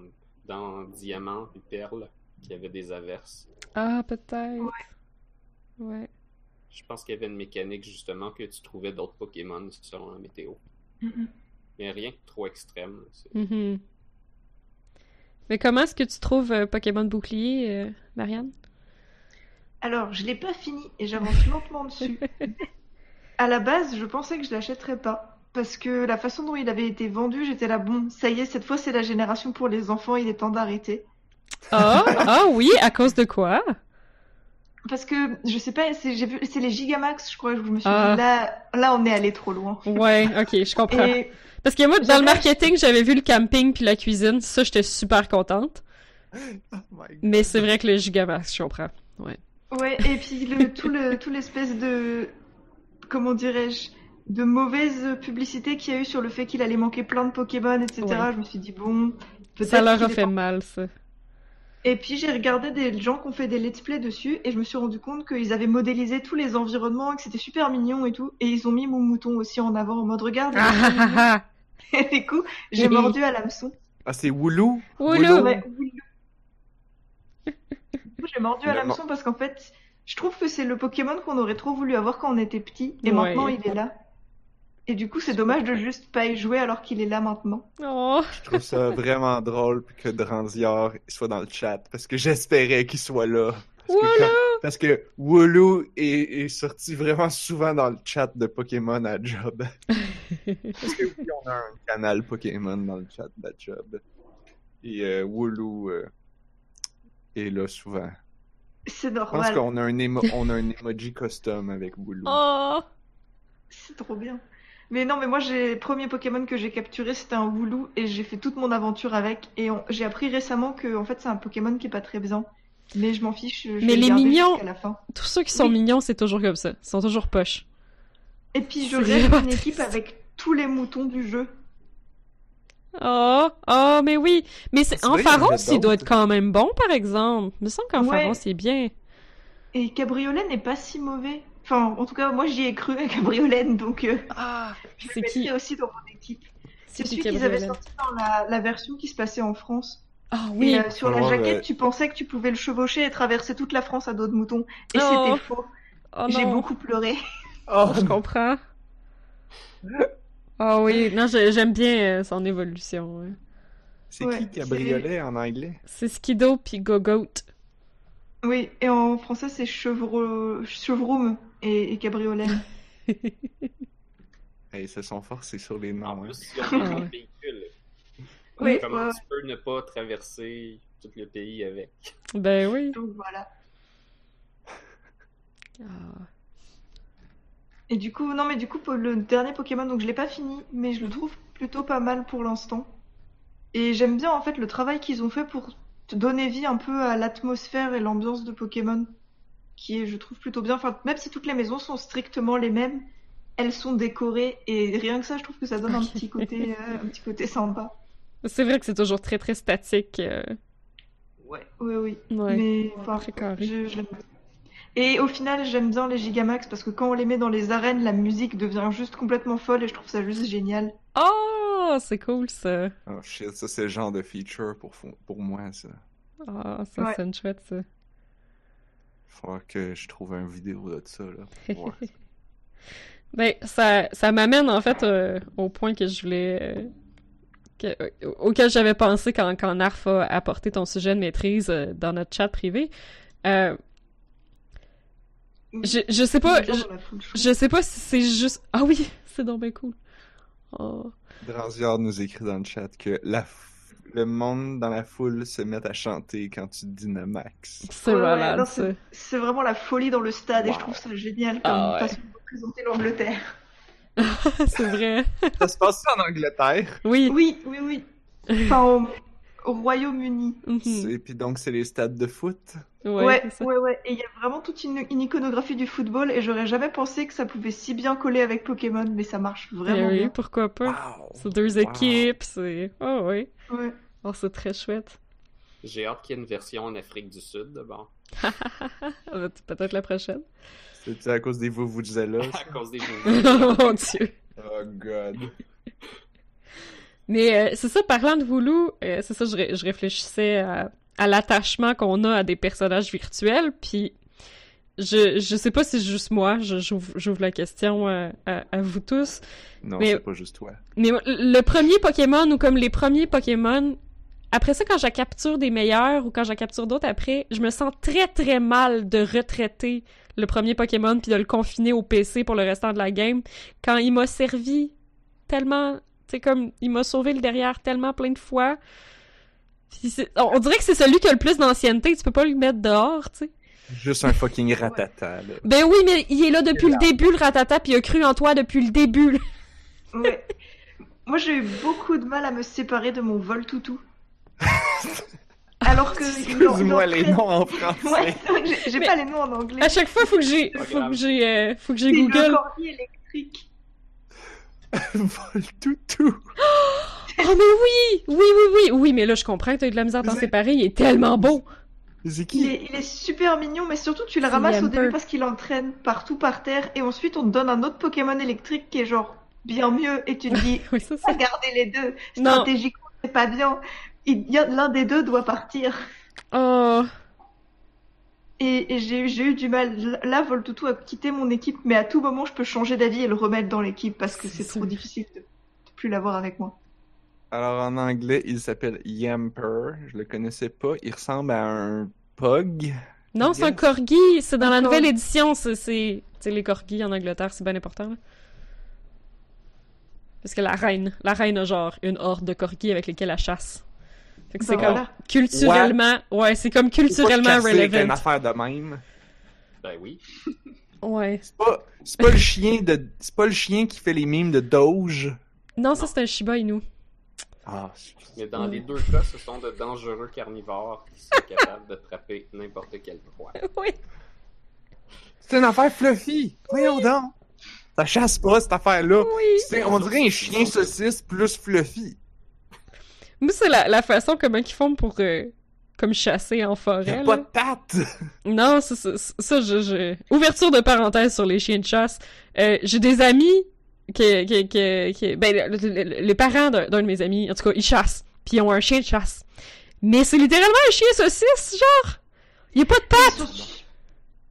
dans Diamant et Perle, qu'il y avait des averses. Ah, peut-être. Ouais. Je pense qu'il y avait une mécanique justement que tu trouvais d'autres Pokémon selon la météo. Mhm. Mais rien de trop extrême. C'est- Mhm. Mais comment est-ce que tu trouves euh, Pokémon Bouclier, euh, Marianne? Alors, je l'ai pas fini et j'avance lentement dessus. À la base, je pensais que je l'achèterais pas. Parce que la façon dont il avait été vendu, j'étais là, bon, ça y est, cette fois c'est la génération pour les enfants, il est temps d'arrêter. Ah, ah oui, à cause de quoi? Parce que, je sais pas, c'est j'ai vu- c'est les Gigamax, je crois, où je me suis Ah. dit, là, là, on est allé trop loin. Ouais, ok, je comprends. Et Parce que moi, dans le marketing, j'avais vu le camping puis la cuisine, ça, j'étais super contente. Oh my God. Mais c'est vrai que le Gigamax, je comprends. Ouais, et puis le, tout le tout l'espèce de comment dirais-je de mauvaise publicité qu'il y a eu sur le fait qu'il allait manquer plein de Pokémon, etc. Ouais. Je me suis dit bon, peut-être Ça leur a fait mal, ça. Et puis j'ai regardé des gens qui ont fait des let's play dessus et je me suis rendu compte qu'ils avaient modélisé tous les environnements et que c'était super mignon et tout. Et ils ont mis mon mouton aussi en avant en mode regarde. Ah ah ah! Et du coup, j'ai mordu à l'hameçon. Ah, c'est Woulou? Woulou. Ouais, J'ai mordu à l'hameçon parce qu'en fait, je trouve que c'est le Pokémon qu'on aurait trop voulu avoir quand on était petit et Ouais. maintenant il est là. Et du coup, c'est dommage de juste pas y jouer alors qu'il est là maintenant. Oh, Je trouve ça vraiment drôle que Dranziar soit dans le chat parce que j'espérais qu'il soit là. Parce que, quand- parce que Woulou est, est sorti vraiment souvent dans le chat de Pokémon à Job. Parce que oui, on a un canal Pokémon dans le chat de Job. Et euh, Woulou euh, est là souvent. C'est Je pense normal. qu'on a un, émo- on a un emoji custom avec Woulou. Oh! C'est trop bien. Mais non, mais moi, j'ai le premier Pokémon que j'ai capturé, c'était un Wooloo et j'ai fait toute mon aventure avec. Et on- j'ai appris récemment que, en fait, c'est un Pokémon qui est pas très bien. Mais je m'en fiche. Je Mais les mignons- la fin. Tous ceux qui sont Oui. mignons, c'est toujours comme ça. Ils sont toujours poches. Et puis, je C'est rêve d'une équipe avec tous les moutons du jeu. Oh, oh, mais oui. Mais c'est, C'est en Pharos, il doit être quand même bon, par exemple. Il me semble qu'en Ouais. Pharos, il est bien. Et Cabriolet n'est pas si mauvais. Enfin, en tout cas, moi, j'y ai cru à Cabriolet, donc euh, Ah, je c'est le qui? aussi dans mon équipe. C'est celui qu'ils avaient sorti dans la, la version qui se passait en France. Ah oui. Et euh, sur la jaquette, tu pensais que tu pouvais le chevaucher et traverser toute la France à dos de mouton. Et Oh. c'était faux. Oh J'ai beaucoup pleuré. Oh, Je comprends. Ah oui, non, j'ai- j'aime bien euh, son évolution. ouais. c'est Ouais, qui Cabriolet en anglais? C'est Skido puis Gogoat. Oui, et en français, c'est chevre... Chevroum et, et Cabriolet. Hey, se sont forcés sur les En noms. hein. plus, ils ont Ah des ouais. véhicules. Oui, Comment ouais, tu peux ne pas traverser tout le pays avec? Ben oui. donc voilà. Ah. Et du coup, non, mais du coup, le dernier Pokémon, donc je l'ai pas fini, mais je le trouve plutôt pas mal pour l'instant. Et j'aime bien en fait le travail qu'ils ont fait pour te donner vie un peu à l'atmosphère et l'ambiance de Pokémon, qui est, je trouve, plutôt bien. Enfin, même si toutes les maisons sont strictement les mêmes, elles sont décorées et rien que ça, je trouve que ça donne un petit côté, euh, un petit côté sympa. C'est vrai que c'est toujours très très statique. euh, Ouais, oui, oui. Ouais. Mais enfin, Très carré. je. Et au final, j'aime bien les Gigamax parce que quand on les met dans les arènes, la musique devient juste complètement folle et je trouve ça juste génial. Oh, c'est cool ça. Oh shit, ça c'est le genre de feature pour, pour moi, ça. Ah, ça Ouais. sonne chouette ça. Faudra que je trouve une vidéo de ça, là. Ben, ça, ça m'amène en fait euh, au point que je voulais. euh, que- euh, auquel j'avais pensé quand, quand Narf a apporté ton sujet de maîtrise euh, dans notre chat privé. Euh, je, je sais pas. Je, sais pas si c'est juste. Ah oui, c'est donc bien cool. Oh. Dranziard nous écrit dans le chat que la le monde dans la foule se met à chanter quand tu dis Namax. C'est Ouais, ouais, malade non, ça. c'est- vraiment la folie dans le stade et je trouve ça génial comme Ah ouais. façon de représenter l'Angleterre. c'est vrai. Ça se passe en Angleterre. Oui. Oui, oui, oui. Enfin, au, au Royaume-Uni. Mhm. Et puis donc c'est les stades de foot. Ouais, Ouais, ouais, ouais. Et il y a vraiment toute une, une iconographie du football et j'aurais jamais pensé que ça pouvait si bien coller avec Pokémon, mais ça marche Eh vraiment oui, bien. pourquoi pas. Wow. C'est deux Wow. équipes, c'est. Oh oui. Ouais. Oh, c'est très chouette. J'ai hâte qu'il y ait une version en Afrique du Sud. Bon, Euh, Peut-être la prochaine. C'est à cause des Vuvuzela, à ça? cause des oh mon dieu. Oh god. Mais euh, c'est ça, parlant de Voulou, euh, c'est ça, je, ré- je réfléchissais à, à l'attachement qu'on a à des personnages virtuels, puis je, je sais pas si c'est juste moi, je- j'ouvre la question euh, à, à vous tous, Non, c'est pas juste toi. mais le premier Pokémon ou comme les premiers Pokémon, après ça, quand je capture des meilleurs ou quand je capture d'autres après, je me sens très très mal de retraiter le premier Pokémon puis de le confiner au PC pour le restant de la game quand il m'a servi tellement, tu sais comme il m'a sauvé le derrière tellement plein de fois. C'est- on on dirait que c'est celui qui a le plus d'ancienneté, tu peux pas le mettre dehors, tu sais. Juste un fucking ratata, là. Ben oui, mais il est là depuis le début le ratata puis il a cru en toi depuis le début. là. Ouais. Moi, j'ai eu beaucoup de mal à me séparer de mon vol toutou. Alors que. Excuse-moi les noms en Ouais, français. que j'ai- pas les noms en anglais. À chaque fois, faut que j'ai, Pas faut que j'ai, euh, faut que j'ai Google. le corgi électrique. Vol toutou. Oh mais oui! Oui, oui, oui! Oui, mais là, je comprends que t'as eu de la misère à t'en séparer, il est tellement beau! Il est, il est super mignon, mais surtout tu le ramasses au début parce qu'il entraîne partout par terre, et ensuite on te donne un autre Pokémon électrique qui est genre bien mieux, et tu te dis, Oui, c'est ça. regardez les deux, Non. stratégiquement c'est pas bien, l'un des deux doit partir. Oh, Et, et j'ai eu- j'ai eu du mal. Là, Voltoutou a quitté mon équipe, mais à tout moment je peux changer d'avis et le remettre dans l'équipe parce que C'est trop difficile de, de plus l'avoir avec moi. Alors en anglais, il s'appelle Yamper. Je le connaissais pas. Il ressemble à un pug. non, c'est un corgi, c'est dans la nouvelle édition, c'est, c'est, tu sais, les corgis en Angleterre, c'est bien important, là. Parce que la reine, la reine a genre une horde de corgis avec lesquels elle chasse. Fait que c'est comme voilà. culturellement, ouais, c'est comme culturellement avec une relevant. affaire de même. Ben oui. Ouais. C'est pas, c'est pas le chien de, c'est pas le chien qui fait les mimes de Doge. Non, ça c'est un Shiba Inu. Ah, Mais dans Mm. les deux cas, ce sont de dangereux carnivores qui sont capables d'attraper n'importe quelle proie. Oui. c'est une affaire fluffy. Voyons donc. Ça chasse pas cette affaire-là. Oui. C'est, on dirait un chien saucisse plus fluffy. Moi, c'est la, la façon comment ils font pour, euh, comme chasser en Il y forêt, a là. pas de pattes. Non, ça, ça, ça, je, je... Ouverture de parenthèse sur les chiens de chasse. Euh, j'ai des amis qui, qui, qui, qui- ben, le- le- le- les parents d'un d'un de mes amis, en tout cas, ils chassent. Puis ils ont un chien de chasse. Mais c'est littéralement un chien saucisse, genre. Il y a pas de Ils pattes. sont,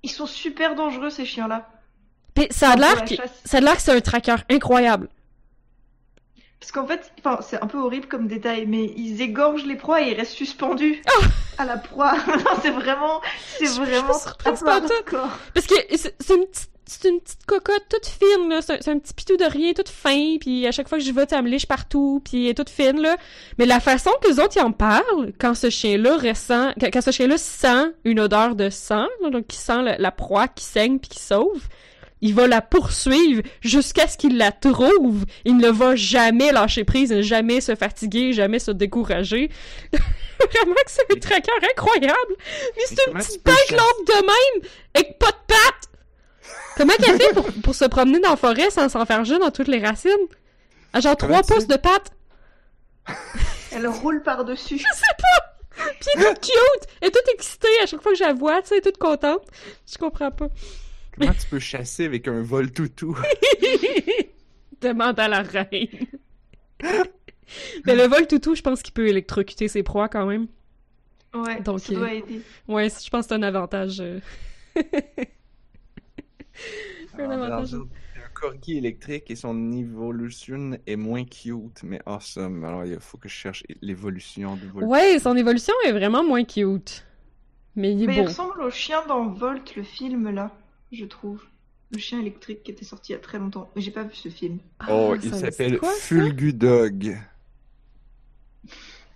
ils sont super dangereux ces chiens-là. Ça a l'air que c'est un tracker incroyable. Parce qu'en fait, enfin, c'est un peu horrible comme détail, mais ils égorgent les proies et ils restent suspendus à la proie. Non, c'est vraiment, c'est vraiment hardcore. Parce que c'est une petite c'est une petite cocotte toute fine, là. C'est un, petit pitou de rien, toute fin. Puis à chaque fois que je vais, ça me liche partout. Puis elle est toute fine, là. Mais la façon que les autres, ils en parlent, quand ce chien-là ressent... Quand, ce chien-là sent une odeur de sang, donc qui sent le- la proie qui saigne puis qui sauve, il va la poursuivre jusqu'à ce qu'il la trouve. Il ne va jamais lâcher prise, ne jamais se fatiguer, jamais se décourager. Vraiment que c'est un tracker incroyable. Mais c'est une petite bête longue de même, avec pas de pattes. Comment qu'elle fait pour, pour se promener dans la forêt sans s'enfarger dans toutes les racines? À genre trois pouces de pattes. Elle roule par-dessus. Puis elle est toute cute! Elle est toute excitée à chaque fois que je la vois, tu sais, elle est toute contente. Je comprends pas. Comment tu peux chasser avec un vol toutou? Demande à la reine. Mais le vol toutou, je pense qu'il peut électrocuter ses proies quand même. Ouais, Donc, ça euh, doit aider. Ouais, je pense que c'est un avantage. euh. Un avantage. Un corgi électrique et son évolution est moins cute, mais awesome. Alors, il faut que je cherche l'évolution du vol. Ouais, son évolution est vraiment moins cute. Mais il est Mais il beau. ressemble au chien dans Volt, le film là, je trouve. Le chien électrique qui était sorti il y a très longtemps. Mais j'ai pas vu ce film. Oh, Ah, il s'appelle? Fulgudog.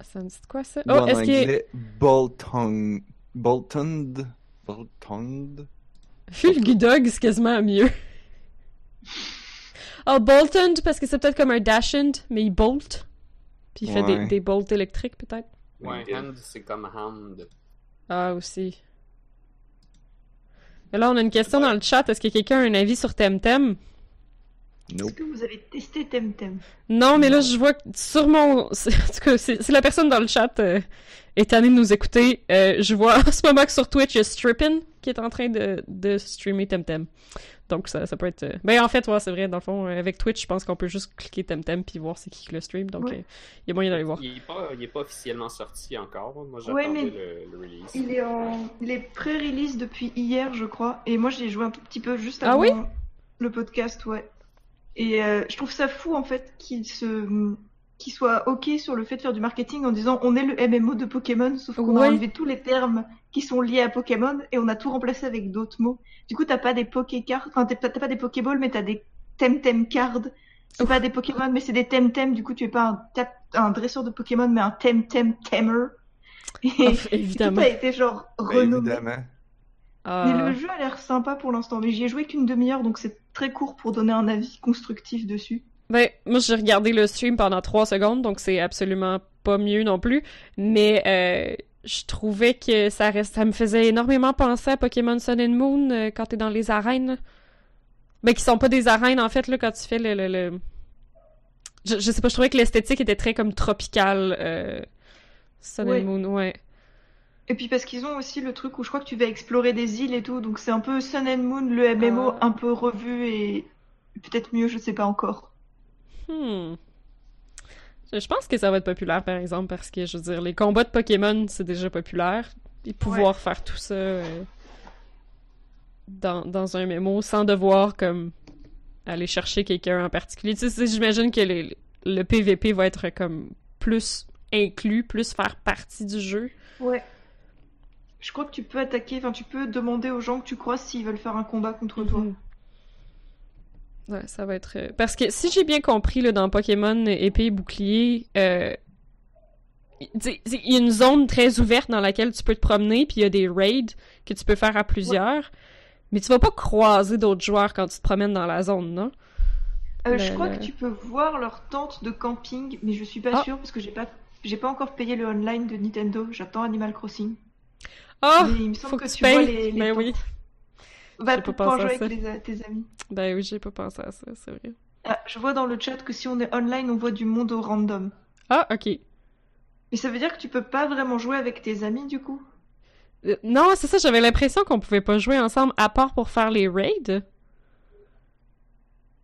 Ça me dit quoi, ça? Oh, en est-ce qu'il est... Boltond. Boltond. Fulgudog, c'est quasiment mieux. Oh, Bolton, parce que c'est peut-être comme un Dashend, mais il bolt. Puis il fait des, Ouais. des bolts électriques, peut-être. Ouais, hand, c'est comme hand. Ah, aussi. Et là, on a une question dans le chat. Est-ce que quelqu'un a un avis sur Temtem? Est-ce Nope. que vous avez testé Temtem? Non, mais là, je vois que sur mon... En tout cas, c'est- si la personne dans le chat euh, est tannée de nous écouter, euh, je vois en ce moment que sur Twitch, il y a Strippin qui est en train de, de streamer Temtem. Donc, ça, ça peut être... euh, Ben, en fait, ouais, c'est vrai, dans le fond, euh, avec Twitch, je pense qu'on peut juste cliquer Temtem puis voir c'est qui le stream. Donc, Ouais. euh, il y a moyen d'aller voir. Il n'est pas, il est pas officiellement sorti encore. Moi, Ouais, j'attendais mais le, le release. Il est en, il est pré-release depuis hier, je crois. Et moi, j'y ai joué un tout petit peu juste Ah avant oui? le podcast, ouais. Et euh, je trouve ça fou en fait qu'il se, qu'il soit ok sur le fait de faire du marketing en disant on est le MMO de Pokémon, sauf qu'on Ouais. a enlevé tous les termes qui sont liés à Pokémon et on a tout remplacé avec d'autres mots. Du coup, t'as pas des Pokécards, enfin t'as pas des Pokéballs, mais t'as des Temtem cards. C'est pas des Pokémon, mais c'est des Temtem. Du coup, tu es pas un, tap- un dresseur de Pokémon, mais un Temtem tamer. Et Ah, tout évidemment. a été genre Ben, renommé. évidemment. Ah. Mais le jeu a l'air sympa pour l'instant, mais j'y ai joué qu'une demi-heure, donc c'est très court pour donner un avis constructif dessus. Ben, moi, j'ai regardé le stream pendant trois secondes, donc c'est absolument pas mieux non plus. Mais euh, je trouvais que ça reste, ça me faisait énormément penser à Pokémon Sun and Moon euh, quand t'es dans les arènes. Ben, qui sont pas des arènes, en fait, là, quand tu fais le... le, le- Je, je sais pas, je trouvais que l'esthétique était très comme tropicale. Euh... Sun Ouais. and Moon, ouais. Et puis parce qu'ils ont aussi le truc où je crois que tu vas explorer des îles et tout, donc c'est un peu Sun and Moon, le MMO Ah. un peu revu et peut-être mieux, je sais pas encore. Hmm. Je pense que ça va être populaire, par exemple, parce que, je veux dire, les combats de Pokémon, c'est déjà populaire. Et pouvoir faire tout ça euh, dans, dans un mémo sans devoir, comme, aller chercher quelqu'un en particulier. Tu sais, j'imagine que les- le PVP va être, comme, plus inclus, plus faire partie du jeu. Ouais. Je crois que tu peux attaquer, enfin tu peux demander aux gens que tu croises s'ils veulent faire un combat contre toi. Ouais, ça va être. euh, Parce que si j'ai bien compris, là, dans Pokémon épée et bouclier, euh... il y a une zone très ouverte dans laquelle tu peux te promener, puis il y a des raids que tu peux faire à plusieurs. Mais tu vas pas croiser d'autres joueurs quand tu te promènes dans la zone, non? Euh, Le- je crois que tu peux voir leur tente de camping, mais je suis pas Ah. sûre parce que j'ai pas, j'ai pas encore payé le online de Nintendo. J'attends Animal Crossing. Ah! mais il me semble faut que, que tu tu vois payes! les, les Ben tentes. oui. Pouvoir pensé à jouer avec les- tes amis. Ben oui, j'ai pas pensé à ça, c'est vrai. Ah, je vois dans le chat que si on est online, on voit du monde au random. Ah, ok. Mais ça veut dire que tu peux pas vraiment jouer avec tes amis du coup? Euh, non, c'est ça, j'avais l'impression qu'on pouvait pas jouer ensemble à part pour faire les raids.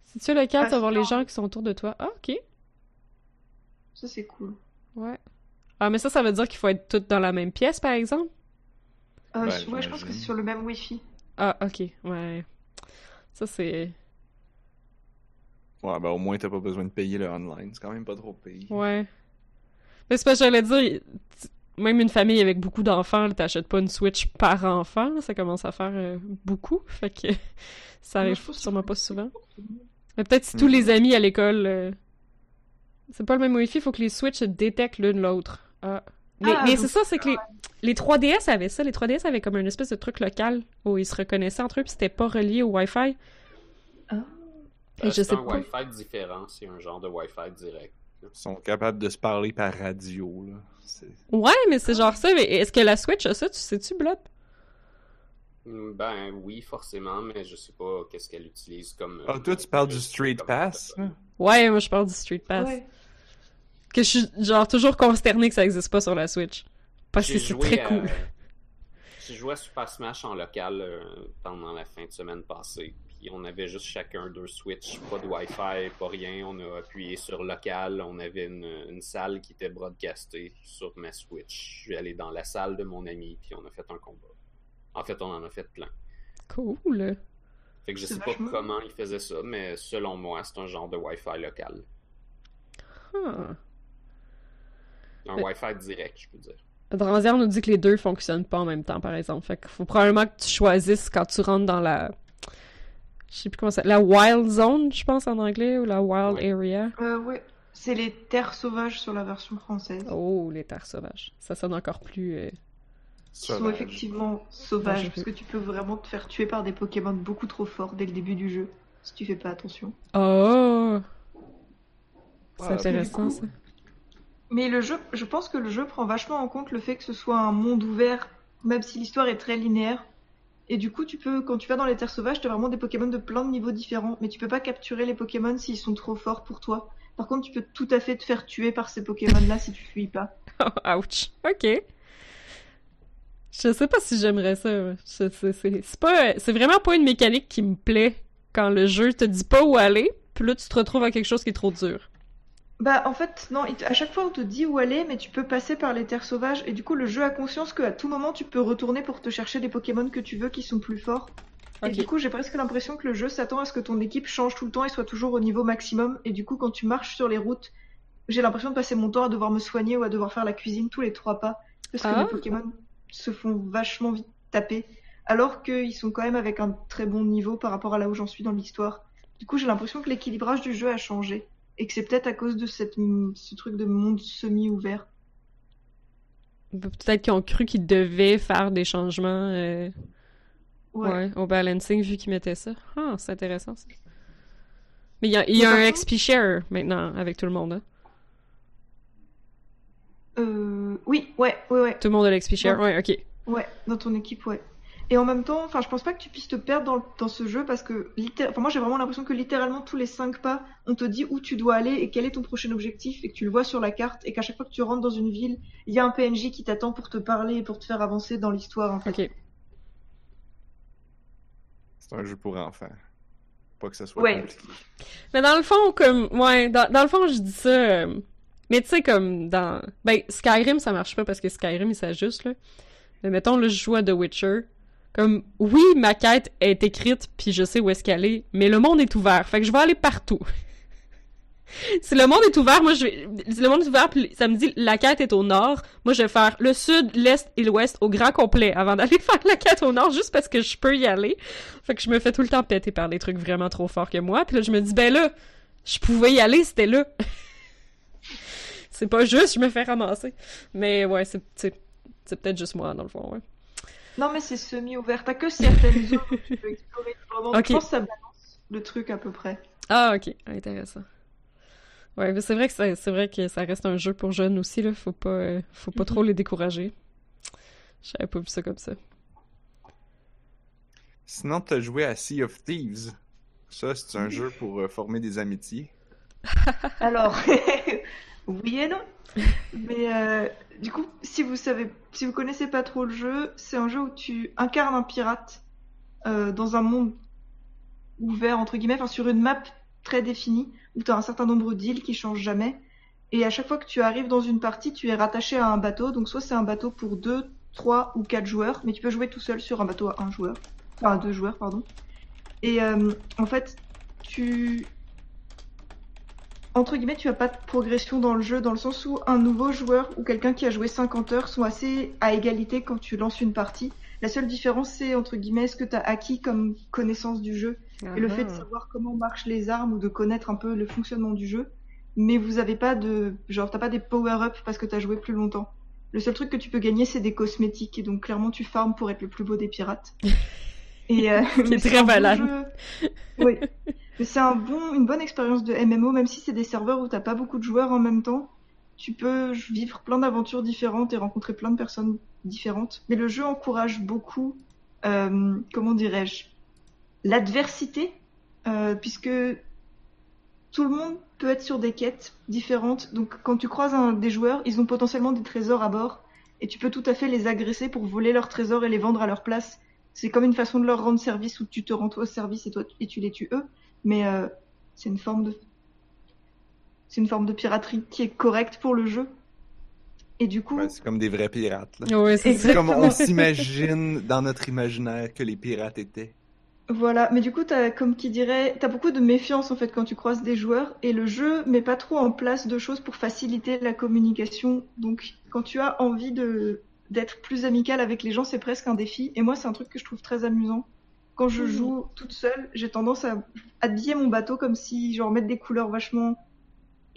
C'est-tu le cas Ah, de savoir les gens qui sont autour de toi? Ah, ok. Ça c'est cool. Ouais. Ah, mais ça, ça veut dire qu'il faut être toutes dans la même pièce, par exemple? Euh, Ben, ouais, je pense que c'est sur le même wifi. Ah, ok, ouais. Ça, c'est... Ouais, ben au moins t'as pas besoin de payer le online. C'est quand même pas trop payé. Ouais. Mais c'est pas, j'allais dire, t- même une famille avec beaucoup d'enfants, t'achètes pas une Switch par enfant, là, ça commence à faire euh, beaucoup, fait que ça arrive ça sûrement pas souvent. Mais peut-être si tous Mhm. les amis à l'école... euh, C'est pas le même wifi, faut que les Switch détectent l'une l'autre. Ah. Mais, Ah, mais c'est ça, c'est que les, les 3DS avaient ça. Les 3DS avaient comme une espèce de truc local où ils se reconnaissaient entre eux, puis c'était pas relié au Wi-Fi. Ah. Et Euh, c'est un pas. Wi-Fi différent, c'est un genre de Wi-Fi direct. Ils sont capables de se parler par radio, là. Ouais, mais c'est genre ça. Mais est-ce que la Switch a ça? Tu sais-tu, Blob? Hmm, Ben oui, forcément, mais je sais pas qu'est-ce qu'elle utilise comme. Ah, euh, toi, tu parles du Street Pass, là? Ouais, moi je parle du Street Pass. Ouais. Que je suis genre toujours consterné que ça existe pas sur la Switch. Parce que c'est très à- cool. J'ai joué à Super Smash en local euh, pendant la fin de semaine passée. Puis on avait juste chacun deux Switch, pas de Wi-Fi, pas rien. On a appuyé sur local. On avait une, une salle qui était broadcastée sur ma Switch. Je suis allé dans la salle de mon ami, puis on a fait un combat. En fait, on en a fait plein. Cool. Fait que je sais pas vachement- comment ils faisaient ça, mais selon moi, c'est un genre de Wi-Fi local. Un. Wi-Fi direct, je peux dire. Dranzière nous dit que les deux fonctionnent pas en même temps, par exemple. Fait qu'il faut probablement que tu choisisses quand tu rentres dans la. Je sais plus comment ça. La Wild Zone, je pense en anglais, ou la Wild Ouais. Area. Euh, ouais. C'est les terres sauvages sur la version française. Oh, les terres sauvages. Ça sonne encore plus. euh, Ils sont effectivement sauvages parce que tu peux vraiment te faire tuer par des Pokémon beaucoup trop forts dès le début du jeu si tu fais pas attention. Oh! C'est Ah, intéressant, du ça. Mais le jeu, je pense que le jeu prend vachement en compte le fait que ce soit un monde ouvert, même si l'histoire est très linéaire. Et du coup, tu peux, quand tu vas dans les terres sauvages, tu as vraiment des Pokémon de plein de niveaux différents, mais tu peux pas capturer les Pokémon s'ils sont trop forts pour toi. Par contre, tu peux tout à fait te faire tuer par ces Pokémon-là si tu fuis pas. Ouch. Ok. Je sais pas si j'aimerais ça. C'est vraiment pas une mécanique qui me plaît quand le jeu te dit pas où aller, puis là tu te retrouves à quelque chose qui est trop dur. Bah en fait non, à chaque fois on te dit où aller, mais tu peux passer par les terres sauvages et du coup le jeu a conscience qu'à tout moment tu peux retourner pour te chercher des Pokémon que tu veux qui sont plus forts. Et du coup j'ai presque l'impression que le jeu s'attend à ce que ton équipe change tout le temps et soit toujours au niveau maximum. Et du coup quand tu marches sur les routes, j'ai l'impression de passer mon temps à devoir me soigner ou à devoir faire la cuisine tous les trois pas parce que Ah. les Pokémon se font vachement vite taper, alors qu'ils sont quand même avec un très bon niveau par rapport à là où j'en suis dans l'histoire. Du coup j'ai l'impression que l'équilibrage du jeu a changé et que c'est peut-être à cause de cette, ce truc de monde semi-ouvert. Peut-être qu'ils ont cru qu'ils devaient faire des changements euh, Ouais. ouais, au balancing vu qu'ils mettaient ça. Ah, c'est intéressant ça. Mais il y a, y un XP share maintenant avec tout le monde. Hein. Euh, oui, ouais, ouais, ouais, Tout le monde a l'XP share. Ouais, ok. ouais, dans ton équipe, ouais. Et en même temps, enfin, je pense pas que tu puisses te perdre dans, dans ce jeu parce que, enfin, moi j'ai vraiment l'impression que littéralement tous les cinq pas, on te dit où tu dois aller et quel est ton prochain objectif et que tu le vois sur la carte et qu'à chaque fois que tu rentres dans une ville, il y a un PNJ qui t'attend pour te parler et pour te faire avancer dans l'histoire, en fait. Ok. C'est un jeu pour enfants. Pas que ça soit Ouais. compliqué. Mais dans le fond, comme, ouais, dans, dans le fond, je dis ça. euh, mais tu sais, comme dans. Ben, Skyrim, ça marche pas parce que Skyrim, il s'ajuste, là. Mais mettons, là, je joue à The Witcher. Comme, oui, ma quête est écrite, puis je sais où est-ce qu'elle est, mais le monde est ouvert. Fait que je vais aller partout. si le monde est ouvert, moi, je vais. Si le monde est ouvert, puis ça me dit la quête est au nord, moi, je vais faire le sud, l'est et l'ouest au grand complet avant d'aller faire la quête au nord, juste parce que je peux y aller. Fait que je me fais tout le temps péter par des trucs vraiment trop forts que moi. Puis là, je me dis, ben là, je pouvais y aller, c'était là. c'est pas juste, je me fais ramasser. Mais ouais, c'est peut-être juste moi, dans le fond, ouais. Non, mais c'est semi-ouvert. T'as que certaines zones que tu peux explorer. Vraiment. Je pense que ça balance le truc à peu près. Ah, ok, intéressant. Ouais, mais c'est vrai que ça, c'est vrai que ça reste un jeu pour jeunes aussi, là. Faut pas, euh, faut pas trop les décourager. J'avais pas vu ça comme ça. Sinon, t'as joué à Sea of Thieves. Ça, c'est un jeu pour euh, former des amitiés. Alors, oui et non. Mais euh, du coup, si vous savez, connaissez pas trop le jeu, c'est un jeu où tu incarnes un pirate euh, dans un monde ouvert entre guillemets, enfin sur une map très définie où tu as un certain nombre d'îles qui changent jamais. Et à chaque fois que tu arrives dans une partie, tu es rattaché à un bateau. Donc soit c'est un bateau pour deux, trois ou quatre joueurs, mais tu peux jouer tout seul sur un bateau à un joueur, enfin à deux joueurs, pardon. Et euh, en fait, tu entre guillemets, tu as pas de progression dans le jeu, dans le sens où un nouveau joueur ou quelqu'un qui a joué 50 heures sont assez à égalité quand tu lances une partie. La seule différence, c'est entre guillemets ce que tu as acquis comme connaissance du jeu et le fait de Ah. savoir comment marchent les armes ou de connaître un peu le fonctionnement du jeu. Mais vous avez pas de. Genre, t'as pas des power-up parce que t'as joué plus longtemps. Le seul truc que tu peux gagner, c'est des cosmétiques. Et donc, clairement, tu farmes pour être le plus beau des pirates. Et, euh, c'est très valable. jeu. Oui. C'est un bon, une bonne expérience de MMO, même si c'est des serveurs où t'as pas beaucoup de joueurs en même temps. Tu peux vivre plein d'aventures différentes et rencontrer plein de personnes différentes. Mais le jeu encourage beaucoup, euh, comment dirais-je, l'adversité, euh, puisque tout le monde peut être sur des quêtes différentes. Donc quand tu croises des joueurs, ils ont potentiellement des trésors à bord, et tu peux tout à fait les agresser pour voler leurs trésors et les vendre à leur place. C'est comme une façon de leur rendre service où tu te rends toi au service et toi et tu les tues eux. Mais euh, c'est une forme de c'est une forme de piraterie qui est correcte pour le jeu. Et du coup, Ouais, c'est comme des vrais pirates. là. Ouais, c'est C'est comme on s'imagine dans notre imaginaire que les pirates étaient. Voilà, mais du coup, t'as, comme qui dirait, t'as beaucoup de méfiance en fait quand tu croises des joueurs et le jeu met pas trop en place de choses pour faciliter la communication. Donc, quand tu as envie de d'être plus amical avec les gens, c'est presque un défi. Et moi, c'est un truc que je trouve très amusant. Quand je Mhm. joue toute seule, j'ai tendance à habiller mon bateau comme si, genre, mettre des couleurs vachement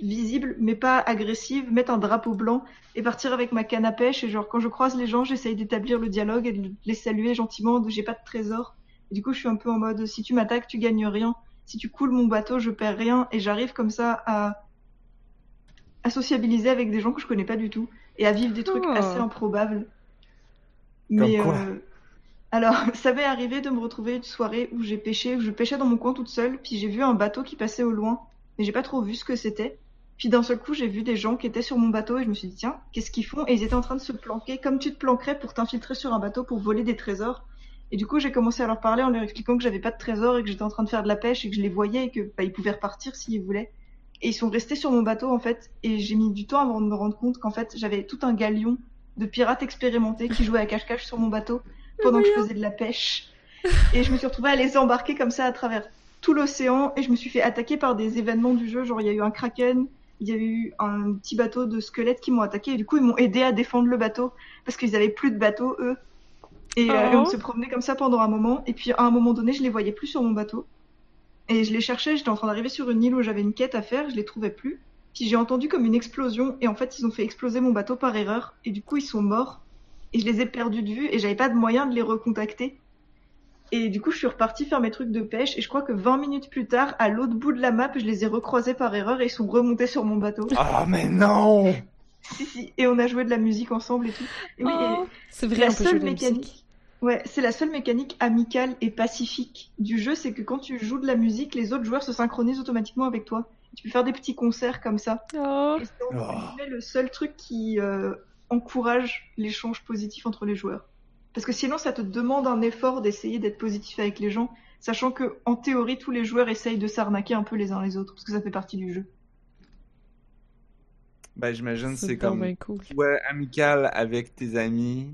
visibles, mais pas agressives, mettre un drapeau blanc et partir avec ma canne à pêche. Et genre, quand je croise les gens, j'essaye d'établir le dialogue et de les saluer gentiment, de j'ai pas de trésor. Et du coup, je suis un peu en mode, si tu m'attaques, tu gagnes rien. Si tu coules mon bateau, je perds rien. Et j'arrive comme ça à, à sociabiliser avec des gens que je connais pas du tout. Et à vivre des trucs Oh. assez improbables. Mais, quoi euh, Alors, ça m'est arrivé de me retrouver une soirée où j'ai pêché, où je pêchais dans mon coin toute seule, puis j'ai vu un bateau qui passait au loin, mais j'ai pas trop vu ce que c'était. Puis d'un seul coup, j'ai vu des gens qui étaient sur mon bateau et je me suis dit, tiens, qu'est-ce qu'ils font? Et ils étaient en train de se planquer, comme tu te planquerais pour t'infiltrer sur un bateau pour voler des trésors. Et du coup, j'ai commencé à leur parler en leur expliquant que j'avais pas de trésor et que j'étais en train de faire de la pêche et que je les voyais et que bah, ils pouvaient repartir s'ils voulaient. Et ils sont restés sur mon bateau en fait. Et j'ai mis du temps avant de me rendre compte qu'en fait, j'avais tout un galion de pirates expérimentés qui jouaient à cache-cache sur mon bateau pendant que je faisais de la pêche. Et je me suis retrouvée à les embarquer comme ça à travers tout l'océan et je me suis fait attaquer par des événements du jeu. Genre, il y a eu un kraken, il y a eu un petit bateau de squelettes qui m'ont attaqué et du coup, ils m'ont aidé à défendre le bateau parce qu'ils avaient plus de bateau, eux. Et, euh, et on Oh. se promenait comme ça pendant un moment. Et puis, à un moment donné, je les voyais plus sur mon bateau. Et je les cherchais, j'étais en train d'arriver sur une île où j'avais une quête à faire, je les trouvais plus. Puis j'ai entendu comme une explosion et en fait, ils ont fait exploser mon bateau par erreur et du coup, ils sont morts et je les ai perdus de vue et j'avais pas de moyen de les recontacter. Et du coup, je suis repartie faire mes trucs de pêche et je crois que 20 minutes plus tard, à l'autre bout de la map, je les ai recroisés par erreur et ils sont remontés sur mon bateau. Ah, mais non! si, si. Et on a joué de la musique ensemble et tout. Et oui, Oh, c'est vrai, la seule mécanique. Ouais, c'est la seule mécanique amicale et pacifique du jeu, c'est que quand tu joues de la musique, les autres joueurs se synchronisent automatiquement avec toi. Tu peux faire des petits concerts comme ça. Oh, Et Oh. le seul truc qui euh, encourage l'échange positif entre les joueurs. Parce que sinon, ça te demande un effort d'essayer d'être positif avec les gens, sachant que en théorie, tous les joueurs essayent de s'arnaquer un peu les uns les autres, parce que ça fait partie du jeu. Ben, j'imagine c'est comme cool. ouais, amical avec tes amis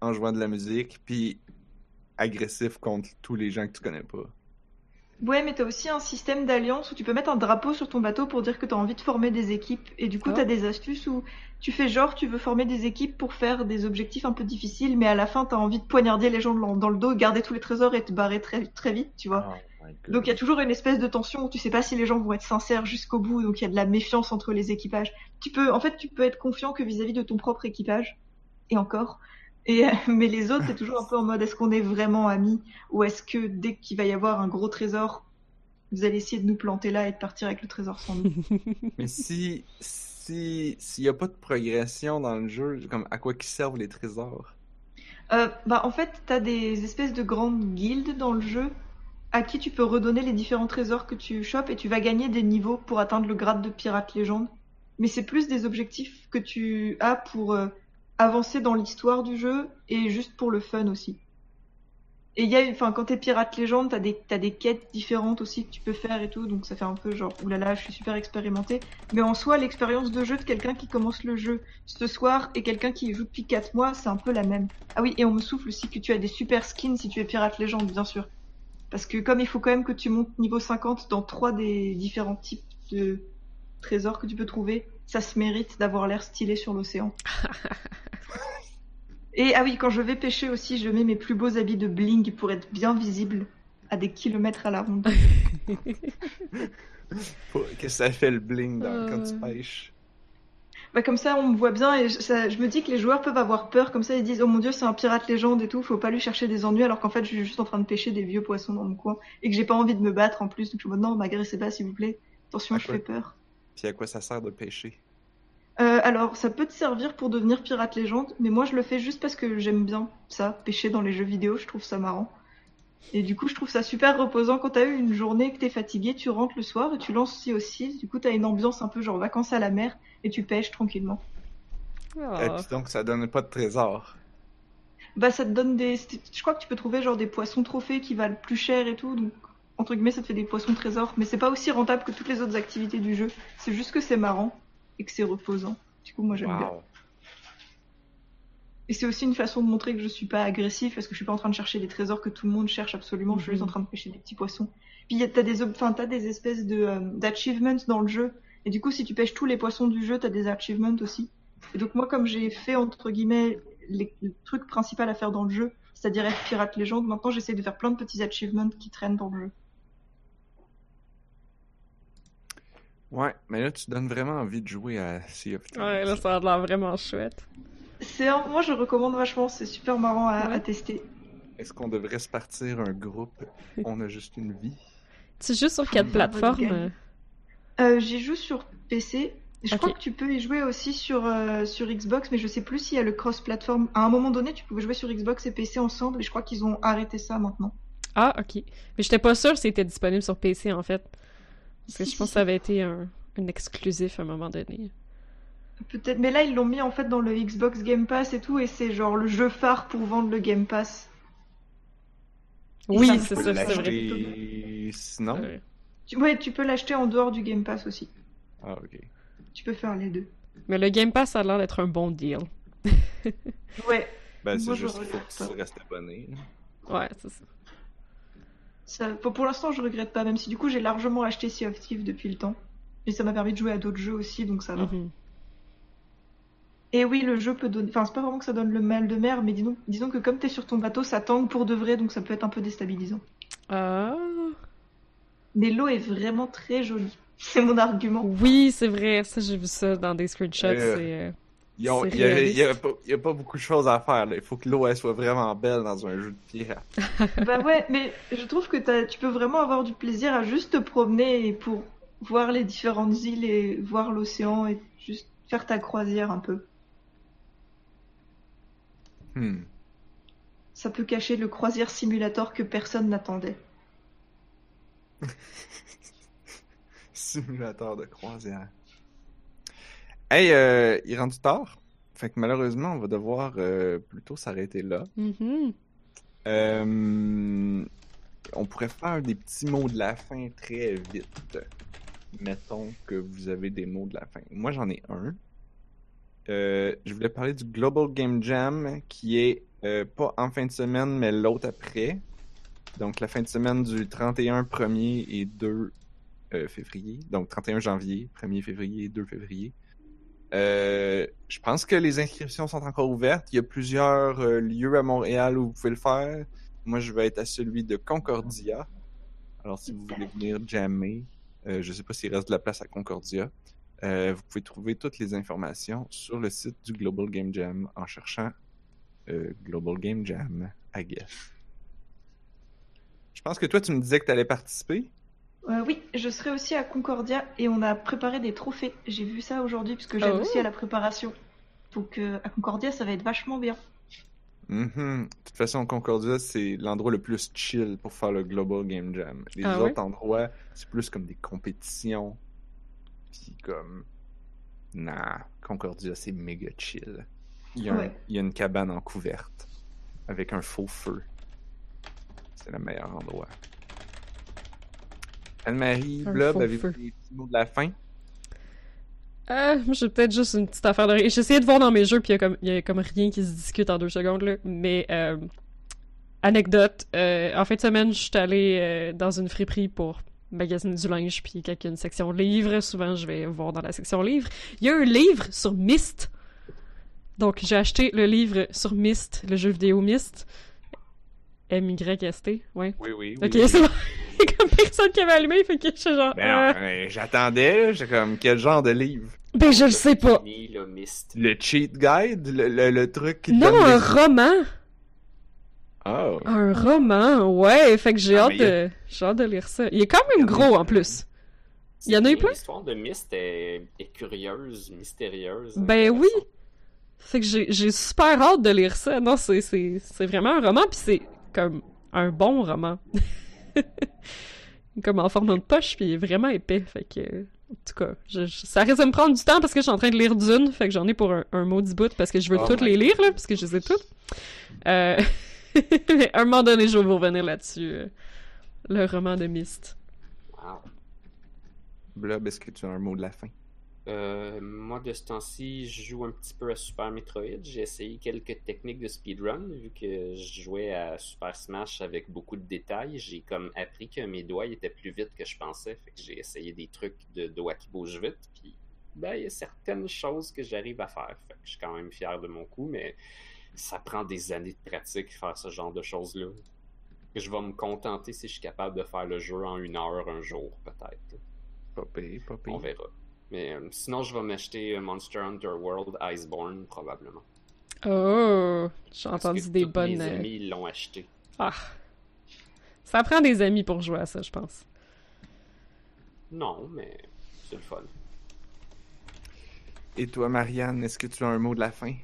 en jouant de la musique, puis agressif contre tous les gens que tu connais pas. Ouais, mais t'as aussi un système d'alliance où tu peux mettre un drapeau sur ton bateau pour dire que t'as envie de former des équipes. Et du coup, Ah. t'as des astuces où tu fais genre, tu veux former des équipes pour faire des objectifs un peu difficiles, mais à la fin, t'as envie de poignarder les gens dans le dos, garder tous les trésors et te barrer très, très vite, tu vois. Donc il y a toujours une espèce de tension où tu sais pas si les gens vont être sincères jusqu'au bout, donc il y a de la méfiance entre les équipages. Tu peux, en fait, tu peux être confiant que vis-à-vis de ton propre équipage, et encore. Et euh, mais les autres, c'est toujours un peu en mode est-ce qu'on est vraiment amis ou est-ce que dès qu'il va y avoir un gros trésor, vous allez essayer de nous planter là et de partir avec le trésor sans nous? Mais si si s'il y a pas de progression dans le jeu, comme à quoi qui servent les trésors? Euh, bah en fait, t'as des espèces de grandes guildes dans le jeu à qui tu peux redonner les différents trésors que tu chopes et tu vas gagner des niveaux pour atteindre le grade de pirate légende. Mais c'est plus des objectifs que tu as pour euh, avancer dans l'histoire du jeu et juste pour le fun aussi. Et il y a, enfin, quand t'es pirate légende, t'as des, t'as des quêtes différentes aussi que tu peux faire et tout, donc ça fait un peu genre, oulala, je suis super expérimenté. Mais en soi, l'expérience de jeu de quelqu'un qui commence le jeu ce soir et quelqu'un qui joue depuis 4 mois, c'est un peu la même. Ah oui, et on me souffle aussi que tu as des super skins si tu es pirate légende, bien sûr. Parce que comme il faut quand même que tu montes niveau 50 dans trois des différents types de trésors que tu peux trouver, ça se mérite d'avoir l'air stylé sur l'océan. et ah oui, quand je vais pêcher aussi, je mets mes plus beaux habits de bling pour être bien visible à des kilomètres à la ronde. Qu'est-ce que ça fait le bling dans, quand tu Euh. pêches? Bah comme ça, on me voit bien et je, ça- je me dis que les joueurs peuvent avoir peur. Comme ça, ils disent oh mon dieu, c'est un pirate légende et tout. Faut pas lui chercher des ennuis alors qu'en fait, je suis juste en train de pêcher des vieux poissons dans mon coin et que j'ai pas envie de me battre en plus. Donc je me dis non, m'agressez pas s'il vous plaît. Attention, À je quoi fais peur. Puis à quoi ça sert de pêcher? Euh, alors, ça peut te servir pour devenir pirate légende, mais moi je le fais juste parce que j'aime bien ça, pêcher dans les jeux vidéo, je trouve ça marrant. Et du coup, je trouve ça super reposant quand t'as eu une journée que t'es fatigué, tu rentres le soir et tu lances ci aussi. Du coup, t'as une ambiance un peu genre vacances à la mer et tu pêches tranquillement. Et Ah. puis donc ça donne pas de trésor. Bah, ça te donne des. Je crois que tu peux trouver genre des poissons trophées qui valent plus cher et tout, donc entre guillemets, ça te fait des poissons trésors, mais c'est pas aussi rentable que toutes les autres activités du jeu. C'est juste que c'est marrant et que c'est reposant. Du coup, moi j'aime bien. Et c'est aussi une façon de montrer que je suis pas agressif parce que je suis pas en train de chercher les trésors que tout le monde cherche absolument. Je suis juste en Mhm. train de pêcher des petits poissons. Puis t'as des, enfin, t'as des espèces de euh, d'achievements dans le jeu. Et du coup, si tu pêches tous les poissons du jeu, t'as des achievements aussi. Et donc moi, comme j'ai fait entre guillemets les, le truc principal à faire dans le jeu, c'est-à-dire être pirate légende, maintenant j'essaie de faire plein de petits achievements qui traînent dans le jeu. Ouais, mais là tu donnes vraiment envie de jouer à Sea of Thieves. Ouais, là, ça a l'air vraiment chouette. C'est un- moi je recommande vachement. C'est super marrant à, tester. Est-ce qu'on devrait se partir un groupe? On a juste une vie? Tu joues sur quelle Ah, plateforme? euh? J'y joue sur PC. Je crois que tu peux y jouer aussi sur, euh, sur Xbox, mais je sais plus s'il y a le cross-platform. À un moment donné, tu pouvais jouer sur Xbox et PC ensemble, et je crois qu'ils ont arrêté ça maintenant. Ah, ok. Mais j'étais pas sûre si c'était disponible sur PC, en fait. Parce que je pense que ça avait été un, un exclusif à un moment donné. Peut-être, mais là ils l'ont mis en fait dans le Xbox Game Pass et tout, et c'est genre le jeu phare pour vendre le Game Pass. Et Oui, c'est ça, c'est vrai. Ouais. Tu, ouais, tu peux l'acheter en dehors du Game Pass aussi. Ah, ok. Tu peux faire les deux. Mais le Game Pass a l'air d'être un bon deal. Ouais, Ben, c'est juste qu'il faut regrette que tu pas. restes abonné. Ouais, c'est ça. Ça, pour, pour l'instant je regrette pas, même si du coup j'ai largement acheté Sea of Thieves depuis le temps. Et ça m'a permis de jouer à d'autres jeux aussi, donc ça va. Mhm. Et oui, le jeu peut donner. Enfin, c'est pas vraiment que ça donne le mal de mer, mais disons, disons que comme t'es sur ton bateau, ça tangue pour de vrai, donc ça peut être un peu déstabilisant. Ah. Mais l'eau est vraiment très jolie. C'est mon argument. Oui, c'est vrai. Ça, j'ai vu ça dans des screenshots. Euh, c'est, Il y a, pas, a beaucoup de choses à faire. Là. Il faut que l'eau soit vraiment belle dans un jeu de pierre. bah ouais, mais je trouve que tu peux vraiment avoir du plaisir à juste te promener pour voir les différentes îles et voir l'océan et juste faire ta croisière un peu. Hmm. Ça peut cacher le croisière simulator que personne n'attendait. Simulateur de croisière. Hey, euh, il est rendu tard. Fait que malheureusement, on va devoir euh, plutôt s'arrêter là. mhm. Euh, on pourrait faire des petits mots de la fin très vite. Mettons que vous avez des mots de la fin. Moi, j'en ai un. Je voulais parler du Global Game Jam qui est pas en fin de semaine, mais l'autre après. Donc, la fin de semaine du 31 1er et 2 euh, février. Donc, 31 janvier, 1er février et 2 février. Euh, je pense que les inscriptions sont encore ouvertes. Il y a plusieurs euh, lieux à Montréal où vous pouvez le faire. Moi, je vais être à celui de Concordia. Alors, si vous voulez venir jammer, euh, je sais pas s'il reste de la place à Concordia. Vous pouvez trouver toutes les informations sur le site du Global Game Jam en cherchant Global Game Jam, I guess. Je pense que toi, tu me disais que tu allais participer. Euh, oui, je serai aussi à Concordia et on a préparé des trophées. J'ai vu ça aujourd'hui puisque j'aide Oh. aussi à la préparation. Donc euh, à Concordia, ça va être vachement bien. Mhm. De toute façon, Concordia, c'est l'endroit le plus chill pour faire le Global Game Jam. Les Ah ouais? autres endroits, c'est plus comme des compétitions. Puis comme... Nah, Concordia, c'est méga chill. Il y, a un- il y a une cabane en couverte avec un faux feu. C'est le meilleur endroit. Anne-Marie, Blob, avez-vous des petits mots de la fin? Euh, j'ai peut-être juste une petite affaire de essayé de voir dans mes jeux, puis il y, a comme- il y a comme rien qui se discute en deux secondes, là. Mais, euh, anecdote, euh, en fin de semaine, je suis allée dans une friperie pour magasiner du linge, puis quand il y a une section livre, souvent, je vais voir dans la section livre. Il y a un livre sur Myst. Donc, j'ai acheté le livre sur Myst, le jeu vidéo Myst. M-Y-S-T, ouais. Oui, oui. Ok, c'est bon. Il y a comme personne qui avait allumé, fait que je suis genre... Ben, euh, j'attendais, j'ai comme quel genre de livre? ben, je le sais pas. Le mist. Le cheat guide? Le, le, le truc qui Non, un des- roman. Oh. Un roman, ouais. Fait que j'ai Ah, hâte a- de, j'ai hâte de lire ça. Il est quand même a gros en plus. Il y en a eu plein? L'histoire de Mist est, est curieuse, mystérieuse. Ben oui. Fait que j'ai, super hâte de lire ça. Non, c'est vraiment un roman, puis c'est comme un bon roman. comme en forme de poche, puis il est vraiment épais. Fait que, en tout cas, je- je- ça risque de me prendre du temps parce que je suis en train de lire Dune. Fait que j'en ai pour un, un maudit bout parce que je veux Oh toutes les lire, là, parce que je les ai toutes. Euh... mais à un moment donné, je vais vous revenir là-dessus. euh, Le roman de Myst. Wow. Blob, est-ce que tu as un mot de la fin? Euh, moi, de ce temps-ci, je joue un petit peu à Super Metroid. J'ai essayé quelques techniques de speedrun, vu que je jouais à Super Smash avec beaucoup de détails. J'ai comme appris que mes doigts étaient plus vite que je pensais, fait que j'ai essayé des trucs de doigts qui bougent vite, puis ben, il y a certaines choses que j'arrive à faire. Fait que je suis quand même fier de mon coup, mais ça prend des années de pratique faire ce genre de choses-là. Je vais me contenter si je suis capable de faire le jeu en une heure un jour, peut-être. Pas pire, pas pire. On verra. Mais euh, sinon, je vais m'acheter euh, Monster Hunter World Iceborne, probablement. Oh, j'ai entendu que des tous bonnes. Mes euh, amis ils l'ont acheté. Ah. Ça prend des amis pour jouer à ça, je pense. Non, mais c'est le fun. Et toi, Marianne, est-ce que tu as un mot de la fin?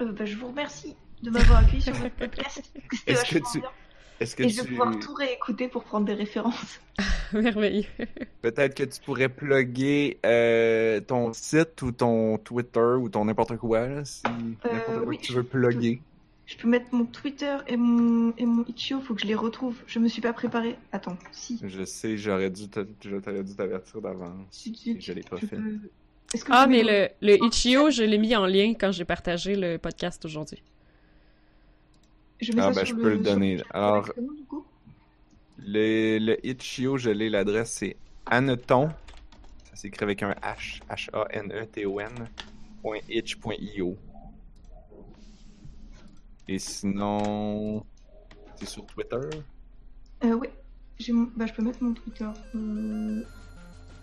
Euh, bah, je vous remercie de m'avoir accueilli sur votre podcast. Est-ce que tu- bien. Est-ce que Et je vais tu... pouvoir tout réécouter pour prendre des références. Merveilleux. Peut-être que tu pourrais plugger euh, ton site ou ton Twitter ou ton n'importe quoi, là, si n'importe quoi Euh, oui, que tu veux plugger. Je peux mettre mon Twitter et mon, et mon Itch.io, faut que je les retrouve. Je me suis pas préparé. Attends, si. Je sais, j'aurais dû te- je t'aurais dû t'avertir d'avance. Suite. Et Je l'ai pas fait. peux- Est-ce que Ah, mais le, le Itch.io, je l'ai mis en lien quand j'ai partagé le podcast aujourd'hui. Je mets Ah, ça ben, sur je peux le donner. Alors- directement, du coup Le, le Itch.io, je l'ai, l'adresse c'est Aneton. Ça s'écrit avec un H, H-A-N-E-T-O-N, itch.io. Et sinon, c'est sur Twitter? Euh, oui. J'ai mon- Bah, je peux mettre mon Twitter. Euh,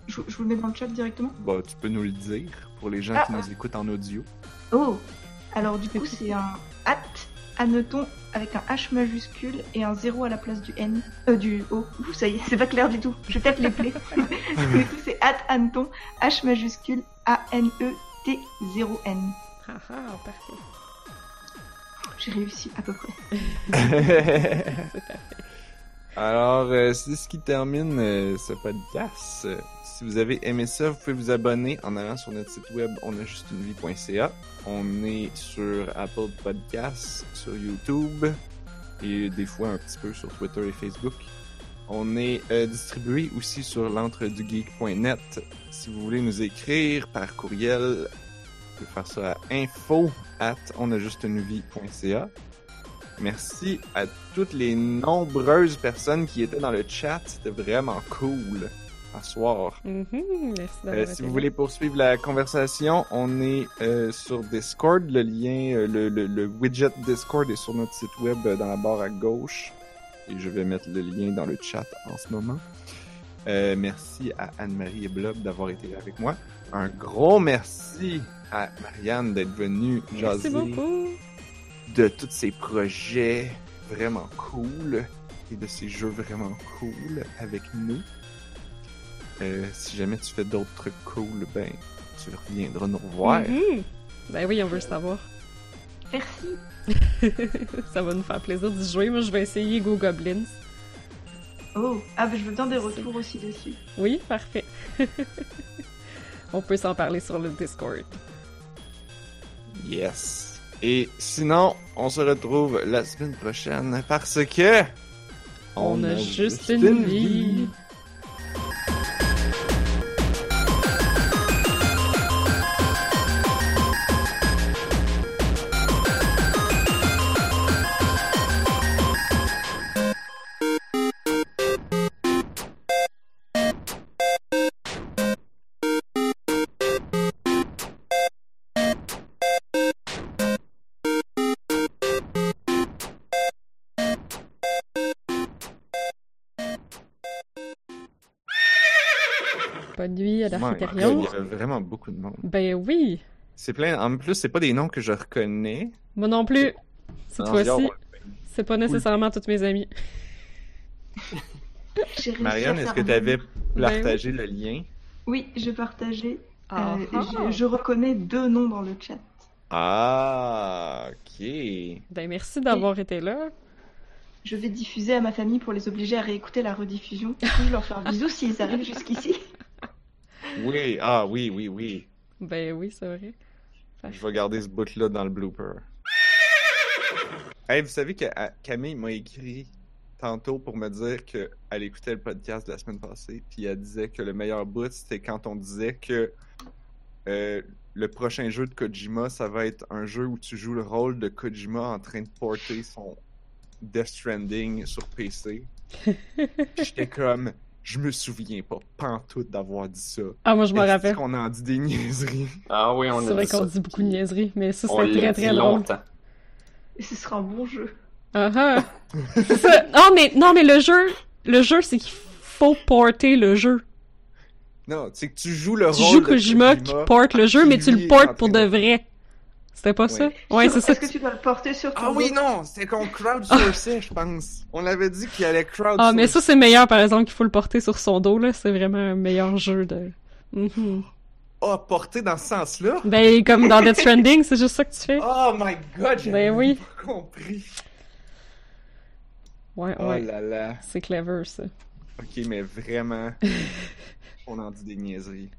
Je, je vous le mets dans le chat directement Bah, tu peux nous le dire pour les gens Ah, qui nous écoutent en audio. Oh Alors, du coup, c'est un at Anneton avec un H majuscule et un 0 à la place du N. Euh, du O. Ouh, ça y est, c'est pas clair du tout. Je vais peut-être les plaies. du coup, c'est at Anneton, H majuscule A-N-E-T 0-N. Ah ah, parfait. J'ai réussi à peu près. C'est parfait. Alors, euh, c'est ce qui termine euh, ce podcast. Si vous avez aimé ça, vous pouvez vous abonner en allant sur notre site web onajustunevie.ca. On est sur Apple Podcasts, sur YouTube et des fois un petit peu sur Twitter et Facebook. On est euh, distribué aussi sur l'entredugeek.net. Si vous voulez nous écrire par courriel, vous pouvez faire ça à info at onajustunevie.ca. Merci à toutes les nombreuses personnes qui étaient dans le chat. C'était vraiment cool à soir. Mhm, Merci d'avoir Euh, si vous voulez poursuivre la conversation, on est euh, sur Discord. Le lien, euh, le, le- le widget Discord est sur notre site web euh, dans la barre à gauche. Et je vais mettre le lien dans le chat en ce moment. Euh, merci à Anne-Marie et Blob d'avoir été là avec moi. Un gros merci à Marianne d'être venue Merci beaucoup. De tous ces projets vraiment cool et de ces jeux vraiment cool avec nous. Euh, si jamais tu fais d'autres trucs cool, ben, tu reviendras nous revoir. Mhm. Ben oui, on veut le savoir. Merci. ça va nous faire plaisir d'y jouer. Moi, je vais essayer Go Goblins. Oh, ah, bah, je veux bien des retours aussi dessus. Oui, parfait. on peut s'en parler sur le Discord. Yes. Et sinon, on se retrouve la semaine prochaine parce que... On, a juste une vie. l'Architérion. Il y avait vraiment beaucoup de monde. Ben oui. C'est plein. En plus, c'est pas des noms que je reconnais. Moi non plus. Cette Non, fois-ci, c'est pas nécessairement toutes mes amies. Marianne, est-ce que tu avais Ben partagé le lien? Oui, j'ai partagé. Ah, Euh, ah. je, je reconnais deux noms dans le chat. Ah, ok. Ben merci d'avoir été là. Je vais diffuser à ma famille pour les obliger à réécouter la rediffusion. Je leur faire bisous s'ils arrivent jusqu'ici. Oui, ah oui, oui, oui. Ben oui, c'est vrai. Je vais garder ce bout-là dans le blooper. Hey, vous savez que à- Camille m'a écrit tantôt pour me dire qu'elle écoutait le podcast de la semaine passée, puis elle disait que le meilleur bout, c'était quand on disait que euh, le prochain jeu de Kojima, ça va être un jeu où tu joues le rôle de Kojima en train de porter son Death Stranding sur PC. J'étais comme, je me souviens pas pantoute d'avoir dit ça. Ah, moi je me rappelle. qu'on en dit des niaiseries? Ah oui, on a C'est vrai dit qu'on dit beaucoup de niaiseries, mais ça c'était très dit très drôle. longtemps. Et ce sera un bon jeu. Ah ah. C'est ça. Non mais non mais le jeu, le jeu c'est qu'il faut porter le jeu. Non, c'est que tu joues le Tu rôle joues de Kojima qui porte le jeu, mais tu le portes pour de- vrai. C'était pas oui. ça? Ouais, c'est ça. Est-ce que tu dois le porter sur ton Ah oui, non! C'est qu'on crowdsourçait, je pense. On avait dit qu'il allait crowdsourcer. Ah, mais ça, c'est meilleur, par exemple, qu'il faut le porter sur son dos, là. C'est vraiment un meilleur jeu de... Mhm. Ah, oh, porter dans ce sens-là? Ben, comme dans Death Stranding, c'est juste ça que tu fais. Oh my god, j'ai ben oui. pas compris. Ouais, oh ouais. Oh là là. C'est clever, ça. Ok, mais vraiment, on en dit des niaiseries.